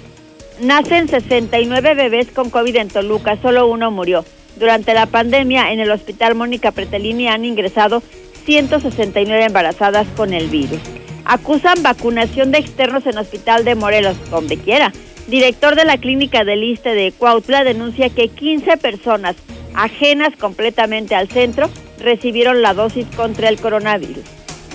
Nacen 69 bebés con COVID en Toluca, solo uno murió. Durante la pandemia, en el Hospital Mónica Pretelini han ingresado 169 embarazadas con el virus. Acusan vacunación de externos en Hospital de Morelos, donde quiera. Director de la clínica del ISTE de Cuautla denuncia que 15 personas ajenas completamente al centro recibieron la dosis contra el coronavirus.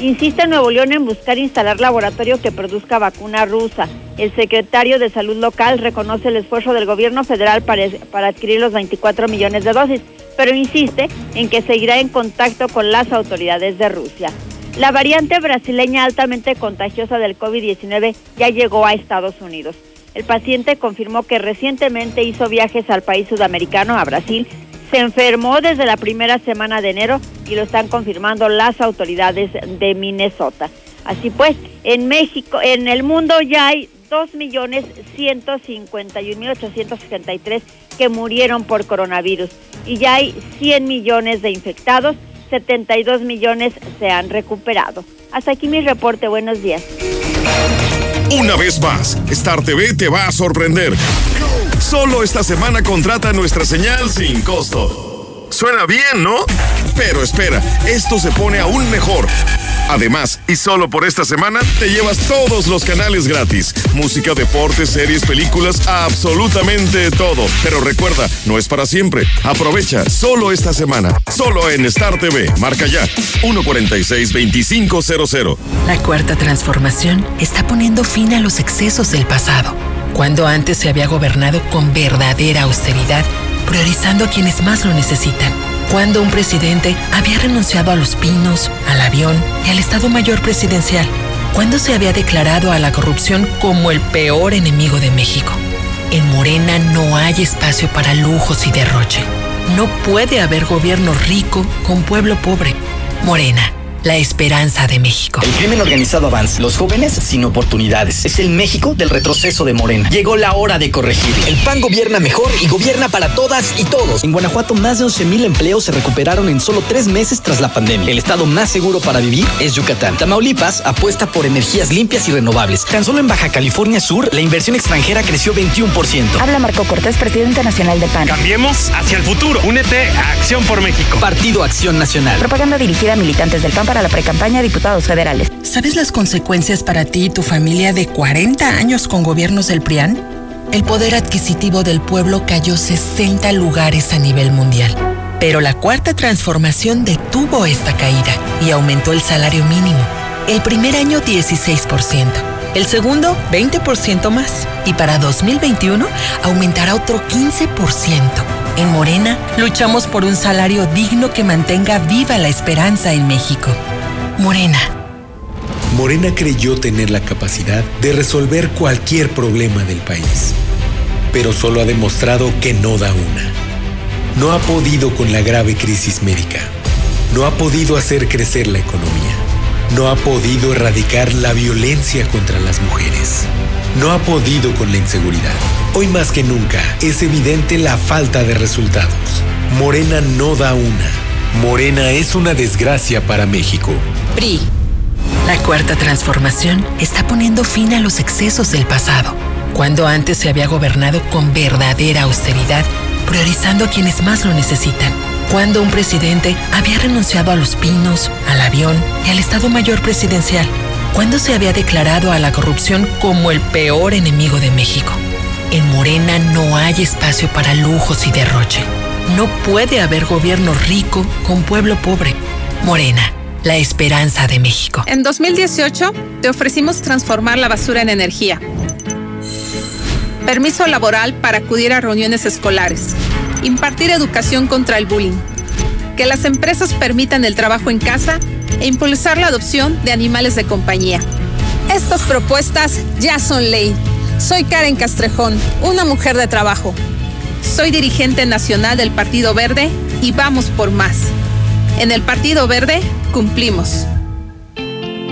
Insiste Nuevo León en buscar instalar laboratorio que produzca vacuna rusa. El secretario de Salud local reconoce el esfuerzo del gobierno federal para, para adquirir los 24 millones de dosis, pero insiste en que seguirá en contacto con las autoridades de Rusia. La variante brasileña altamente contagiosa del COVID-19 ya llegó a Estados Unidos. El paciente confirmó que recientemente hizo viajes al país sudamericano, a Brasil, se enfermó desde la primera semana de enero y lo están confirmando las autoridades de Minnesota. Así pues, en México, en el mundo ya hay 2.151.863 que murieron por coronavirus y ya hay 100 millones de infectados, 72 millones se han recuperado. Hasta aquí mi reporte, buenos días. Una vez más, Star TV te va a sorprender. Solo esta semana contrata nuestra señal sin costo. Suena bien, ¿no? Pero espera, esto se pone aún mejor. Además, y solo por esta semana, te llevas todos los canales gratis. Música, deportes, series, películas, absolutamente todo. Pero recuerda, no es para siempre. Aprovecha solo esta semana. Solo en Star TV. Marca ya. 146-2500. La cuarta transformación está poniendo fin a los excesos del pasado. Cuando antes se había gobernado con verdadera austeridad, priorizando a quienes más lo necesitan cuando un presidente había renunciado a los pinos, al avión y al Estado Mayor Presidencial, cuando se había declarado a la corrupción como el peor enemigo de México. En Morena no hay espacio para lujos y derroche. No puede haber gobierno rico con pueblo pobre. Morena la esperanza de México. El crimen organizado avanza, los jóvenes sin oportunidades. Es el México del retroceso de Morena. Llegó la hora de corregir. El PAN gobierna mejor y gobierna para todas y todos. En Guanajuato, más de 11 mil empleos se recuperaron en solo tres meses tras la pandemia. El estado más seguro para vivir es Yucatán. Tamaulipas apuesta por energías limpias y renovables. Tan solo en Baja California Sur, la inversión extranjera creció 21%. Habla Marco Cortés, presidente nacional de PAN. Cambiemos hacia el futuro. Únete a Acción por México. Partido Acción Nacional. Propaganda dirigida a militantes del PAN para la precampaña diputados federales. ¿Sabes las consecuencias para ti y tu familia de 40 años con gobiernos del PRIAN? El poder adquisitivo del pueblo cayó 60 lugares a nivel mundial. Pero la cuarta transformación detuvo esta caída y aumentó el salario mínimo. El primer año 16%, el segundo 20% más y para 2021 aumentará otro 15%. En Morena luchamos por un salario digno que mantenga viva la esperanza en México. Morena. Morena creyó tener la capacidad de resolver cualquier problema del país, pero solo ha demostrado que no da una. No ha podido con la grave crisis médica. No ha podido hacer crecer la economía. No ha podido erradicar la violencia contra las mujeres. No ha podido con la inseguridad. Hoy más que nunca es evidente la falta de resultados. Morena no da una. Morena es una desgracia para México. PRI. La cuarta transformación está poniendo fin a los excesos del pasado. Cuando antes se había gobernado con verdadera austeridad, priorizando a quienes más lo necesitan. Cuando un presidente había renunciado a los pinos, al avión y al Estado Mayor Presidencial. Cuando se había declarado a la corrupción como el peor enemigo de México. En Morena no hay espacio para lujos y derroche. No puede haber gobierno rico con pueblo pobre. Morena, la esperanza de México. En 2018 te ofrecimos transformar la basura en energía. Permiso laboral para acudir a reuniones escolares. Impartir educación contra el bullying. Que las empresas permitan el trabajo en casa e impulsar la adopción de animales de compañía. Estas propuestas ya son ley. Soy Karen Castrejón, una mujer de trabajo. Soy dirigente nacional del Partido Verde y vamos por más. En el Partido Verde cumplimos.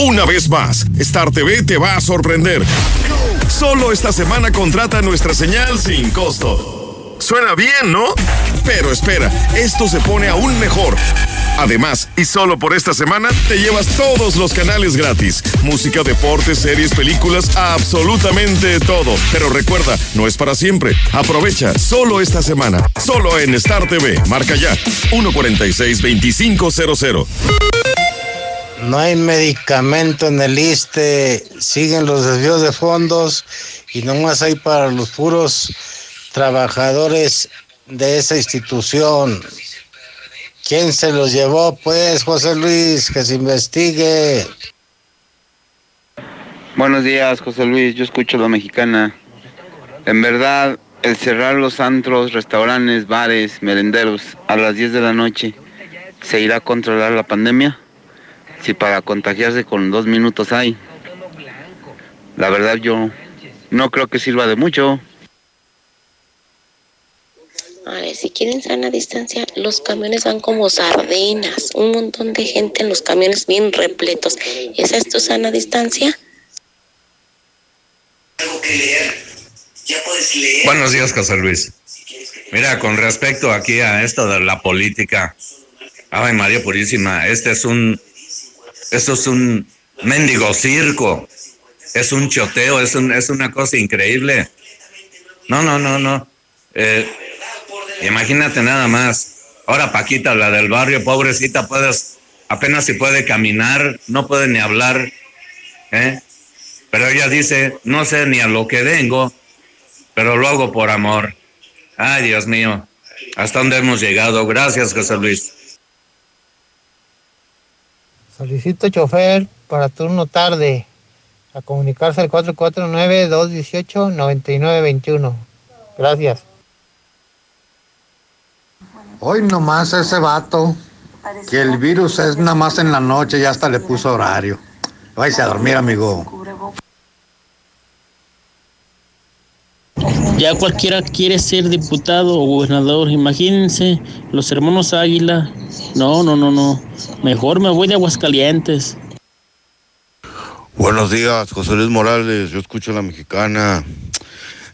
Una vez más, Star TV te va a sorprender. Solo esta semana contrata nuestra señal sin costo. Suena bien, ¿no? Pero espera, esto se pone aún mejor. Además, y solo por esta semana, te llevas todos los canales gratis. Música, deportes, series, películas, absolutamente todo. Pero recuerda, no es para siempre. Aprovecha solo esta semana. Solo en Star TV. Marca ya. 146-2500. No hay medicamento en el ISTE, siguen los desvíos de fondos y nomás hay para los puros trabajadores de esa institución. ¿Quién se los llevó, pues, José Luis? Que se investigue. Buenos días, José Luis. Yo escucho la mexicana. En verdad, el cerrar los antros, restaurantes, bares, merenderos a las 10 de la noche, ¿se irá a controlar la pandemia? Si para contagiarse con dos minutos hay. La verdad, yo no creo que sirva de mucho. A ver, si quieren sana distancia, los camiones van como sardinas. Un montón de gente en los camiones bien repletos. ¿Esa es tu sana distancia? Buenos días, José Luis. Mira, con respecto aquí a esto de la política, ay María Purísima, este es un, esto es un mendigo circo, es un choteo, es, un, es una cosa increíble. No, no, no, no. Eh, imagínate nada más. Ahora Paquita, la del barrio, pobrecita, puedes, apenas si puede caminar, no puede ni hablar, ¿eh? Pero ella dice, no sé ni a lo que vengo, pero lo hago por amor. Ay, Dios mío, hasta dónde hemos llegado. Gracias, José Luis. Solicito chofer para turno tarde. A comunicarse al 449-218-9921. Gracias. Hoy nomás ese vato, que el virus es nada más en la noche, ya hasta le puso horario. Váyase a dormir, amigo. Ya cualquiera quiere ser diputado o gobernador. Imagínense, los hermanos Águila. No, no, no, no. Mejor me voy de Aguascalientes. Buenos días, José Luis Morales. Yo escucho la mexicana.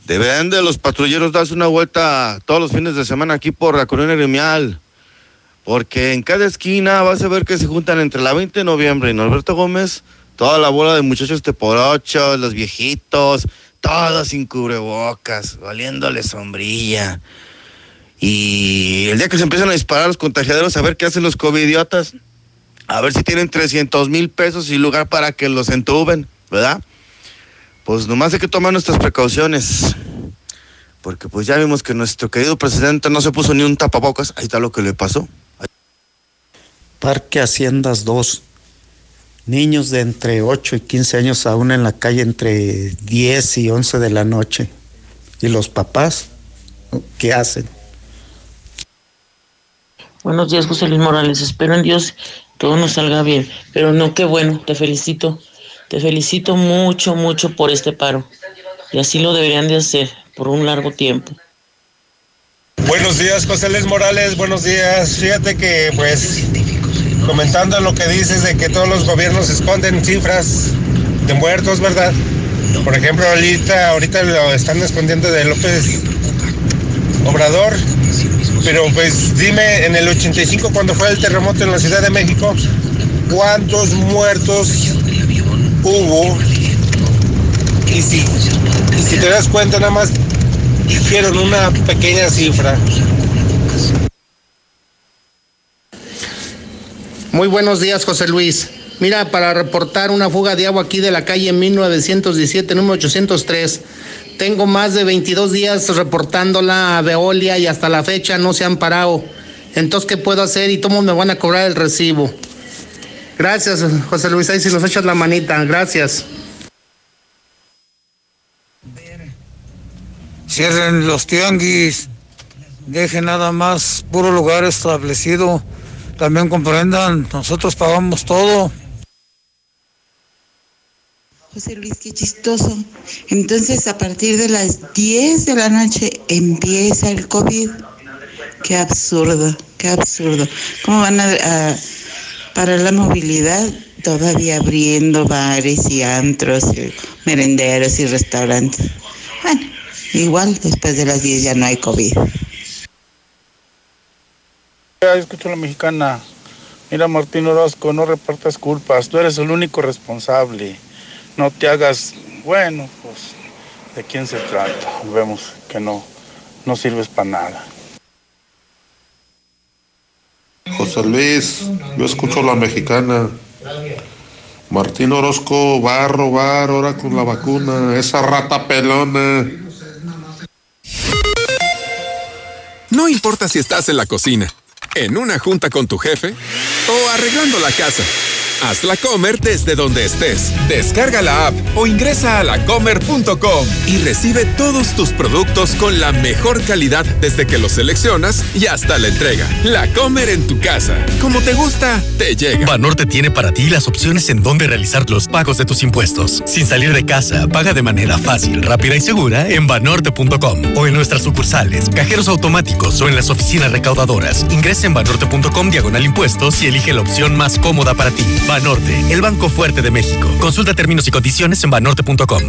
Deben de los patrulleros darse una vuelta todos los fines de semana aquí por la colonia gremial. Porque en cada esquina vas a ver que se juntan entre la 20 de noviembre y Norberto Gómez toda la bola de muchachos teporochos, los viejitos, todos sin cubrebocas, valiéndole sombrilla. Y el día que se empiezan a disparar los contagiaderos, a ver qué hacen los covidiotas. A ver si tienen 300 mil pesos y lugar para que los entuben, ¿verdad? Pues nomás hay que tomar nuestras precauciones. Porque pues ya vimos que nuestro querido presidente no se puso ni un tapabocas. Ahí está lo que le pasó. Parque Haciendas 2. Niños de entre 8 y 15 años aún en la calle entre 10 y 11 de la noche. ¿Y los papás qué hacen? Buenos días, José Luis Morales. Espero en Dios todo nos salga bien. Pero no, qué bueno, te felicito. Te felicito mucho, mucho por este paro. Y así lo deberían de hacer por un largo tiempo. Buenos días, José Luis Morales. Buenos días. Fíjate que, pues, comentando lo que dices de que todos los gobiernos esconden cifras de muertos, ¿verdad? Por ejemplo, ahorita, ahorita lo están escondiendo de López Obrador, pero pues dime, en el 85 cuando fue el terremoto en la Ciudad de México, ¿cuántos muertos hubo? Y si, y si te das cuenta, nada más dijeron una pequeña cifra. Muy buenos días, José Luis. Mira, para reportar una fuga de agua aquí de la calle 1917, número 803. Tengo más de 22 días reportándola a Veolia y hasta la fecha no se han parado. Entonces, ¿qué puedo hacer y cómo me van a cobrar el recibo? Gracias, José Luis. Ahí si nos echas la manita. Gracias. Cierren los tianguis. Dejen nada más puro lugar establecido. También comprendan, nosotros pagamos todo. José Luis, qué chistoso. Entonces, a partir de las 10 de la noche empieza el COVID. Qué absurdo, qué absurdo. ¿Cómo van a, a para la movilidad todavía abriendo bares y antros, y merenderos y restaurantes? Bueno, igual después de las 10 ya no hay COVID. Escucho a la mexicana. Mira, Martín Orozco, no repartas culpas. Tú eres el único responsable. No te hagas, bueno, pues, ¿de quién se trata? Vemos que no, no sirves para nada. José Luis, yo escucho a la mexicana. Martín Orozco va a robar ahora con la vacuna, esa rata pelona. No importa si estás en la cocina, ¿En una junta con tu jefe? ¿O arreglando la casa? Haz la Comer desde donde estés. Descarga la app o ingresa a lacomer.com y recibe todos tus productos con la mejor calidad desde que los seleccionas y hasta la entrega. La Comer en tu casa. Como te gusta, te llega. Banorte tiene para ti las opciones en donde realizar los pagos de tus impuestos. Sin salir de casa, paga de manera fácil, rápida y segura en banorte.com o en nuestras sucursales, cajeros automáticos o en las oficinas recaudadoras. Ingresa en banorte.com diagonal impuestos y elige la opción más cómoda para ti. Banorte, el banco fuerte de México. Consulta términos y condiciones en banorte.com.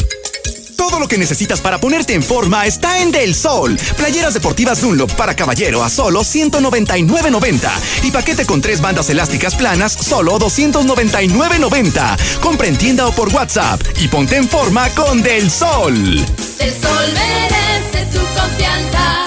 Todo lo que necesitas para ponerte en forma está en Del Sol. Playeras deportivas Dunlop para caballero a solo 199.90 y paquete con tres bandas elásticas planas solo 299.90. Compra en tienda o por WhatsApp y ponte en forma con Del Sol. Del Sol merece tu confianza.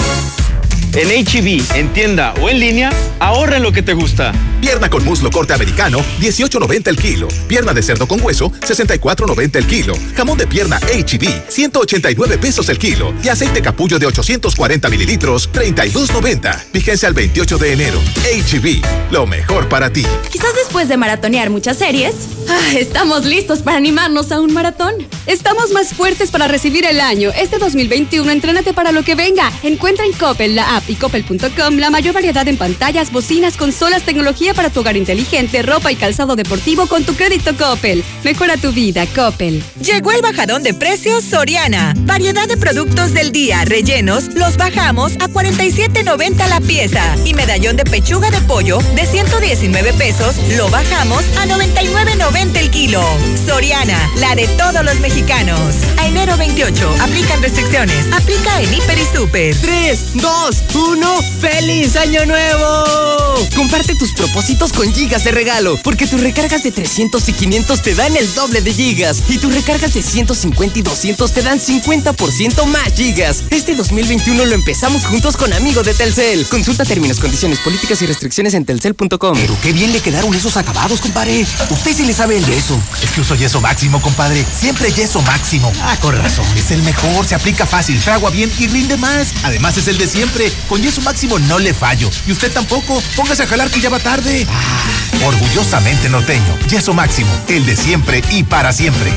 En HB, en tienda o en línea, ahorra en lo que te gusta. Pierna con muslo corte americano, 18.90 el kilo. Pierna de cerdo con hueso, 64.90 el kilo. Jamón de pierna HB, 189 pesos el kilo. Y aceite capullo de 840 mililitros, 32.90. Fíjense al 28 de enero. HB, lo mejor para ti. Quizás después de maratonear muchas series, ah, estamos listos para animarnos a un maratón. Estamos más fuertes para recibir el año. Este 2021, entrénate para lo que venga. Encuentra en Coppel, la app y coppel.com la mayor variedad en pantallas, bocinas, consolas, tecnología para tu hogar inteligente, ropa y calzado deportivo con tu crédito Coppel. Mejora tu vida, Coppel. Llegó el bajadón de precios Soriana. Variedad de productos del día, rellenos, los bajamos a 47.90 la pieza. Y medallón de pechuga de pollo de 119 pesos, lo bajamos a 99.90 el kilo. Soriana, la de todos los mexicanos. A enero 28, aplican restricciones. Aplica en Hiper y Super. 3, 2, 1, ¡Feliz Año Nuevo! Comparte tus propósitos con gigas de regalo, porque tus recargas de 300 y 500 te dan el doble de gigas, y tus recargas de 150 y 200 te dan 50% más gigas. Este 2021 lo empezamos juntos con Amigo de Telcel. Consulta términos, condiciones, políticas y restricciones en telcel.com. Pero qué bien le quedaron esos acabados, compadre. Usted sí le sabe el yeso. Es que uso yeso máximo, compadre. Siempre yeso máximo. Ah, con razón. Es el mejor, se aplica fácil, fragua bien y rinde más. Además es el de siempre. Con yeso máximo no le fallo. Y usted tampoco. Póngase a jalar que ya va tarde. Ah, orgullosamente norteño. Yeso máximo. El de siempre y para siempre.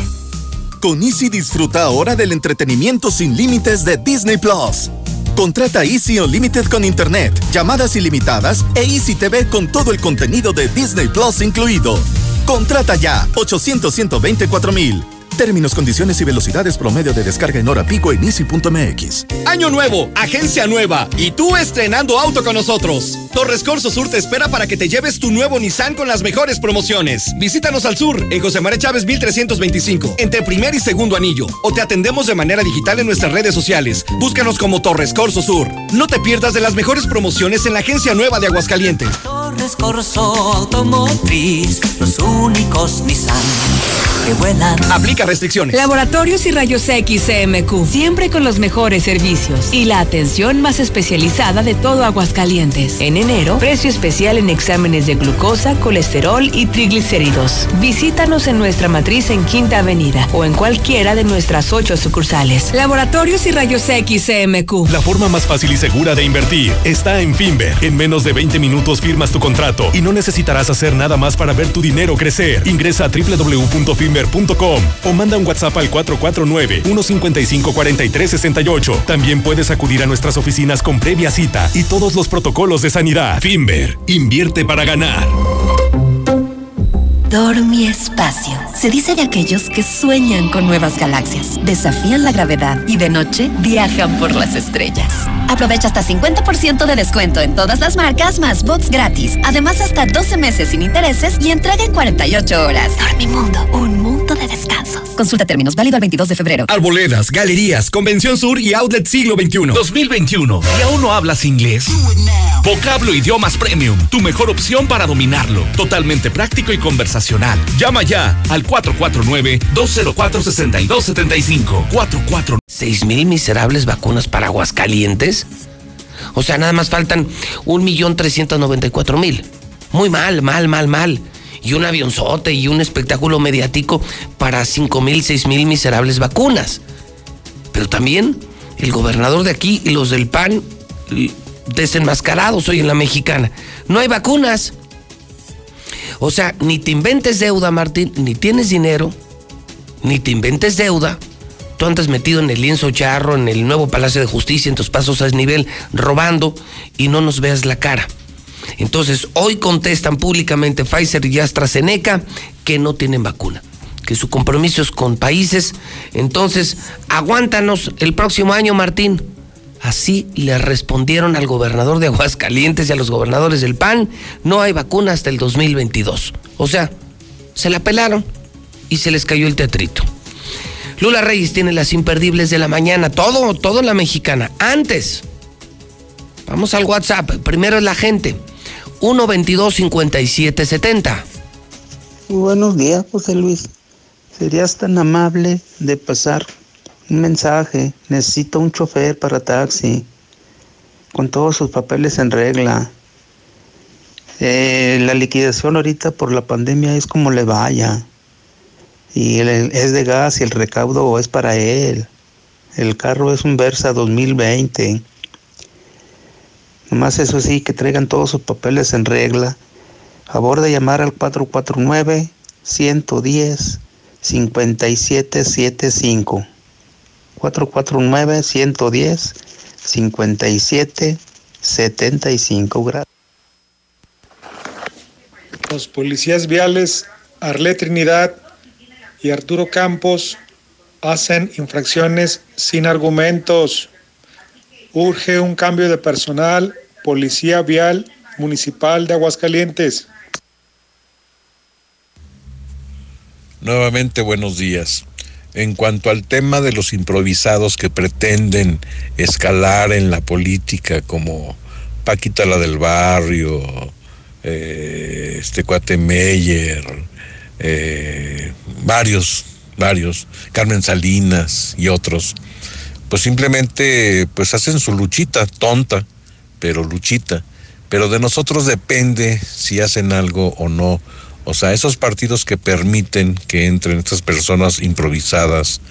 Con Easy disfruta ahora del entretenimiento sin límites de Disney Plus. Contrata Easy Unlimited con Internet, llamadas ilimitadas e Easy TV con todo el contenido de Disney Plus incluido. Contrata ya 800 124 mil. Términos, condiciones y velocidades promedio de descarga en hora pico en easy.mx. Año nuevo, agencia nueva y tú estrenando auto con nosotros. Torres Corso Sur te espera para que te lleves tu nuevo Nissan con las mejores promociones. Visítanos al sur en José María Chávez 1325, entre primer y segundo anillo, o te atendemos de manera digital en nuestras redes sociales. Búscanos como Torres Corso Sur. No te pierdas de las mejores promociones en la agencia nueva de Aguascalientes. Torres Corso Automotriz, los únicos Nissan que vuelan. Aplica restricciones. Laboratorios y Rayos X CMQ, siempre con los mejores servicios y la atención más especializada de todo Aguascalientes. En enero, precio especial en exámenes de glucosa, colesterol y triglicéridos. Visítanos en nuestra matriz en Quinta Avenida o en cualquiera de nuestras ocho sucursales. Laboratorios y Rayos X CMQ. La forma más fácil y segura de invertir está en Finver. En menos de 20 minutos firmas tu contrato y no necesitarás hacer nada más para ver tu dinero crecer. Ingresa a o manda un WhatsApp al 449-155-4368. También puedes acudir a nuestras oficinas con previa cita y todos los protocolos de sanidad. Finver, invierte para ganar. Dormi Espacio. Se dice de aquellos que sueñan con nuevas galaxias, desafían la gravedad y de noche viajan por las estrellas. Aprovecha hasta 50% de descuento en todas las marcas más box gratis. Además, hasta 12 meses sin intereses y entrega en 48 horas. Dormimundo, un mundo de descansos. Consulta términos, válido al 22 de febrero. Arboledas, galerías, Convención Sur y Outlet Siglo XXI. 2021. ¿Y aún no hablas inglés? Vocablo Idiomas Premium, tu mejor opción para dominarlo. Totalmente práctico y Llama ya al 449-204-6275. 44. ¿Seis mil miserables vacunas para Aguascalientes? O sea, nada más faltan un millón trescientos noventa y cuatro mil. Muy mal, mal, mal, mal. Y un avionzote y un espectáculo mediático para cinco mil, seis mil miserables vacunas. Pero también el gobernador de aquí y los del PAN desenmascarados hoy en la mexicana. No hay vacunas. O sea, ni te inventes deuda, Martín, ni tienes dinero, ni te inventes deuda. Tú andas metido en el lienzo charro, en el nuevo Palacio de Justicia, en tus pasos a nivel, robando y no nos veas la cara. Entonces, hoy contestan públicamente Pfizer y AstraZeneca que no tienen vacuna, que su compromiso es con países. Entonces, aguántanos el próximo año, Martín. Así le respondieron al gobernador de Aguascalientes y a los gobernadores del PAN, no hay vacuna hasta el 2022. O sea, se la pelaron y se les cayó el teatrito. Lula Reyes tiene las imperdibles de la mañana, todo, todo en la mexicana. Antes, vamos al WhatsApp, primero es la gente, 122-5770. Buenos días, José Luis. ¿Serías tan amable de pasar un mensaje? Necesito un chofer para taxi, con todos sus papeles en regla. Eh, la liquidación ahorita por la pandemia es como le vaya. Y es de gas y el recaudo es para él. El carro es un Versa 2020. Nomás eso sí, que traigan todos sus papeles en regla. Favor de llamar al 449-110-5775. 449-110-5775. Gracias. Los policías viales Arlet Trinidad y Arturo Campos hacen infracciones sin argumentos. Urge un cambio de personal, Policía Vial Municipal de Aguascalientes. Nuevamente buenos días. En cuanto al tema de los improvisados que pretenden escalar en la política, como Paquita la del Barrio, eh, este Meyer, eh, varios, varios, Carmen Salinas y otros, pues simplemente pues hacen su luchita tonta, pero luchita. Pero de nosotros depende si hacen algo o no. O sea, esos partidos que permiten que entren estas personas improvisadas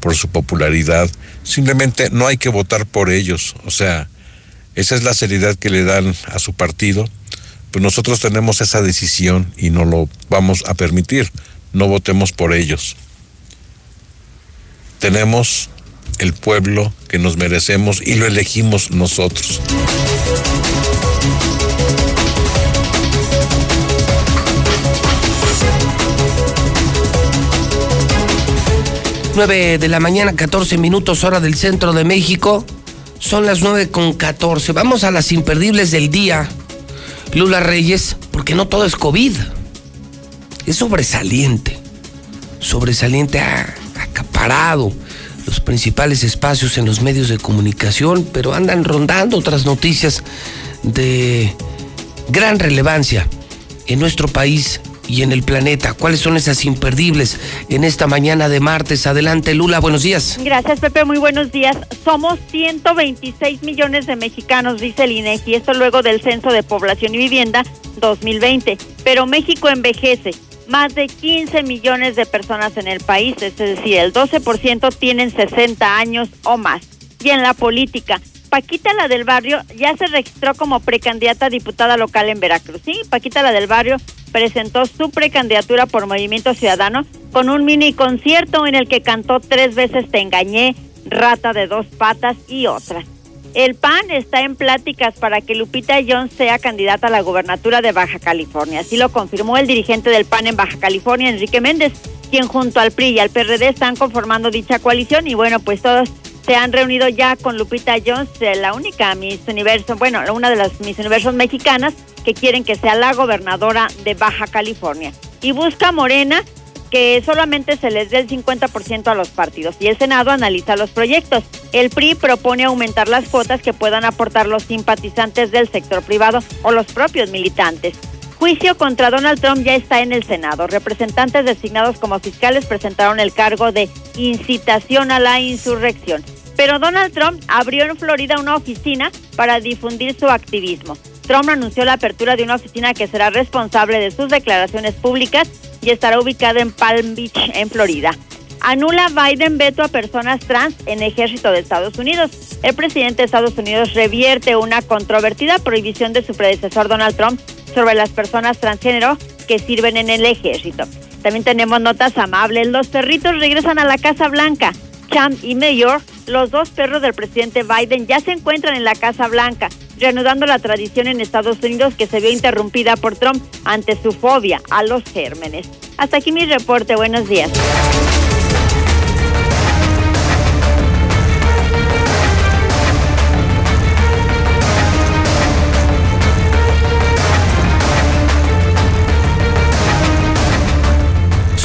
por su popularidad, simplemente no hay que votar por ellos. O sea, esa es la seriedad que le dan a su partido. Pues nosotros tenemos esa decisión y no lo vamos a permitir. No votemos por ellos. Tenemos el pueblo que nos merecemos y lo elegimos nosotros. 9 de la mañana, 14 minutos hora del centro de México. Son las 9 con 14. Vamos a las imperdibles del día. Lula Reyes, porque no todo es COVID. Es sobresaliente. Sobresaliente ha acaparado los principales espacios en los medios de comunicación, pero andan rondando otras noticias de gran relevancia en nuestro país y en el planeta. ¿Cuáles son esas imperdibles en esta mañana de martes? Adelante, Lula, buenos días. Gracias, Pepe. Muy buenos días. Somos 126 millones de mexicanos, dice el INEGI. Esto luego del Censo de Población y Vivienda 2020. Pero México envejece. Más de 15 millones de personas en el país, es decir, el 12% tienen 60 años o más. Y en la política, Paquita la del barrio ya se registró como precandidata a diputada local en Veracruz. Sí, Paquita la del barrio presentó su precandidatura por Movimiento Ciudadano con un mini concierto en el que cantó tres veces Te engañé, Rata de dos patas y otras. El PAN está en pláticas para que Lupita Jones sea candidata a la gobernatura de Baja California. Así lo confirmó el dirigente del PAN en Baja California, Enrique Méndez, quien junto al PRI y al PRD están conformando dicha coalición y bueno, pues todos se han reunido ya con Lupita Jones, eh, la única Miss Universo, bueno, una de las Miss Universos mexicanas que quieren que sea la gobernadora de Baja California. Y busca Morena que solamente se les dé el 50% a los partidos y el Senado analiza los proyectos. El PRI propone aumentar las cuotas que puedan aportar los simpatizantes del sector privado o los propios militantes. Juicio contra Donald Trump ya está en el Senado. Representantes designados como fiscales presentaron el cargo de incitación a la insurrección. Pero Donald Trump abrió en Florida una oficina para difundir su activismo. Trump anunció la apertura de una oficina que será responsable de sus declaraciones públicas y estará ubicada en Palm Beach, en Florida. Anula Biden veto a personas trans en ejército de Estados Unidos. El presidente de Estados Unidos revierte una controvertida prohibición de su predecesor Donald Trump sobre las personas transgénero que sirven en el ejército. También tenemos notas amables. Los perritos regresan a la Casa Blanca. Champ y Mayor, los dos perros del presidente Biden, ya se encuentran en la Casa Blanca, reanudando la tradición en Estados Unidos que se vio interrumpida por Trump ante su fobia a los gérmenes. Hasta aquí mi reporte. Buenos días.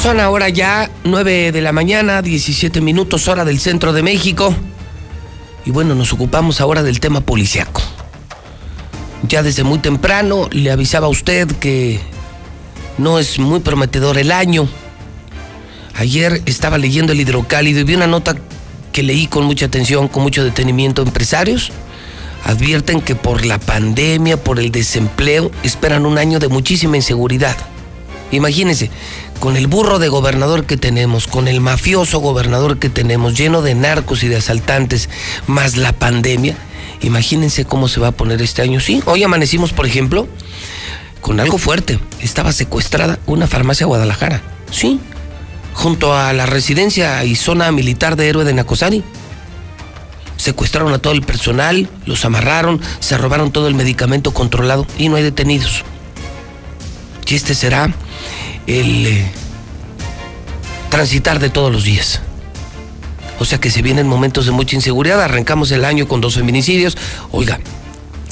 Son ahora ya 9 de la mañana, 17 minutos hora del centro de México. Y bueno, nos ocupamos ahora del tema policiaco. Ya desde muy temprano le avisaba a usted que no es muy prometedor el año. Ayer estaba leyendo el hidrocálido y vi una nota que leí con mucha atención, con mucho detenimiento. Empresarios advierten que por la pandemia, por el desempleo, esperan un año de muchísima inseguridad. Imagínense, con el burro de gobernador que tenemos, con el mafioso gobernador que tenemos, lleno de narcos y de asaltantes, más la pandemia, imagínense cómo se va a poner este año. Sí, hoy amanecimos, por ejemplo, con algo fuerte. Estaba secuestrada una farmacia Guadalajara. Sí, junto a la residencia y zona militar de héroe de Nacosari. Secuestraron a todo el personal, los amarraron, se robaron todo el medicamento controlado y no hay detenidos. Y este será el eh, transitar de todos los días. O sea que se vienen momentos de mucha inseguridad. Arrancamos el año con dos feminicidios. Oiga,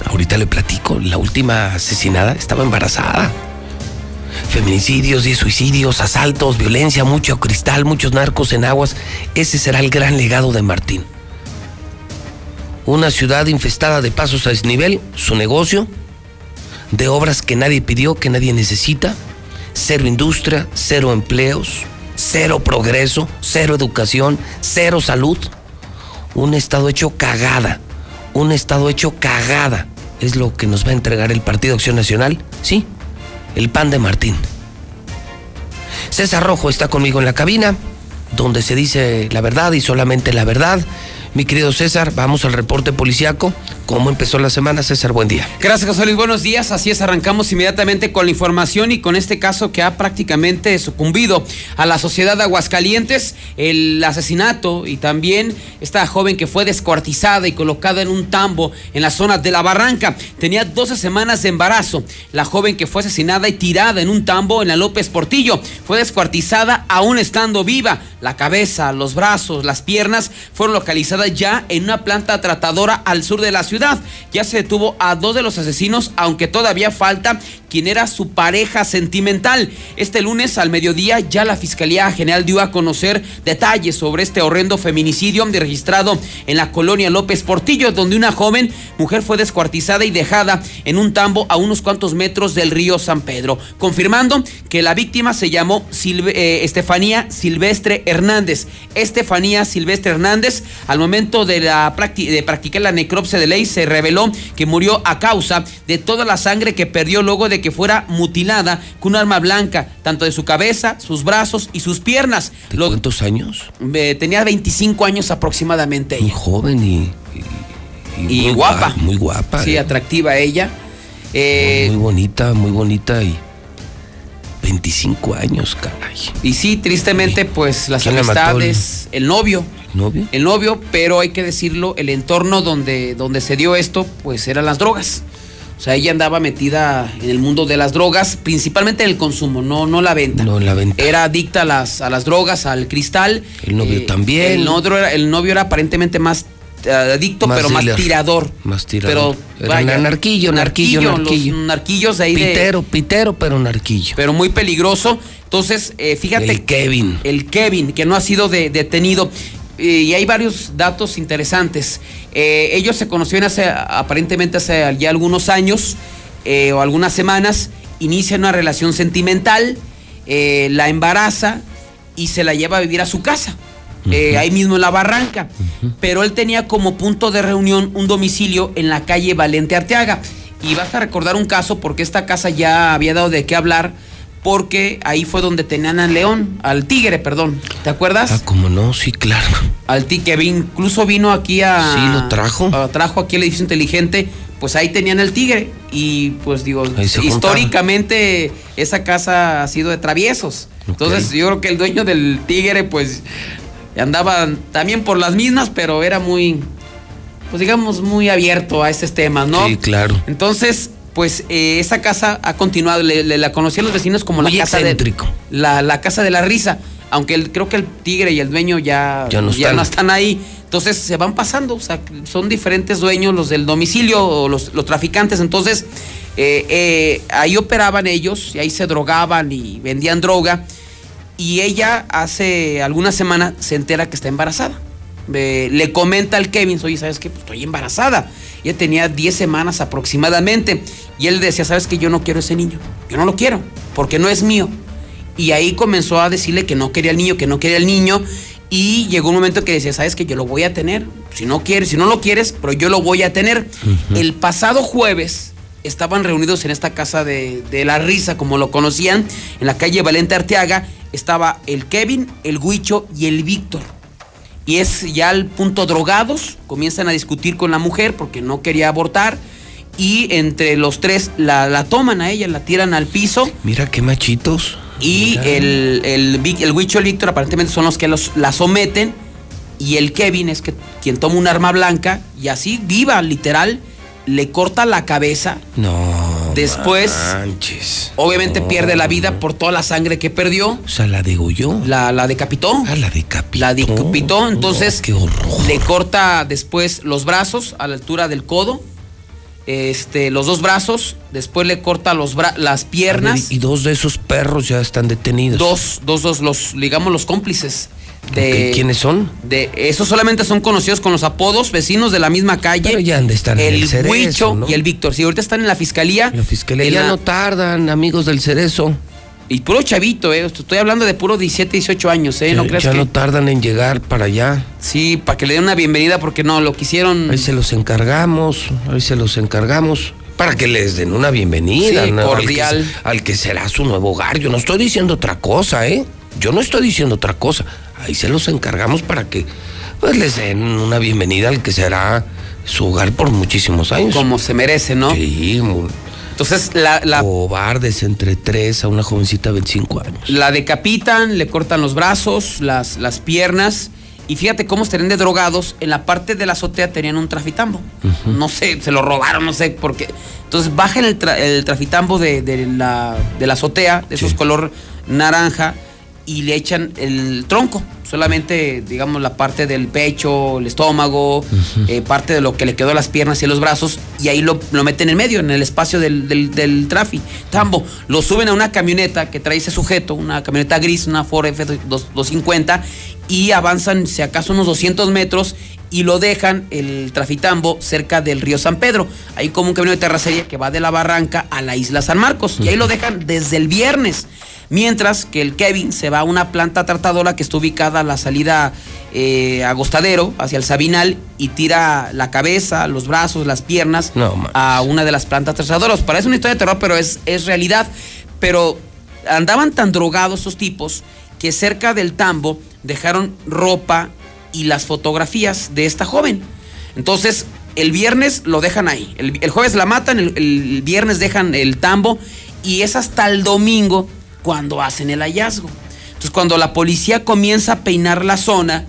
ahorita le platico, la última asesinada estaba embarazada. Feminicidios, y suicidios, asaltos, violencia, mucho cristal, muchos narcos en aguas. Ese será el gran legado de Martín. Una ciudad infestada de pasos a desnivel, su negocio, de obras que nadie pidió, que nadie necesita, cero industria, cero empleos, cero progreso, cero educación, cero salud. Un estado hecho cagada, un estado hecho cagada. Es lo que nos va a entregar el Partido Acción Nacional, sí, el pan de Martín. César Rojo está conmigo en la cabina, donde se dice la verdad y solamente la verdad. Mi querido César, vamos al reporte policiaco. ¿Cómo empezó la semana, César? Buen día. Gracias, José Luis. Buenos días. Así es, arrancamos inmediatamente con la información y con este caso que ha prácticamente sucumbido a la sociedad de Aguascalientes, el asesinato y también esta joven que fue descuartizada y colocada en un tambo en la zona de la barranca. Tenía 12 semanas de embarazo. La joven que fue asesinada y tirada en un tambo en la López Portillo fue descuartizada aún estando viva. La cabeza, los brazos, las piernas fueron localizadas ya en una planta tratadora al sur de la ciudad. Ya se detuvo a dos de los asesinos, aunque todavía falta quien era su pareja sentimental. Este lunes al mediodía ya la Fiscalía General dio a conocer detalles sobre este horrendo feminicidio registrado en la colonia López Portillo, donde una joven mujer fue descuartizada y dejada en un tambo a unos cuantos metros del río San Pedro, confirmando que la víctima se llamó eh, Estefanía Silvestre Hernández. Estefanía Silvestre Hernández, al momento de, la de practicar la necropsia de ley, se reveló que murió a causa de toda la sangre que perdió luego de que fuera mutilada con un arma blanca, tanto de su cabeza, sus brazos y sus piernas. ¿De cuántos años? Eh, tenía 25 años aproximadamente. Muy joven y, y, muy guapa. Muy guapa. Sí, eh. atractiva ella. Eh, muy bonita, muy bonita y 25 años, caray. Y sí, tristemente, pues las amistades, el... novio. ¿El novio? El novio, pero hay que decirlo, el entorno donde, donde se dio esto, pues eran las drogas. O sea, ella andaba metida en el mundo de las drogas, principalmente en el consumo, no, no la venta. No la venta. Era adicta a las, a las drogas, al cristal. El novio eh, también. El novio, era, el novio era aparentemente más eh, adicto, pero más tirador. Más tirador. Pero vaya, narquillo, narquillo, narquillo. Los narquillos ahí pitero, pitero, pero narquillo. Pero muy peligroso. Entonces, eh, fíjate. El Kevin. El Kevin, que no ha sido detenido. Y hay varios datos interesantes. ellos se conocieron hace, aparentemente hace ya algunos años o algunas semanas. Inician una relación sentimental, la embaraza y se la lleva a vivir a su casa. Eh, ahí mismo en la barranca. Pero él tenía como punto de reunión un domicilio en la calle Valente Arteaga. Y vas a recordar un caso porque esta casa ya había dado de qué hablar porque ahí fue donde tenían al león, al tigre, perdón. ¿Te acuerdas? Ah, como no, sí, claro. Al tigre, que incluso vino aquí a... Sí, lo trajo. a- trajo aquí el edificio inteligente, pues ahí tenían el tigre. Y pues digo, históricamente esa casa ha sido de traviesos. Entonces yo creo que el dueño del tigre pues andaba también por las mismas, pero era muy, pues digamos, muy abierto a estos temas, ¿no? Sí, claro. Entonces, pues eh, esa casa ha continuado, le, le- la conocían los vecinos como Muy la casa de la, la casa de la risa, aunque el- creo que el tigre y el dueño ya, Ya no están. están ahí. Entonces se van pasando, o sea, son diferentes dueños los del domicilio o los, los traficantes. Entonces eh, eh, ahí operaban ellos y ahí se drogaban y vendían droga. Y ella hace algunas semanas se entera que está embarazada. Eh, le comenta al Kevin, oye, ¿sabes qué? Pues estoy embarazada. Ella tenía 10 semanas aproximadamente. Y él decía, ¿sabes qué? Yo no quiero ese niño. Yo no lo quiero, porque no es mío. Y ahí comenzó a decirle que no quería el niño, que no quería el niño. Y llegó un momento que decía, ¿sabes qué? Yo lo voy a tener. Si no quieres, si no lo quieres, pero yo lo voy a tener. El pasado jueves estaban reunidos en esta casa de, de la risa, como lo conocían, en la calle Valente Arteaga. Estaba el Kevin, el Huicho y el Víctor. Y es ya al punto drogados, comienzan a discutir con la mujer porque no quería abortar. Y entre los tres la, la toman a ella, la tiran al piso. Mira qué machitos. Y Mira. el, el, el Huicho y el Víctor aparentemente son los que los, la someten. Y el Kevin es que, quien toma un arma blanca y así, viva, literal, le corta la cabeza. No. Después, manches. obviamente No. pierde la vida por toda la sangre que perdió. O sea, la degolló. La, la decapitó. Ah, la decapitó. La decapitó, entonces No, qué horror. le corta después los brazos a la altura del codo. Este, los dos brazos, después le corta los bra- las ver, piernas. y dos de esos perros ya están detenidos. Dos, dos, dos, los, digamos, los cómplices. De, Ok, ¿Quiénes son? De, esos solamente son conocidos con los apodos, vecinos de la misma calle. Pero ya han de estar en el el Cerezo, Huicho ¿no? y el Víctor. Si ahorita están en la fiscalía. La fiscalía ya la- no tardan, amigos del Cerezo. Y puro chavito, eh. Estoy hablando de puro 17, 18 años, eh. ya ¿No crees ya que? no tardan en llegar para allá. Sí, para que le den una bienvenida porque no, lo quisieron. Ahí se los encargamos, ahí se los encargamos. Para que les den una bienvenida. Sí, ¿no? Al que cordial. Al que, será su nuevo hogar. Yo no estoy diciendo otra cosa, ¿eh? Yo no estoy diciendo otra cosa. Ahí se los encargamos para que pues les den una bienvenida al que será su hogar por muchísimos años. Como se merece, ¿no? Sí, muy- Entonces la, la, cobardes entre tres a una jovencita de 25 años. la decapitan, le cortan los brazos, las, las piernas. Y fíjate cómo estarían de drogados. En la parte de la azotea tenían un trafitambo. No sé, se lo robaron, no sé por qué. Entonces bajan el, tra- el trafitambo de, de la, de la azotea, de esos color naranja, y le echan el tronco. Solamente, digamos, la parte del pecho, el estómago, eh, parte de lo que le quedó a las piernas y los brazos, y ahí lo, lo meten en medio, en el espacio del, del, del trafi. Tambo. Lo suben a una camioneta que trae ese sujeto, una camioneta gris, una Ford F250, y avanzan, si acaso, unos 200 metros y lo dejan el trafitambo cerca del río San Pedro. Hay como un camino de terracería que va de la barranca a la isla San Marcos. Y ahí lo dejan desde el viernes. Mientras que el Kevin se va a una planta tratadora que está ubicada a la salida eh, Agostadero, hacia el Sabinal, y tira la cabeza, los brazos, las piernas No, a una de las plantas tratadoras. Parece una historia de terror, pero es, es realidad. Pero andaban tan drogados esos tipos que cerca del tambo dejaron ropa y las fotografías de esta joven. Entonces, el viernes lo dejan ahí. El, el jueves la matan, el, el viernes dejan el tambo y es hasta el domingo cuando hacen el hallazgo. Entonces, cuando la policía comienza a peinar la zona,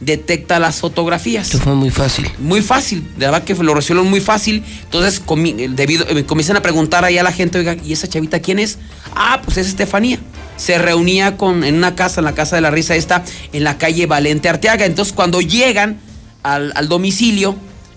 detecta las fotografías. Esto fue muy fácil. Muy fácil, de verdad que lo resuelven muy fácil. Entonces comi- eh, debido, eh, comienzan a preguntar ahí a la gente, oiga, ¿y esa chavita quién es? Ah, pues es Estefanía. Se reunía con, en una casa, en la casa de la risa esta, en la calle Valente Arteaga. Entonces cuando llegan al, al domicilio,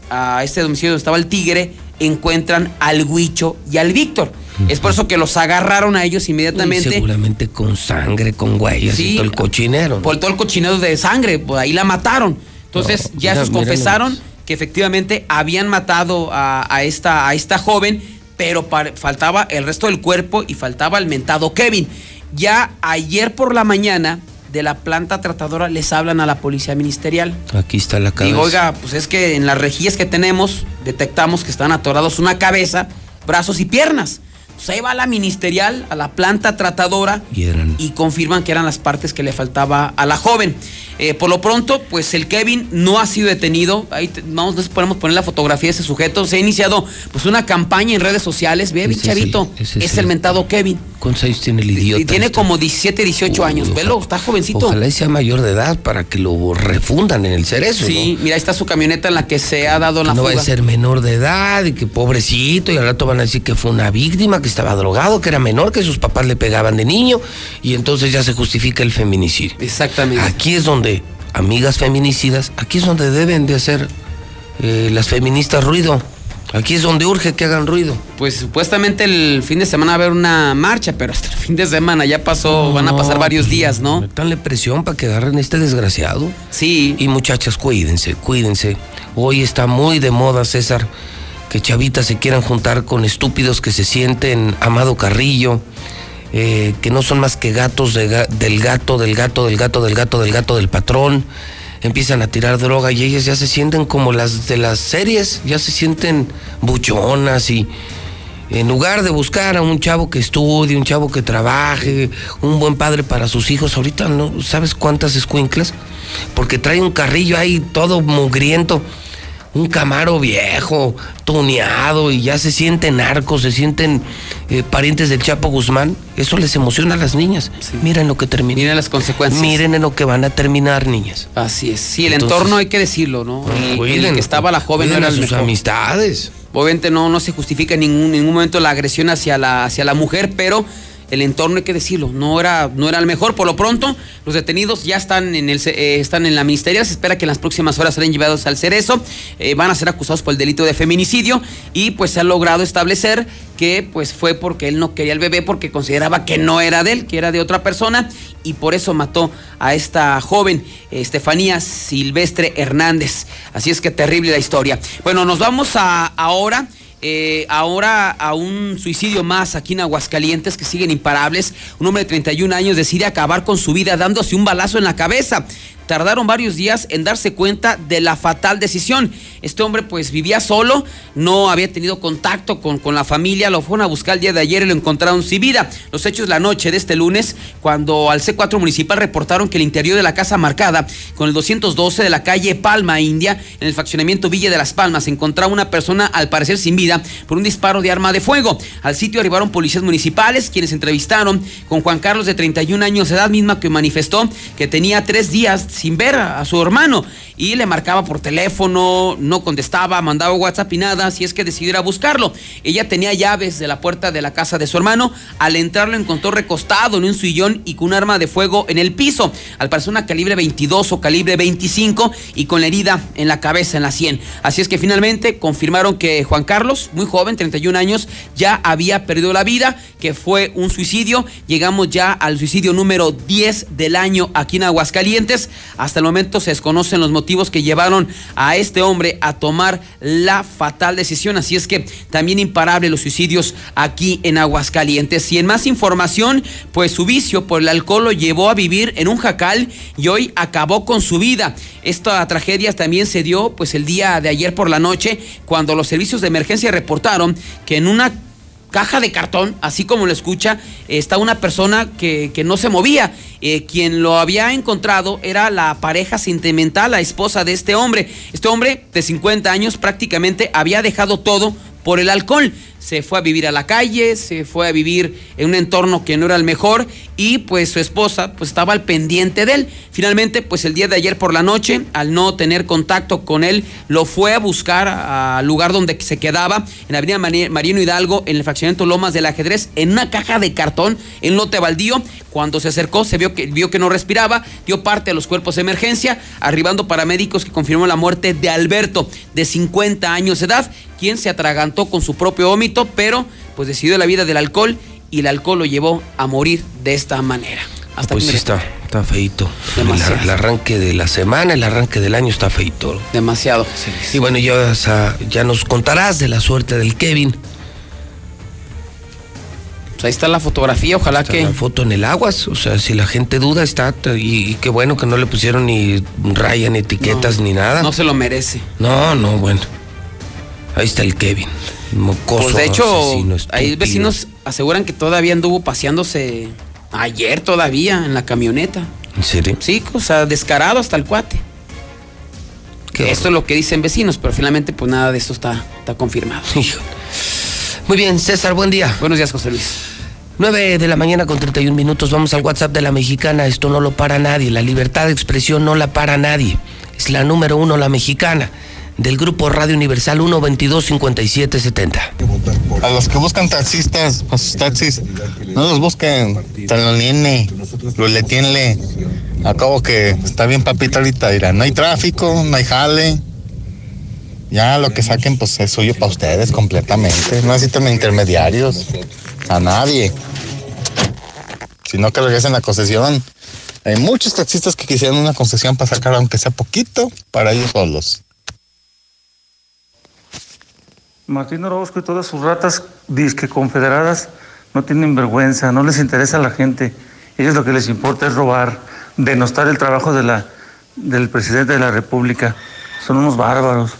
a este domicilio donde estaba el tigre, encuentran al Huicho y al Víctor. Es por eso que los agarraron a ellos Y inmediatamente. seguramente con sangre, con huellas Sí, y todo el cochinero. ¿no? Por todo el cochinero de sangre, pues ahí la mataron. Entonces No, ya mira, mira confesaron que efectivamente habían matado a, a esta, a esta joven, pero faltaba el resto del cuerpo y faltaba el mentado Kevin. Ya ayer por la mañana de la planta tratadora les hablan a la policía ministerial. Aquí está la cabeza. Digo, oiga, pues es que en las rejillas que tenemos detectamos que están atorados una cabeza, brazos y piernas. Pues ahí va la ministerial, a la planta tratadora Y eran- y confirman que eran las partes que le faltaba a la joven. Eh, por lo pronto, pues el Kevin no ha sido detenido. Ahí te- vamos, nos podemos poner la fotografía de ese sujeto. Se ha iniciado pues una campaña en redes sociales. Ve, chavito, es, el- mentado Kevin. ¿Cuántos años tiene el idiota? Y tiene este? como 17, 18 años. Velo, está jovencito. Ojalá y sea mayor de edad para que lo refundan en el cerezo. Sí, mira, ahí está su camioneta en la que se ha dado ¿no? la no fuga. va a ser menor de edad y que pobrecito y al rato van a decir que fue una víctima, que estaba drogado, que era menor, que sus papás le pegaban de niño y entonces ya se justifica el feminicidio. Exactamente. Aquí es donde, amigas feminicidas, aquí es donde deben de hacer eh, las feministas ruido. Aquí es donde urge que hagan ruido. Pues supuestamente el fin de semana va a haber una marcha, pero hasta el fin de semana ya pasó, van a pasar varios días, ¿no? Metanle presión para que agarren a este desgraciado. Sí. Y muchachas, cuídense, cuídense. Hoy está muy de moda, César, que chavitas se quieran juntar con estúpidos que se sienten Amado Carrillo, eh, que no son más que gatos de ga- del gato, del gato, del gato, del gato, del gato del patrón. Empiezan a tirar droga y ellas ya se sienten como las de las series, ya se sienten buchonas y en lugar de buscar a un chavo que estudie, un chavo que trabaje, un buen padre para sus hijos, ahorita no sabes cuántas escuinclas, porque trae un carrillo ahí todo mugriento, un camaro viejo, tuneado y ya se sienten narcos, se sienten eh, parientes del Chapo Guzmán. Eso les emociona a las niñas. Miren lo que termina. Miren las consecuencias. Miren en lo que van a terminar, niñas. Así es. Sí, el Entonces- entorno hay que decirlo, ¿no? El- el Cuiden, que estaba la joven no cuiden era a sus mejor. amistades. Obviamente no, no se justifica en ningún, ningún momento la agresión hacia la, hacia la mujer, pero el entorno hay que decirlo, no era, no era el mejor. Por lo pronto, los detenidos ya están en el eh, están en la ministeria. Se espera que en las próximas horas serán llevados al cerezo. Eh, van a ser acusados por el delito de feminicidio. Y pues se ha logrado establecer que pues fue porque él no quería el bebé, porque consideraba que no era de él, que era de otra persona, y por eso mató a esta joven, Estefanía Silvestre Hernández. Así es que terrible la historia. Bueno, nos vamos a ahora. Eh, ahora a un suicidio más aquí en Aguascalientes que siguen imparables. Un hombre de 31 años decide acabar con su vida dándose un balazo en la cabeza. Tardaron varios días en darse cuenta de la fatal decisión. Este hombre pues vivía solo, no había tenido contacto con, con la familia, lo fueron a buscar el día de ayer y lo encontraron sin vida. Los hechos la noche de este lunes, cuando al C4 municipal reportaron que el interior de la casa marcada con el 212 de la calle Palma India, en el faccionamiento Villa de las Palmas, encontraba una persona al parecer sin vida por un disparo de arma de fuego. Al sitio arribaron policías municipales, quienes entrevistaron con Juan Carlos de 31 años de edad misma que manifestó que tenía tres días sin ver a, su hermano y le marcaba por teléfono, no contestaba, mandaba WhatsApp y nada, si es que decidió ir a buscarlo. Ella tenía llaves de la puerta de la casa de su hermano, al entrar lo encontró recostado en un sillón y con un arma de fuego en el piso, al parecer una calibre 22 o calibre 25 y con la herida en la cabeza, en la 100. Así es que finalmente confirmaron que Juan Carlos, muy joven, 31 años, ya había perdido la vida, que fue un suicidio. Llegamos ya al suicidio número 10 del año aquí en Aguascalientes. Hasta el momento se desconocen los motivos que llevaron a este hombre a tomar la fatal decisión. Así es que también imparable los suicidios aquí en Aguascalientes. Y en más información, pues su vicio por el alcohol lo llevó a vivir en un jacal y hoy acabó con su vida. Esta tragedia también se dio pues el día de ayer por la noche cuando los servicios de emergencia reportaron que en una caja de cartón, así como lo escucha, está una persona que, que no se movía. Eh, quien lo había encontrado era la pareja sentimental, la esposa de este hombre. Este hombre de 50 años prácticamente había dejado todo por el alcohol. Se fue a vivir a la calle, se fue a vivir en un entorno que no era el mejor y pues su esposa pues estaba al pendiente de él. Finalmente pues el día de ayer por la noche, al no tener contacto con él, lo fue a buscar al lugar donde se quedaba, en Avenida Mari- Mariano Hidalgo, en el fraccionamiento Lomas del Ajedrez, en una caja de cartón, en lote baldío. Cuando se acercó se vio que, vio que no respiraba, dio parte a los cuerpos de emergencia, arribando paramédicos que confirmó la muerte de Alberto, de 50 años de edad, quien se atragantó con su propio vómito, pero pues decidió la vida del alcohol y el alcohol lo llevó a morir de esta manera. Hasta pues sí está, está feito. El, Demasiado. el arranque de la semana, el arranque del año está feito. Demasiado. Y bueno, ya, nos contarás de la suerte del Kevin. Pues ahí está la fotografía, ojalá Está que... la foto en el aguas, o sea, si la gente duda está y, y qué bueno que no le pusieron ni raya ni etiquetas ni nada. No se lo merece. No, no, bueno. Ahí está el Kevin. Mocoso, Pues de hecho, asesino, vecinos aseguran que todavía anduvo paseándose ayer todavía en la camioneta. ¿En serio? Sí, o sea, descarado hasta el cuate. Esto es lo que dicen vecinos, pero finalmente pues nada de esto está, está confirmado. Muy bien, César, buen día. Buenos días, José Luis. 9 de la mañana con 31 minutos. Vamos al WhatsApp de la mexicana. Esto no lo para nadie. La libertad de expresión no la para nadie. Es la número uno, la mexicana. Del grupo Radio Universal 122-5770. A los que buscan taxistas, a sus taxis, no los busquen, talonienle, luletienle. Acabo que está bien papita ahorita, dirá, no hay tráfico, no hay jale. Ya lo que saquen pues es suyo para ustedes completamente. No necesitan intermediarios, a nadie. Sino que regresen la concesión. Hay muchos taxistas que quisieran una concesión para sacar aunque sea poquito para ellos solos. Martín Orozco y todas sus ratas disque confederadas no tienen vergüenza, no les interesa a la gente. Ellos lo que les importa es robar, denostar el trabajo del presidente de la República. Son unos bárbaros.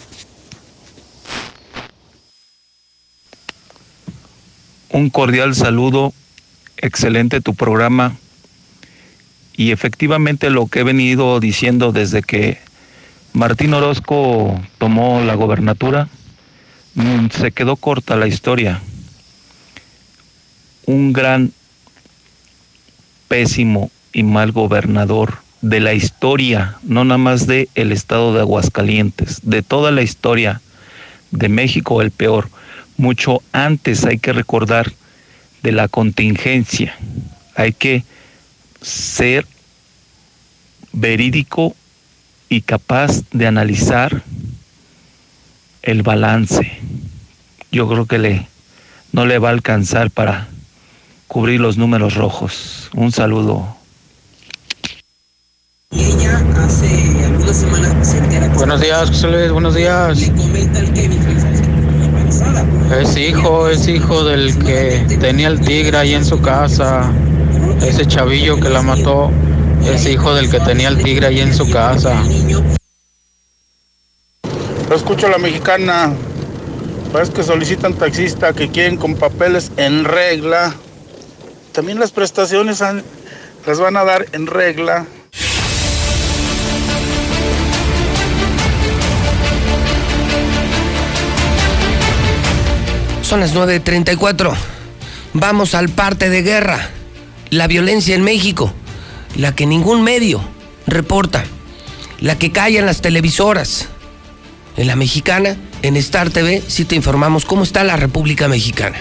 Un cordial saludo, excelente tu programa y efectivamente lo que he venido diciendo desde que Martín Orozco tomó la gobernatura, se quedó corta la historia. Un gran, pésimo y mal gobernador de la historia, no nada más de el estado de Aguascalientes, de toda la historia de México el peor. Mucho antes hay que recordar de la contingencia. Hay que ser verídico y capaz de analizar el balance. Yo creo que le no le va a alcanzar para cubrir los números rojos. Un saludo. Buenos días, José Luis, buenos días. Es hijo, es hijo del que tenía el tigre ahí en su casa. Ese chavillo que la mató es hijo del que tenía el tigre ahí en su casa. Lo escucho a la mexicana. Parece que solicitan taxista que quieren con papeles en regla. También las prestaciones las van a dar en regla. Son las 9.34. Vamos al parte de guerra. La violencia en México. La que ningún medio reporta. La que callan las televisoras. En la mexicana, en Star TV, sí te informamos cómo está la República Mexicana.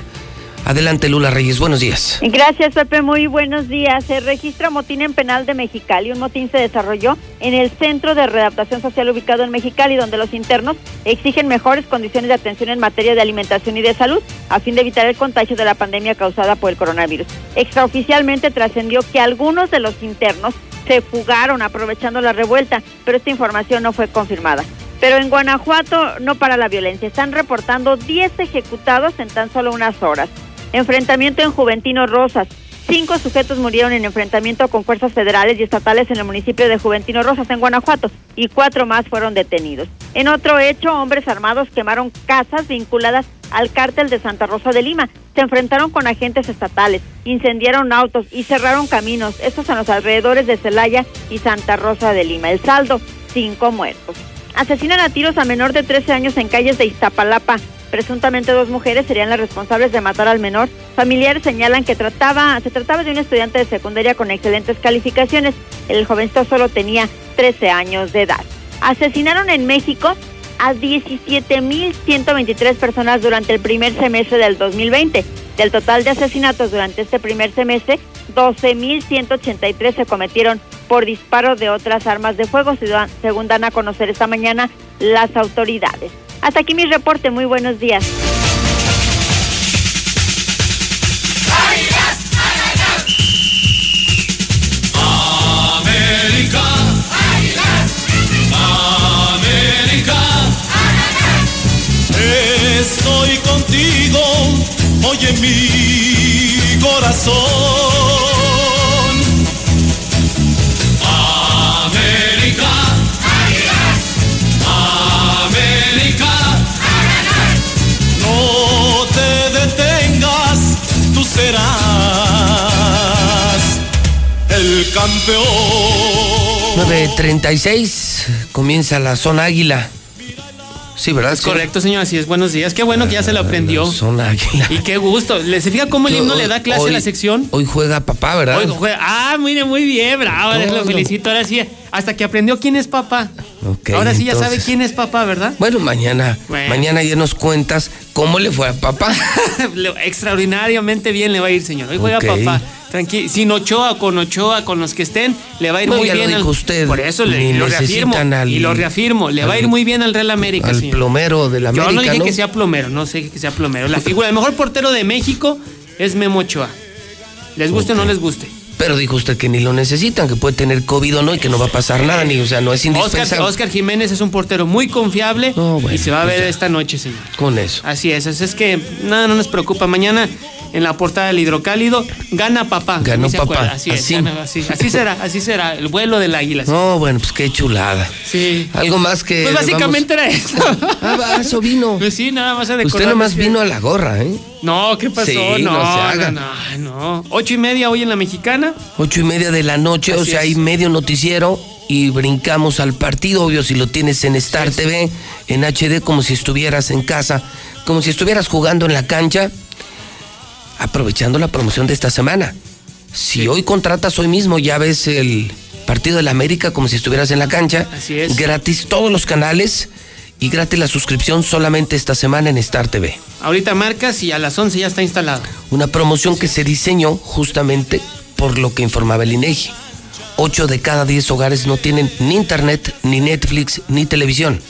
Adelante, Lula Reyes. Buenos días. Gracias, Pepe. Muy buenos días. Se registra motín en penal de Mexicali. Un motín se desarrolló en el Centro de Readaptación Social ubicado en Mexicali, donde los internos exigen mejores condiciones de atención en materia de alimentación y de salud, a fin de evitar el contagio de la pandemia causada por el coronavirus. Extraoficialmente trascendió que algunos de los internos se fugaron aprovechando la revuelta, pero esta información no fue confirmada. Pero en Guanajuato no para la violencia. Están reportando 10 ejecutados en tan solo unas horas. Enfrentamiento en Juventino Rosas. Cinco sujetos murieron en enfrentamiento con fuerzas federales y estatales en el municipio de Juventino Rosas, en Guanajuato, y cuatro más fueron detenidos. En otro hecho, hombres armados quemaron casas vinculadas al cártel de Santa Rosa de Lima. Se enfrentaron con agentes estatales, incendiaron autos y cerraron caminos. Estos en los alrededores de Celaya y Santa Rosa de Lima. El saldo, cinco muertos. Asesinan a tiros a menor de 13 años en calles de Iztapalapa. Presuntamente dos mujeres serían las responsables de matar al menor. Familiares señalan que se trataba de un estudiante de secundaria con excelentes calificaciones. El jovencito solo tenía 13 años de edad. Asesinaron en México a 17.123 personas durante el primer semestre del 2020. Del total de asesinatos durante este primer semestre, 12.183 se cometieron por disparo de otras armas de fuego, según dan a conocer esta mañana las autoridades. Hasta aquí mi reporte, muy buenos días. Estoy contigo, oye mi corazón. Campeón. 9.36, comienza la zona águila. Sí, ¿verdad? Es correcto, señor, así es. Buenos días. Qué bueno que ya se lo aprendió. Zona águila. Y qué gusto. ¿Le se fija cómo el himno Hoy- le da clase hoy- a la sección? Hoy juega papá, ¿verdad? Hoy juega- Ah, mire, muy bien, bravo. les lo felicito. Ahora sí, hasta que aprendió quién es papá. Ahora sí ya sabe quién es papá, ¿verdad? Bueno, mañana, Bueno. mañana ya nos cuentas cómo le fue a papá. Extraordinariamente bien le va a ir, señor. Hoy juega papá. Tranquilo. Sin Ochoa, con Ochoa, con los que estén, le va a ir No, muy ya lo bien. dijo usted, Por eso le, lo reafirmo. al- y lo reafirmo. Le va a ir al- muy bien al Real América, Al señor. plomero de la Yo América, no dije ¿no? que sea plomero, no sé que sea plomero. La figura, el mejor portero de México es Memo Ochoa. Les guste o no les guste. Pero dijo usted que ni lo necesitan, que puede tener COVID o no y que no va a pasar nada, ni, o sea, no es indispensable. Oscar Jiménez es un portero muy confiable y se va a ver pues ya. esta noche, señor. Con eso. Así es, así es que nada, no nos preocupa. Mañana en la portada del hidrocálido gana papá. Ganó ¿sí se papá? Así, es, así. gana- así, así será, así será. El vuelo del águila. No, bueno, pues qué chulada. Sí. Algo más que. Pues básicamente era eso. Ah, eso vino. Pues sí, nada más Usted nomás vino a la gorra, ¿eh? No, ¿qué pasó? Sí, no, no se no, haga. no, no. Ocho y media hoy en la mexicana. Ocho y media de la noche, o sea, es. hay medio noticiero y brincamos al partido, obvio, si lo tienes en Star TV, en HD, como si estuvieras en casa, como si estuvieras jugando en la cancha, aprovechando la promoción de esta semana. Si hoy contratas hoy mismo, ya ves el partido de la América como si estuvieras en la cancha. Así es. Gratis todos los canales y gratis la suscripción solamente esta semana en Star TV. Ahorita marcas y a las 11 ya está instalado. Una promoción que se diseñó justamente por lo que informaba el INEGI. Ocho de cada diez hogares no tienen ni internet, ni Netflix, ni televisión.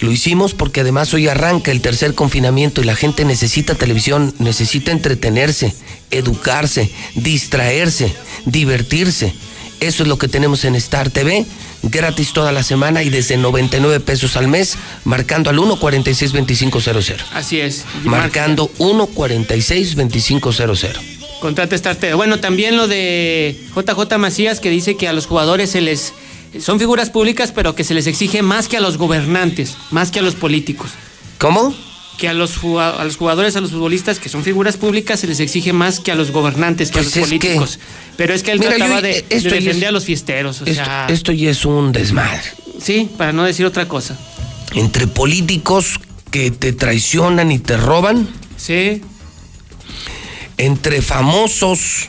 Lo hicimos porque además hoy arranca el tercer confinamiento y la gente necesita televisión, necesita entretenerse, educarse, distraerse, divertirse. Eso es lo que tenemos en Star TV, gratis toda la semana y desde 99 pesos al mes, marcando al 146-2500. Así es. Marcando 146-2500. Contrata Star TV. Bueno, también lo de JJ Macías que dice que a los jugadores se les son figuras públicas, pero que se les exige más que a los gobernantes, más que a los políticos. ¿Cómo? Que a los, a los jugadores, a los futbolistas que son figuras públicas, se les exige más que a los gobernantes, que Pues a es los que- políticos. Pero es que él Mira, yo- trataba de, esto de ya defender es- a los fiesteros. O Esto, sea, esto ya es un desmadre. sí, para no decir otra cosa. Entre políticos que te traicionan y te roban, Sí, entre famosos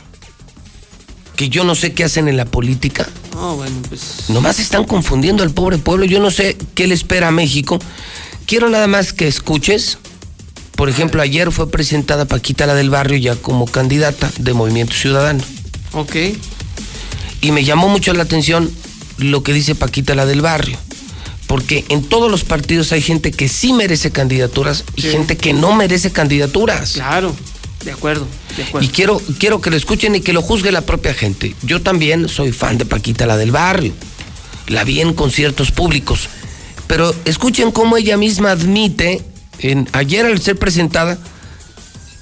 que yo no sé qué hacen en la política, no, bueno, pues. nomás están confundiendo al pobre pueblo. Yo no sé qué le espera a México. Quiero nada más que escuches. Por ejemplo, ayer fue presentada Paquita la del Barrio ya como candidata de Movimiento Ciudadano. Ok. Y me llamó mucho la atención lo que dice Paquita la del barrio. Porque en todos los partidos hay gente que sí merece candidaturas y Sí. gente que no merece candidaturas. Claro, de acuerdo, de acuerdo. Y quiero, quiero que lo escuchen y que lo juzgue la propia gente. Yo también soy fan de Paquita la del barrio. La vi en conciertos públicos. Pero escuchen cómo ella misma admite, en, ayer al ser presentada,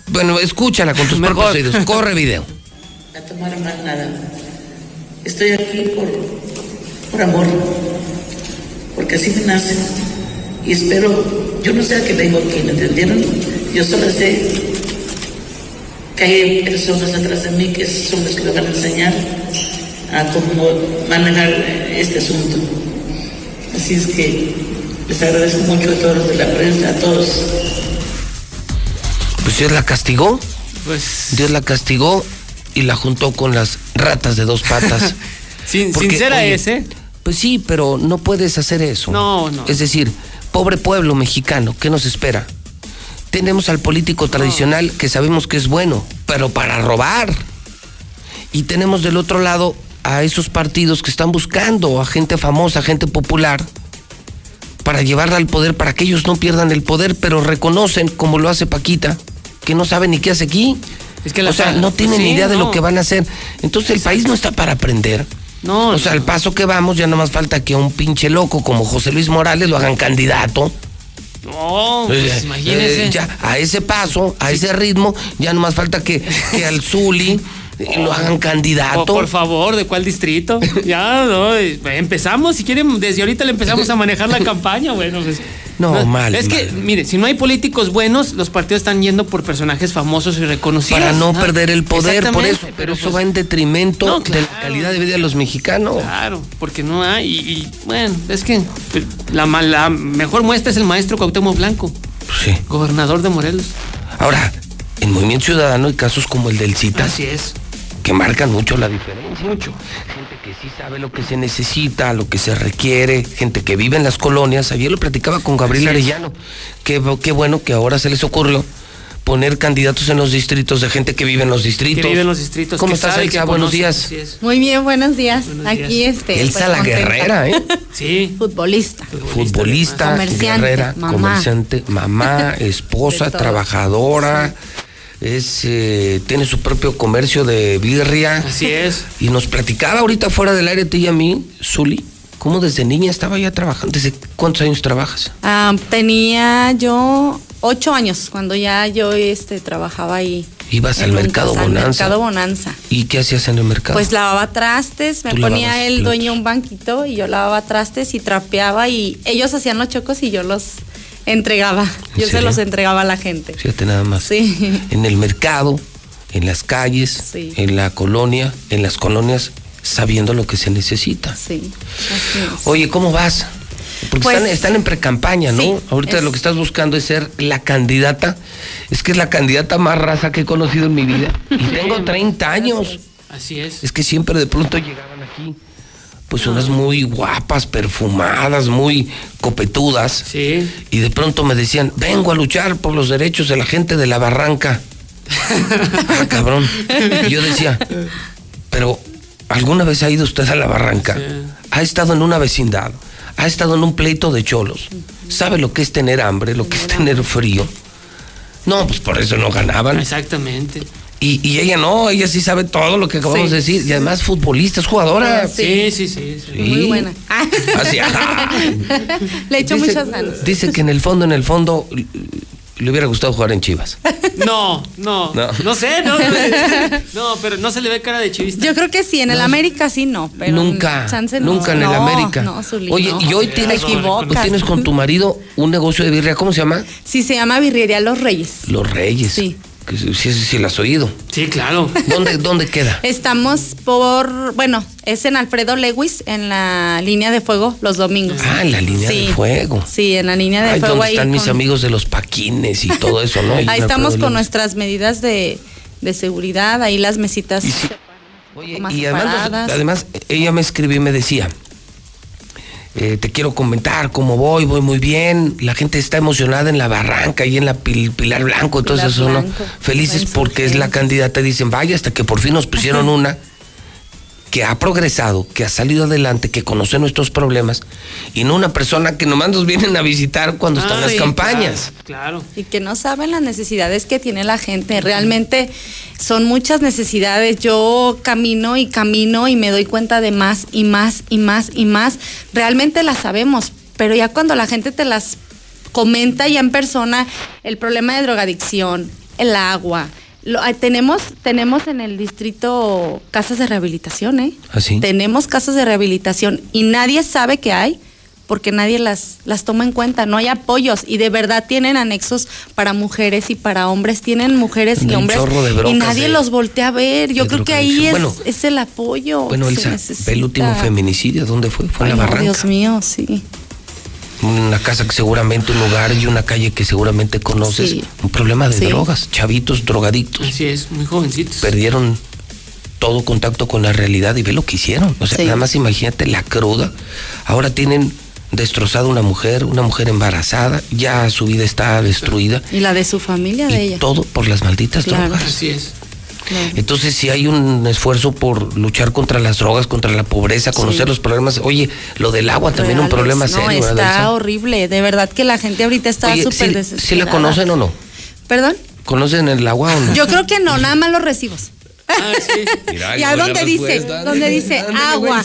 bueno, escúchala con tus Mejor. propios oídos. Corre video. a tomar más nada. Estoy aquí por, por amor, porque así me nace. Y espero, yo no sé a qué vengo aquí, ¿me entendieron? Yo solo sé que hay personas atrás de mí que son las que me van a enseñar a cómo manejar este asunto. Así es que les agradezco mucho a todos los de la prensa, a todos. Pues Dios la castigó. Pues. Dios la castigó y la juntó con las ratas de dos patas. Sin, Porque, sincera oye, es, ¿eh? Pues sí, pero no puedes hacer eso. No, no. Es decir, pobre pueblo mexicano, ¿qué nos espera? Tenemos al político tradicional que sabemos que es bueno, pero para robar. Y tenemos del otro lado a esos partidos que están buscando a gente famosa, gente popular, para llevarla al poder, para que ellos no pierdan el poder, pero reconocen, como lo hace Paquita, que no saben ni qué hace aquí. Es que la o sea, no tienen sí, ni idea de no. lo que van a hacer. Entonces el país no está para aprender. No, O sea, al paso que vamos, ya no más falta que a un pinche loco como José Luis Morales lo hagan candidato. No, pues Eh, imagínese. eh, ya, a ese paso, a ese ritmo, ya no más falta que, que al Zuli lo hagan candidato. Oh, por favor, ¿de cuál distrito? ya, no, empezamos, si quieren, desde ahorita le empezamos a manejar la campaña, bueno, pues. No, mal, Es que, mire, si no hay políticos buenos, los partidos están yendo por personajes famosos y reconocidos. Para no perder el poder, por eso. Pero eso va en detrimento No, de la calidad de vida de los mexicanos. Claro, porque no hay. Y, y, bueno, es que la, la mejor muestra es el maestro Cuauhtémoc Blanco, Sí. gobernador de Morelos. Ahora, en Movimiento Ciudadano hay casos como el del CITA. Así es. Que marcan mucho la diferencia. Mucho. Gente que sí sabe lo que se necesita, lo que se requiere, gente que vive en las colonias. Ayer lo platicaba con Gabriel. Arellano. Qué, qué bueno que ahora se les ocurrió poner candidatos en los distritos de gente que vive en los distritos. Que vive en los distritos. ¿Cómo estás, Elsa? Buenos días. Muy bien, buenos días. Buenos Aquí días. este. Elsa pues, la contenta. guerrera, ¿eh? Sí. Futbolista. Futbolista, Comerciante, guerrera, mamá. comerciante, mamá, esposa, todo. Es, eh, tiene su propio comercio de birria. Así es. Y nos platicaba ahorita fuera del aire, a ti y a mí, Zuli, cómo desde niña estaba ya trabajando. ¿Desde cuántos años trabajas? Ah, tenía yo ocho años cuando ya yo este, trabajaba ahí. Ibas al mercado casa- al Bonanza. Mercado Bonanza. ¿Y qué hacías en el mercado? Pues lavaba trastes, me Tú ponía el platos. dueño un banquito y yo lavaba trastes y trapeaba y ellos hacían los chocos y yo los entregaba. Yo se los entregaba a la gente. Fíjate nada más. Sí. En el mercado, en las calles, Sí. en la colonia, en las colonias, sabiendo lo que se necesita. Sí. Oye, ¿cómo vas? Porque Pues, están, están en precampaña, ¿no? sí, Ahorita es- lo que estás buscando es ser la candidata. Es que es la candidata más raza que he conocido en mi vida. Y tengo 30 años. Así es. Es que siempre de pronto llegaban aquí, pues unas muy guapas, perfumadas, muy copetudas. Sí. Y de pronto me decían, vengo a luchar por los derechos de la gente de la barranca. ah, cabrón. Y yo decía, pero ¿alguna vez ha ido usted a la barranca? Ha estado en una vecindad, ha estado en un pleito de cholos. ¿Sabe lo que es tener hambre, lo que es tener frío? No, pues por eso no ganaban. Exactamente. Y, y ella no, ella sí sabe todo lo que acabamos Sí. de decir. Y además futbolista, es jugadora. Sí, sí, sí. sí. Muy buena. Ah. Así, ajá. Le echo Dice- muchas ganas. Dice que en el fondo, en el fondo, le hubiera gustado jugar en Chivas. No, no, No. no. sé, no. No, pero no se le ve cara de chivista. Yo creo que sí, en el América sí no, pero nunca, chance no. nunca en el No, América. Oye, no. y hoy tienes, hoy tienes con tu marido un negocio de birria, ¿cómo se llama? Sí, se llama Birrería Los Reyes. Los Reyes. Sí. Sí, sí, lo has oído. Sí, claro. ¿Dónde, dónde queda? Estamos por, bueno, es en Alfredo Lewis, en la línea de fuego, los domingos. Ah, en la línea Sí. de fuego. Sí, en la línea de Ay, fuego ¿dónde ahí. están mis con- amigos de los paquines y todo eso, no? Ahí estamos Alfredo con Lewis. nuestras medidas de, de seguridad, ahí las mesitas. Oye, más y además, además, ella me escribió y me decía, eh, te quiero comentar cómo voy, voy muy bien, la gente está emocionada en la barranca y en la Pil- Pilar Blanco, entonces. Blanco, Felices porque es la candidata, dicen, vaya, hasta que por fin nos pusieron una que ha progresado, que ha salido adelante, que conoce nuestros problemas, y no una persona que nomás nos vienen a visitar cuando están Ah, las sí, campañas. Claro. Y que no saben las necesidades que tiene la gente. Realmente son muchas necesidades. Yo camino y camino y me doy cuenta de más y más y más y más. Realmente las sabemos, pero ya cuando la gente te las comenta ya en persona, el problema de drogadicción, el agua. Lo- ah, tenemos, tenemos en el distrito casas de rehabilitación, ¿eh? ¿Así? Tenemos casas de rehabilitación y nadie sabe que hay porque nadie las, las toma en cuenta, no hay apoyos y de verdad tienen anexos para mujeres y para hombres, tienen mujeres y hombres y nadie de- los voltea a ver. Yo creo que ahí es. Bueno, es el apoyo. Bueno, Elsa, el último feminicidio, ¿dónde fue? Fue en Ay, la barranca. Dios mío, sí. Una casa que seguramente, un lugar y una calle que seguramente conoces, Sí. un problema de Sí. drogas, chavitos drogadictos, Así es, muy jovencitos. perdieron todo contacto con la realidad y ve lo que hicieron. O sea, Sí. nada más imagínate la cruda. Ahora tienen destrozada una mujer, una mujer embarazada, ya su vida está destruida Y la de su familia, de ella. todo por las malditas Claro. drogas. Así es. Claro. Entonces, si hay un esfuerzo por luchar contra las drogas, contra la pobreza, conocer Sí. los problemas. Oye, lo del agua también un Reales. problema no, serio, ¿verdad, está horrible. De verdad que la gente ahorita está súper ¿sí- desesperada. ¿sí la conocen o no? ¿Perdón? ¿Conocen el agua o no? Yo creo que no, nada más los recibos. Mira, y a donde dice, donde dice agua,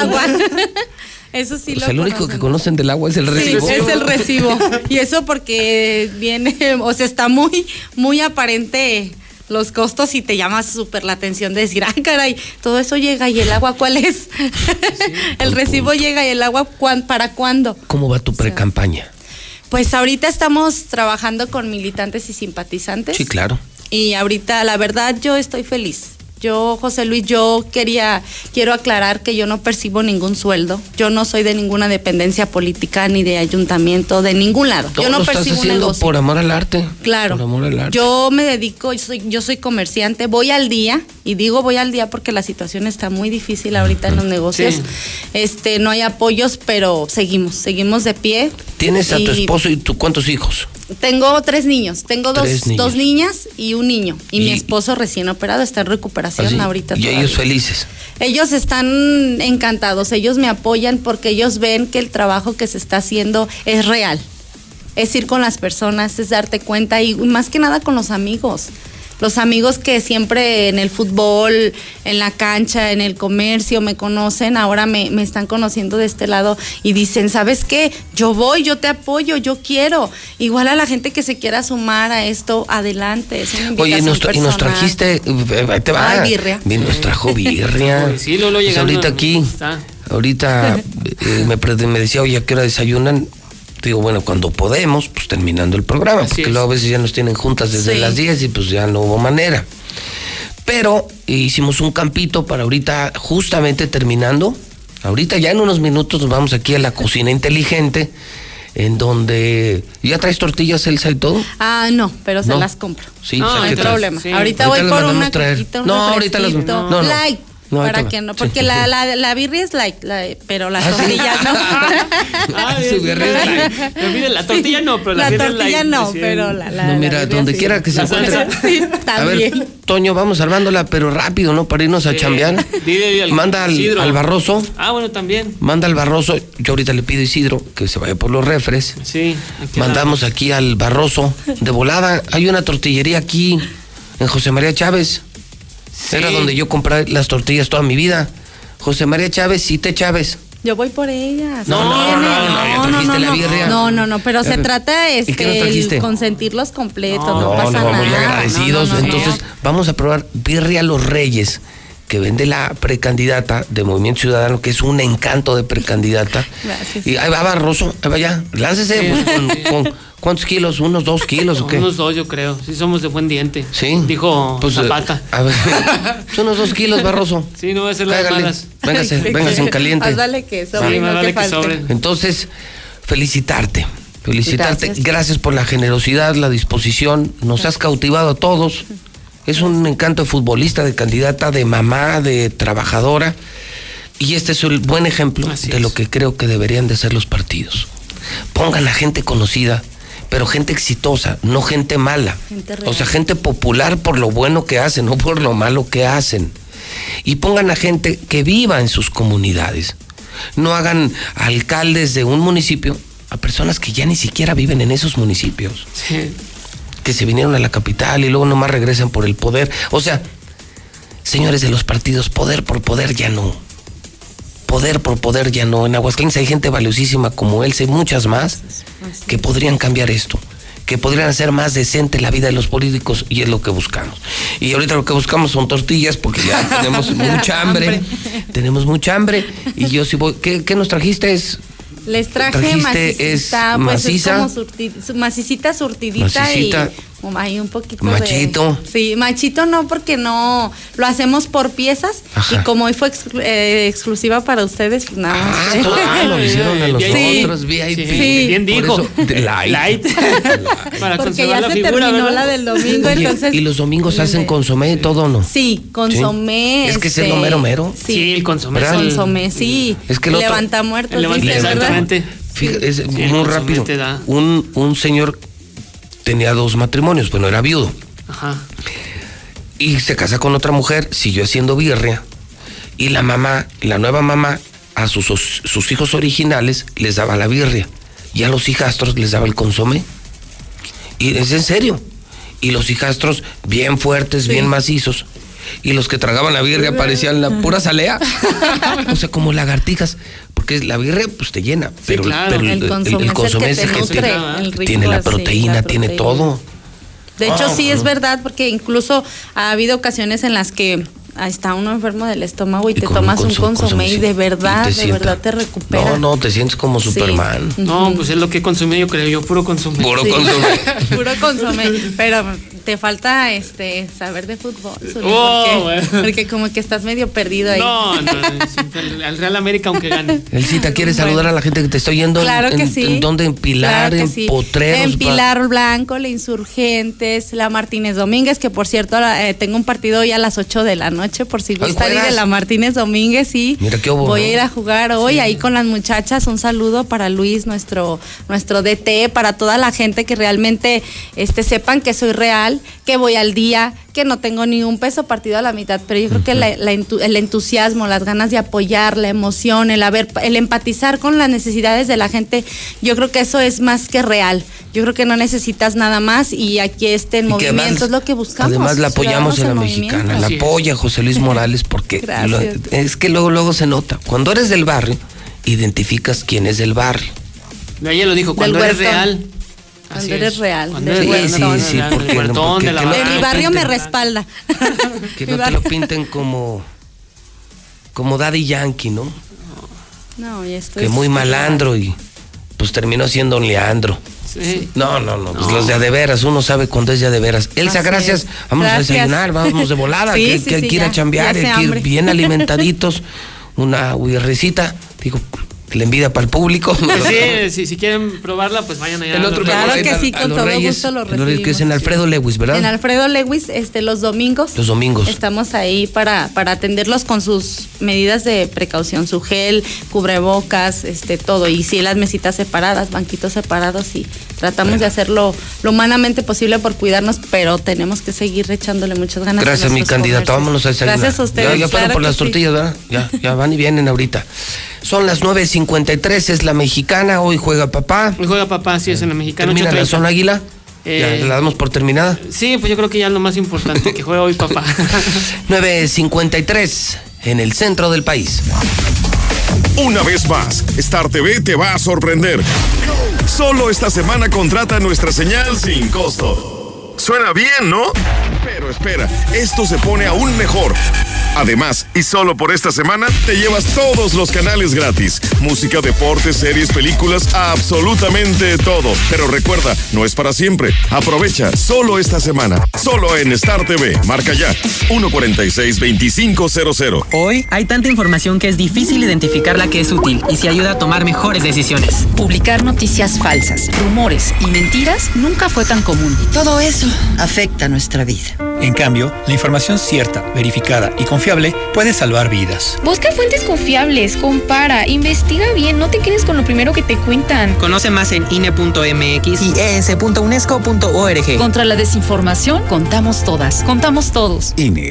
agua. Eso sí o lo el único conocen. que conocen del agua es el Sí, recibo. es el recibo. Y eso porque viene, o sea, está muy, muy aparente los costos y te llama súper la atención de decir, ah, caray, todo eso llega y el agua, ¿cuál es? el recibo llega y el agua, ¿cuán- ¿para cuándo? ¿Cómo va tu pre-campaña? Pues ahorita estamos trabajando con militantes y simpatizantes. Sí, claro. Y ahorita, la verdad, yo estoy feliz. Yo, José Luis, yo quería, quiero aclarar que yo no percibo ningún sueldo. Yo no soy de ninguna dependencia política ni de ayuntamiento, de ningún lado. Todo yo no lo estás percibo un haciendo por amor al arte. Claro. Por amor al arte. Yo me dedico, yo soy, yo soy comerciante, voy al día, y digo voy al día porque la situación está muy difícil ahorita en los negocios. Sí. Este, no hay apoyos, pero seguimos, seguimos de pie. Tienes a tu esposo y tú, ¿cuántos hijos? Tengo tres niños, tengo dos, niños. dos niñas y un niño. Y, mi esposo recién operado está en recuperación Así, ahorita. y todavía. ellos felices. Ellos están encantados, ellos me apoyan porque ellos ven que el trabajo que se está haciendo es real. Es ir con las personas, es darte cuenta y más que nada con los amigos. Los amigos que siempre en el fútbol, en la cancha, en el comercio me conocen, ahora me, me están conociendo de este lado y dicen, ¿sabes qué? Yo voy, yo te apoyo, yo quiero. Igual a la gente que se quiera sumar a esto, adelante. Es una Oye, y nos, y nos trajiste, eh, te va. Ay, birria. Bien, Nos trajo birria. Uy, sí, Lolo Pues llegando, ahorita aquí, está. ahorita eh, me decía, oye, ¿a qué hora desayunan? Digo, bueno, cuando podemos, pues terminando el programa, porque luego a veces ya nos tienen juntas desde Sí. las 10 y pues ya no hubo manera. Pero hicimos un campito para ahorita, justamente terminando. Ahorita ya en unos minutos nos vamos aquí a la cocina inteligente, en donde ya traes tortillas, Elsa y todo. Ah, no, pero se No. las compro. Sí, no, pues, no ¿qué hay problema. Sí. Ahorita, Ahorita voy por una traer. coquita, un No, ahorita las- no, no. Light. No, para que no, Sí. porque la, la, la birria es light, la- pero las Ah, sí. tortillas no. Ah, Su birria es light. Pero mire, la tortilla no, pero la, La tortilla light, no, recién. pero la, la No, la mira, donde sí. quiera que se La encuentre. Sí, A ver, también. Toño, vamos armándola, pero rápido, ¿no? Para irnos a chambear. Dile al Manda al, Isidro. al Barroso, Ah, bueno, también. manda al Barroso. Yo ahorita le pido a Isidro que se vaya por los refres. Sí. Mandamos aquí al Barroso. De volada, hay una tortillería aquí en José María Chávez. Era donde yo compré las tortillas toda mi vida. José María Chávez, Cite Chávez. Yo voy por ellas. No, no, Tiene- no, no, ya trajiste la no. birria. No, no, no, pero se trata ¿y qué nos este, consentirlos completos, no, No, pasa no, nada. muy agradecidos. No, no, no, Entonces, vamos a probar Birria Los Reyes, que vende la precandidata de Movimiento Ciudadano, que es un encanto de precandidata. Gracias. Y ahí va Barroso, ahí va ya. Láncese, Sí. pues, con, con- ¿cuántos kilos? ¿Unos dos kilos o qué? Unos dos, yo creo. Sí, somos de buen diente. Sí. Dijo Pues, eh, Zapata. a ver, son unos dos kilos, Barroso. Sí, no voy a hacer las malas. Véngase, véngase en caliente. Más vale que sobre, Sí, no vale que sobre. Entonces, felicitarte. Felicitarte. Gracias. Gracias. por la generosidad, la disposición. Nos has cautivado a todos. Es un encanto de futbolista, de candidata, de mamá, de trabajadora. Y este es el buen ejemplo de lo que creo que deberían de ser los partidos. Pongan a gente conocida, pero gente exitosa, no gente mala. Gente O sea, gente popular por lo bueno que hacen, no por lo malo que hacen. Y pongan a gente que viva en sus comunidades. No hagan alcaldes de un municipio a personas que ya ni siquiera viven en esos municipios, Sí. Que se vinieron a la capital y luego nomás regresan por el poder. O sea, señores de los partidos, poder por poder ya no. Poder por poder ya no. En Aguascalientes hay gente valiosísima como él, hay muchas más que podrían cambiar esto, que podrían hacer más decente la vida de los políticos y es lo que buscamos. Y ahorita lo que buscamos son tortillas porque ya tenemos mucha hambre, tenemos mucha hambre y yo sí voy, ¿qué, qué nos trajiste? Es Les traje Trajiste, es macicita, pues maciza. es como surti- su- macicita surtidita Macicita. y como ahí un poquito Machito. de... Sí, machito no, porque no, lo hacemos por piezas Ajá. y como hoy fue exclu- eh, exclusiva para ustedes, pues nada más. Ah, ah, lo hicieron a Sí. nosotros, VIP. Sí. Bien Por dijo. eso, de light. Para Porque ya la se figura, terminó ¿verdad? la del domingo, Oye, entonces... ¿Y los domingos hacen consomé y todo no? Sí, consomé. Es que es el este, mero mero. Sí, Sí, el consomé. El- consomé, sí. Es que el otro- Levanta muertos, El levanta- dice, ¿verdad? exactamente. Fíjate, es Sí, muy rápido. te da. Un, un señor tenía dos matrimonios, bueno, era viudo. Ajá. Y se casa con otra mujer, siguió haciendo birria. Y la mamá, la nueva mamá, a sus, sus hijos originales les daba la birria. Y a los hijastros les daba el consomé. Y es en serio. Y los hijastros bien fuertes, bien macizos. Y los que tragaban la birria parecían la pura salea. o sea, como lagartijas. Porque la birria pues te llena. pero, claro. pero El consomé es el consomé que es te el que nutre, te- el rico, tiene la sí, proteína, la tiene todo. De hecho, Ah, sí es no. verdad, porque incluso ha habido ocasiones en las que ahí está uno enfermo del estómago y, te tomas un consum- consomé y de verdad, te de sienta. verdad te recupera. No, no, te sientes como Superman. No, pues es lo que consumí, yo creo, yo puro consumí. Puro Sí. consomé. Puro consomé, pero te falta este saber de fútbol, Zuli, Oh, porque, bueno. porque como que estás medio perdido ahí. No, no, al- al Real América aunque gane. Elcita, ¿quieres saludar a la gente que te está oyendo? Claro ¿En, que sí. ¿En dónde? ¿En Pilar? Claro ¿En sí. Potreros? En Pilar Blanco, la Insurgentes, la Martínez Domínguez, que por cierto eh, tengo un partido hoy a las 8 de la noche, por si Ay, gusta ir de la Martínez Domínguez, sí. Mira qué hubo, Voy ¿no? a ir a jugar hoy ahí con las muchachas. Un saludo para Luis, nuestro, nuestro DT, para toda la gente que realmente este, sepan que soy real, que voy al día, que no tengo ni un peso partido a la mitad, pero yo creo que la- la entu- el entusiasmo, las ganas de apoyar, la emoción, el haber, el empatizar con las necesidades de la gente, yo creo que eso es más que real. Yo creo que no necesitas nada más y aquí este Y que movimiento además- es lo que buscamos. Además la apoyamos en la mexicana, la apoya José Luis Morales porque lo- es que luego luego se nota. Cuando eres del barrio, identificas quién es del barrio. Ella lo dijo, cuando eres real. Cuando eres es. real, Cuando eres del Sí, sí, porque- porque- de la que no- mi barrio me respalda. Que no te lo pinten como como Daddy Yankee, ¿no? No, y esto Que es- muy malandro y pues terminó siendo un Leandro. Sí. No, no, no, pues los de a de veras, uno sabe cuándo es de a de veras. Elsa, Así gracias. es. Vamos Gracias. a desayunar, vamos de volada, Sí, que, sí, que hay sí, que ir a ya, chambear, hay que ir bien alimentaditos, una huirrecita, digo, la envidia para el público. Sí, sí, si quieren probarla, pues vayan allá. El otro Claro que sí, a con los todo Reyes, gusto lo a que es recibimos. en Alfredo Lewis, ¿verdad? En Alfredo Lewis, este, los domingos. Los domingos. Estamos ahí para, para atenderlos con sus medidas de precaución, su gel, cubrebocas, este, todo. Y sí, las mesitas separadas, banquitos separados y tratamos de hacerlo lo humanamente posible por cuidarnos, pero tenemos que seguir echándole muchas ganas. a Gracias, mi nuestros candidato. comercios. Vámonos a desayunar. Gracias a ustedes. Ya, ya fueron claro por las sí. tortillas, ¿verdad? Ya, ya van y vienen ahorita. Son las 9.53, es la mexicana, hoy juega papá. Hoy juega papá, sí, es en la mexicana. ¿Termina la 8:30. zona águila? Eh, ya, ¿La damos por terminada? Sí, pues yo creo que ya es lo más importante, que juega hoy papá. 9.53 en el centro del país. Una vez más, Star TV te va a sorprender. Solo esta semana contrata nuestra señal sin costo. Suena bien, ¿no? Pero espera, esto se pone aún mejor. Además, y solo por esta semana, te llevas todos los canales gratis. Música, deportes, series, películas, absolutamente todo. Pero recuerda, no es para siempre. Aprovecha solo esta semana. Solo en Star TV. Marca ya. 146-2500. Hoy hay tanta información que es difícil identificar la que es útil y se ayuda a tomar mejores decisiones. Publicar noticias falsas, rumores y mentiras nunca fue tan común. Y todo eso afecta nuestra vida. En cambio, la información cierta, verificada y confiable puede salvar vidas. Busca fuentes confiables, compara, investiga bien, no te quedes con lo primero que te cuentan. Conoce más en INE.mx y es.unesco.org. Contra la desinformación, contamos todas, contamos todos. INE.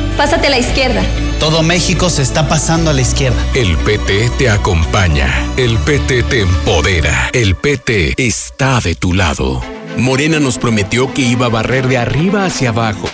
Pásate a la izquierda. Todo México se está pasando a la izquierda. El PT te acompaña. El PT te empodera. El PT está de tu lado. Morena nos prometió que iba a barrer de arriba hacia abajo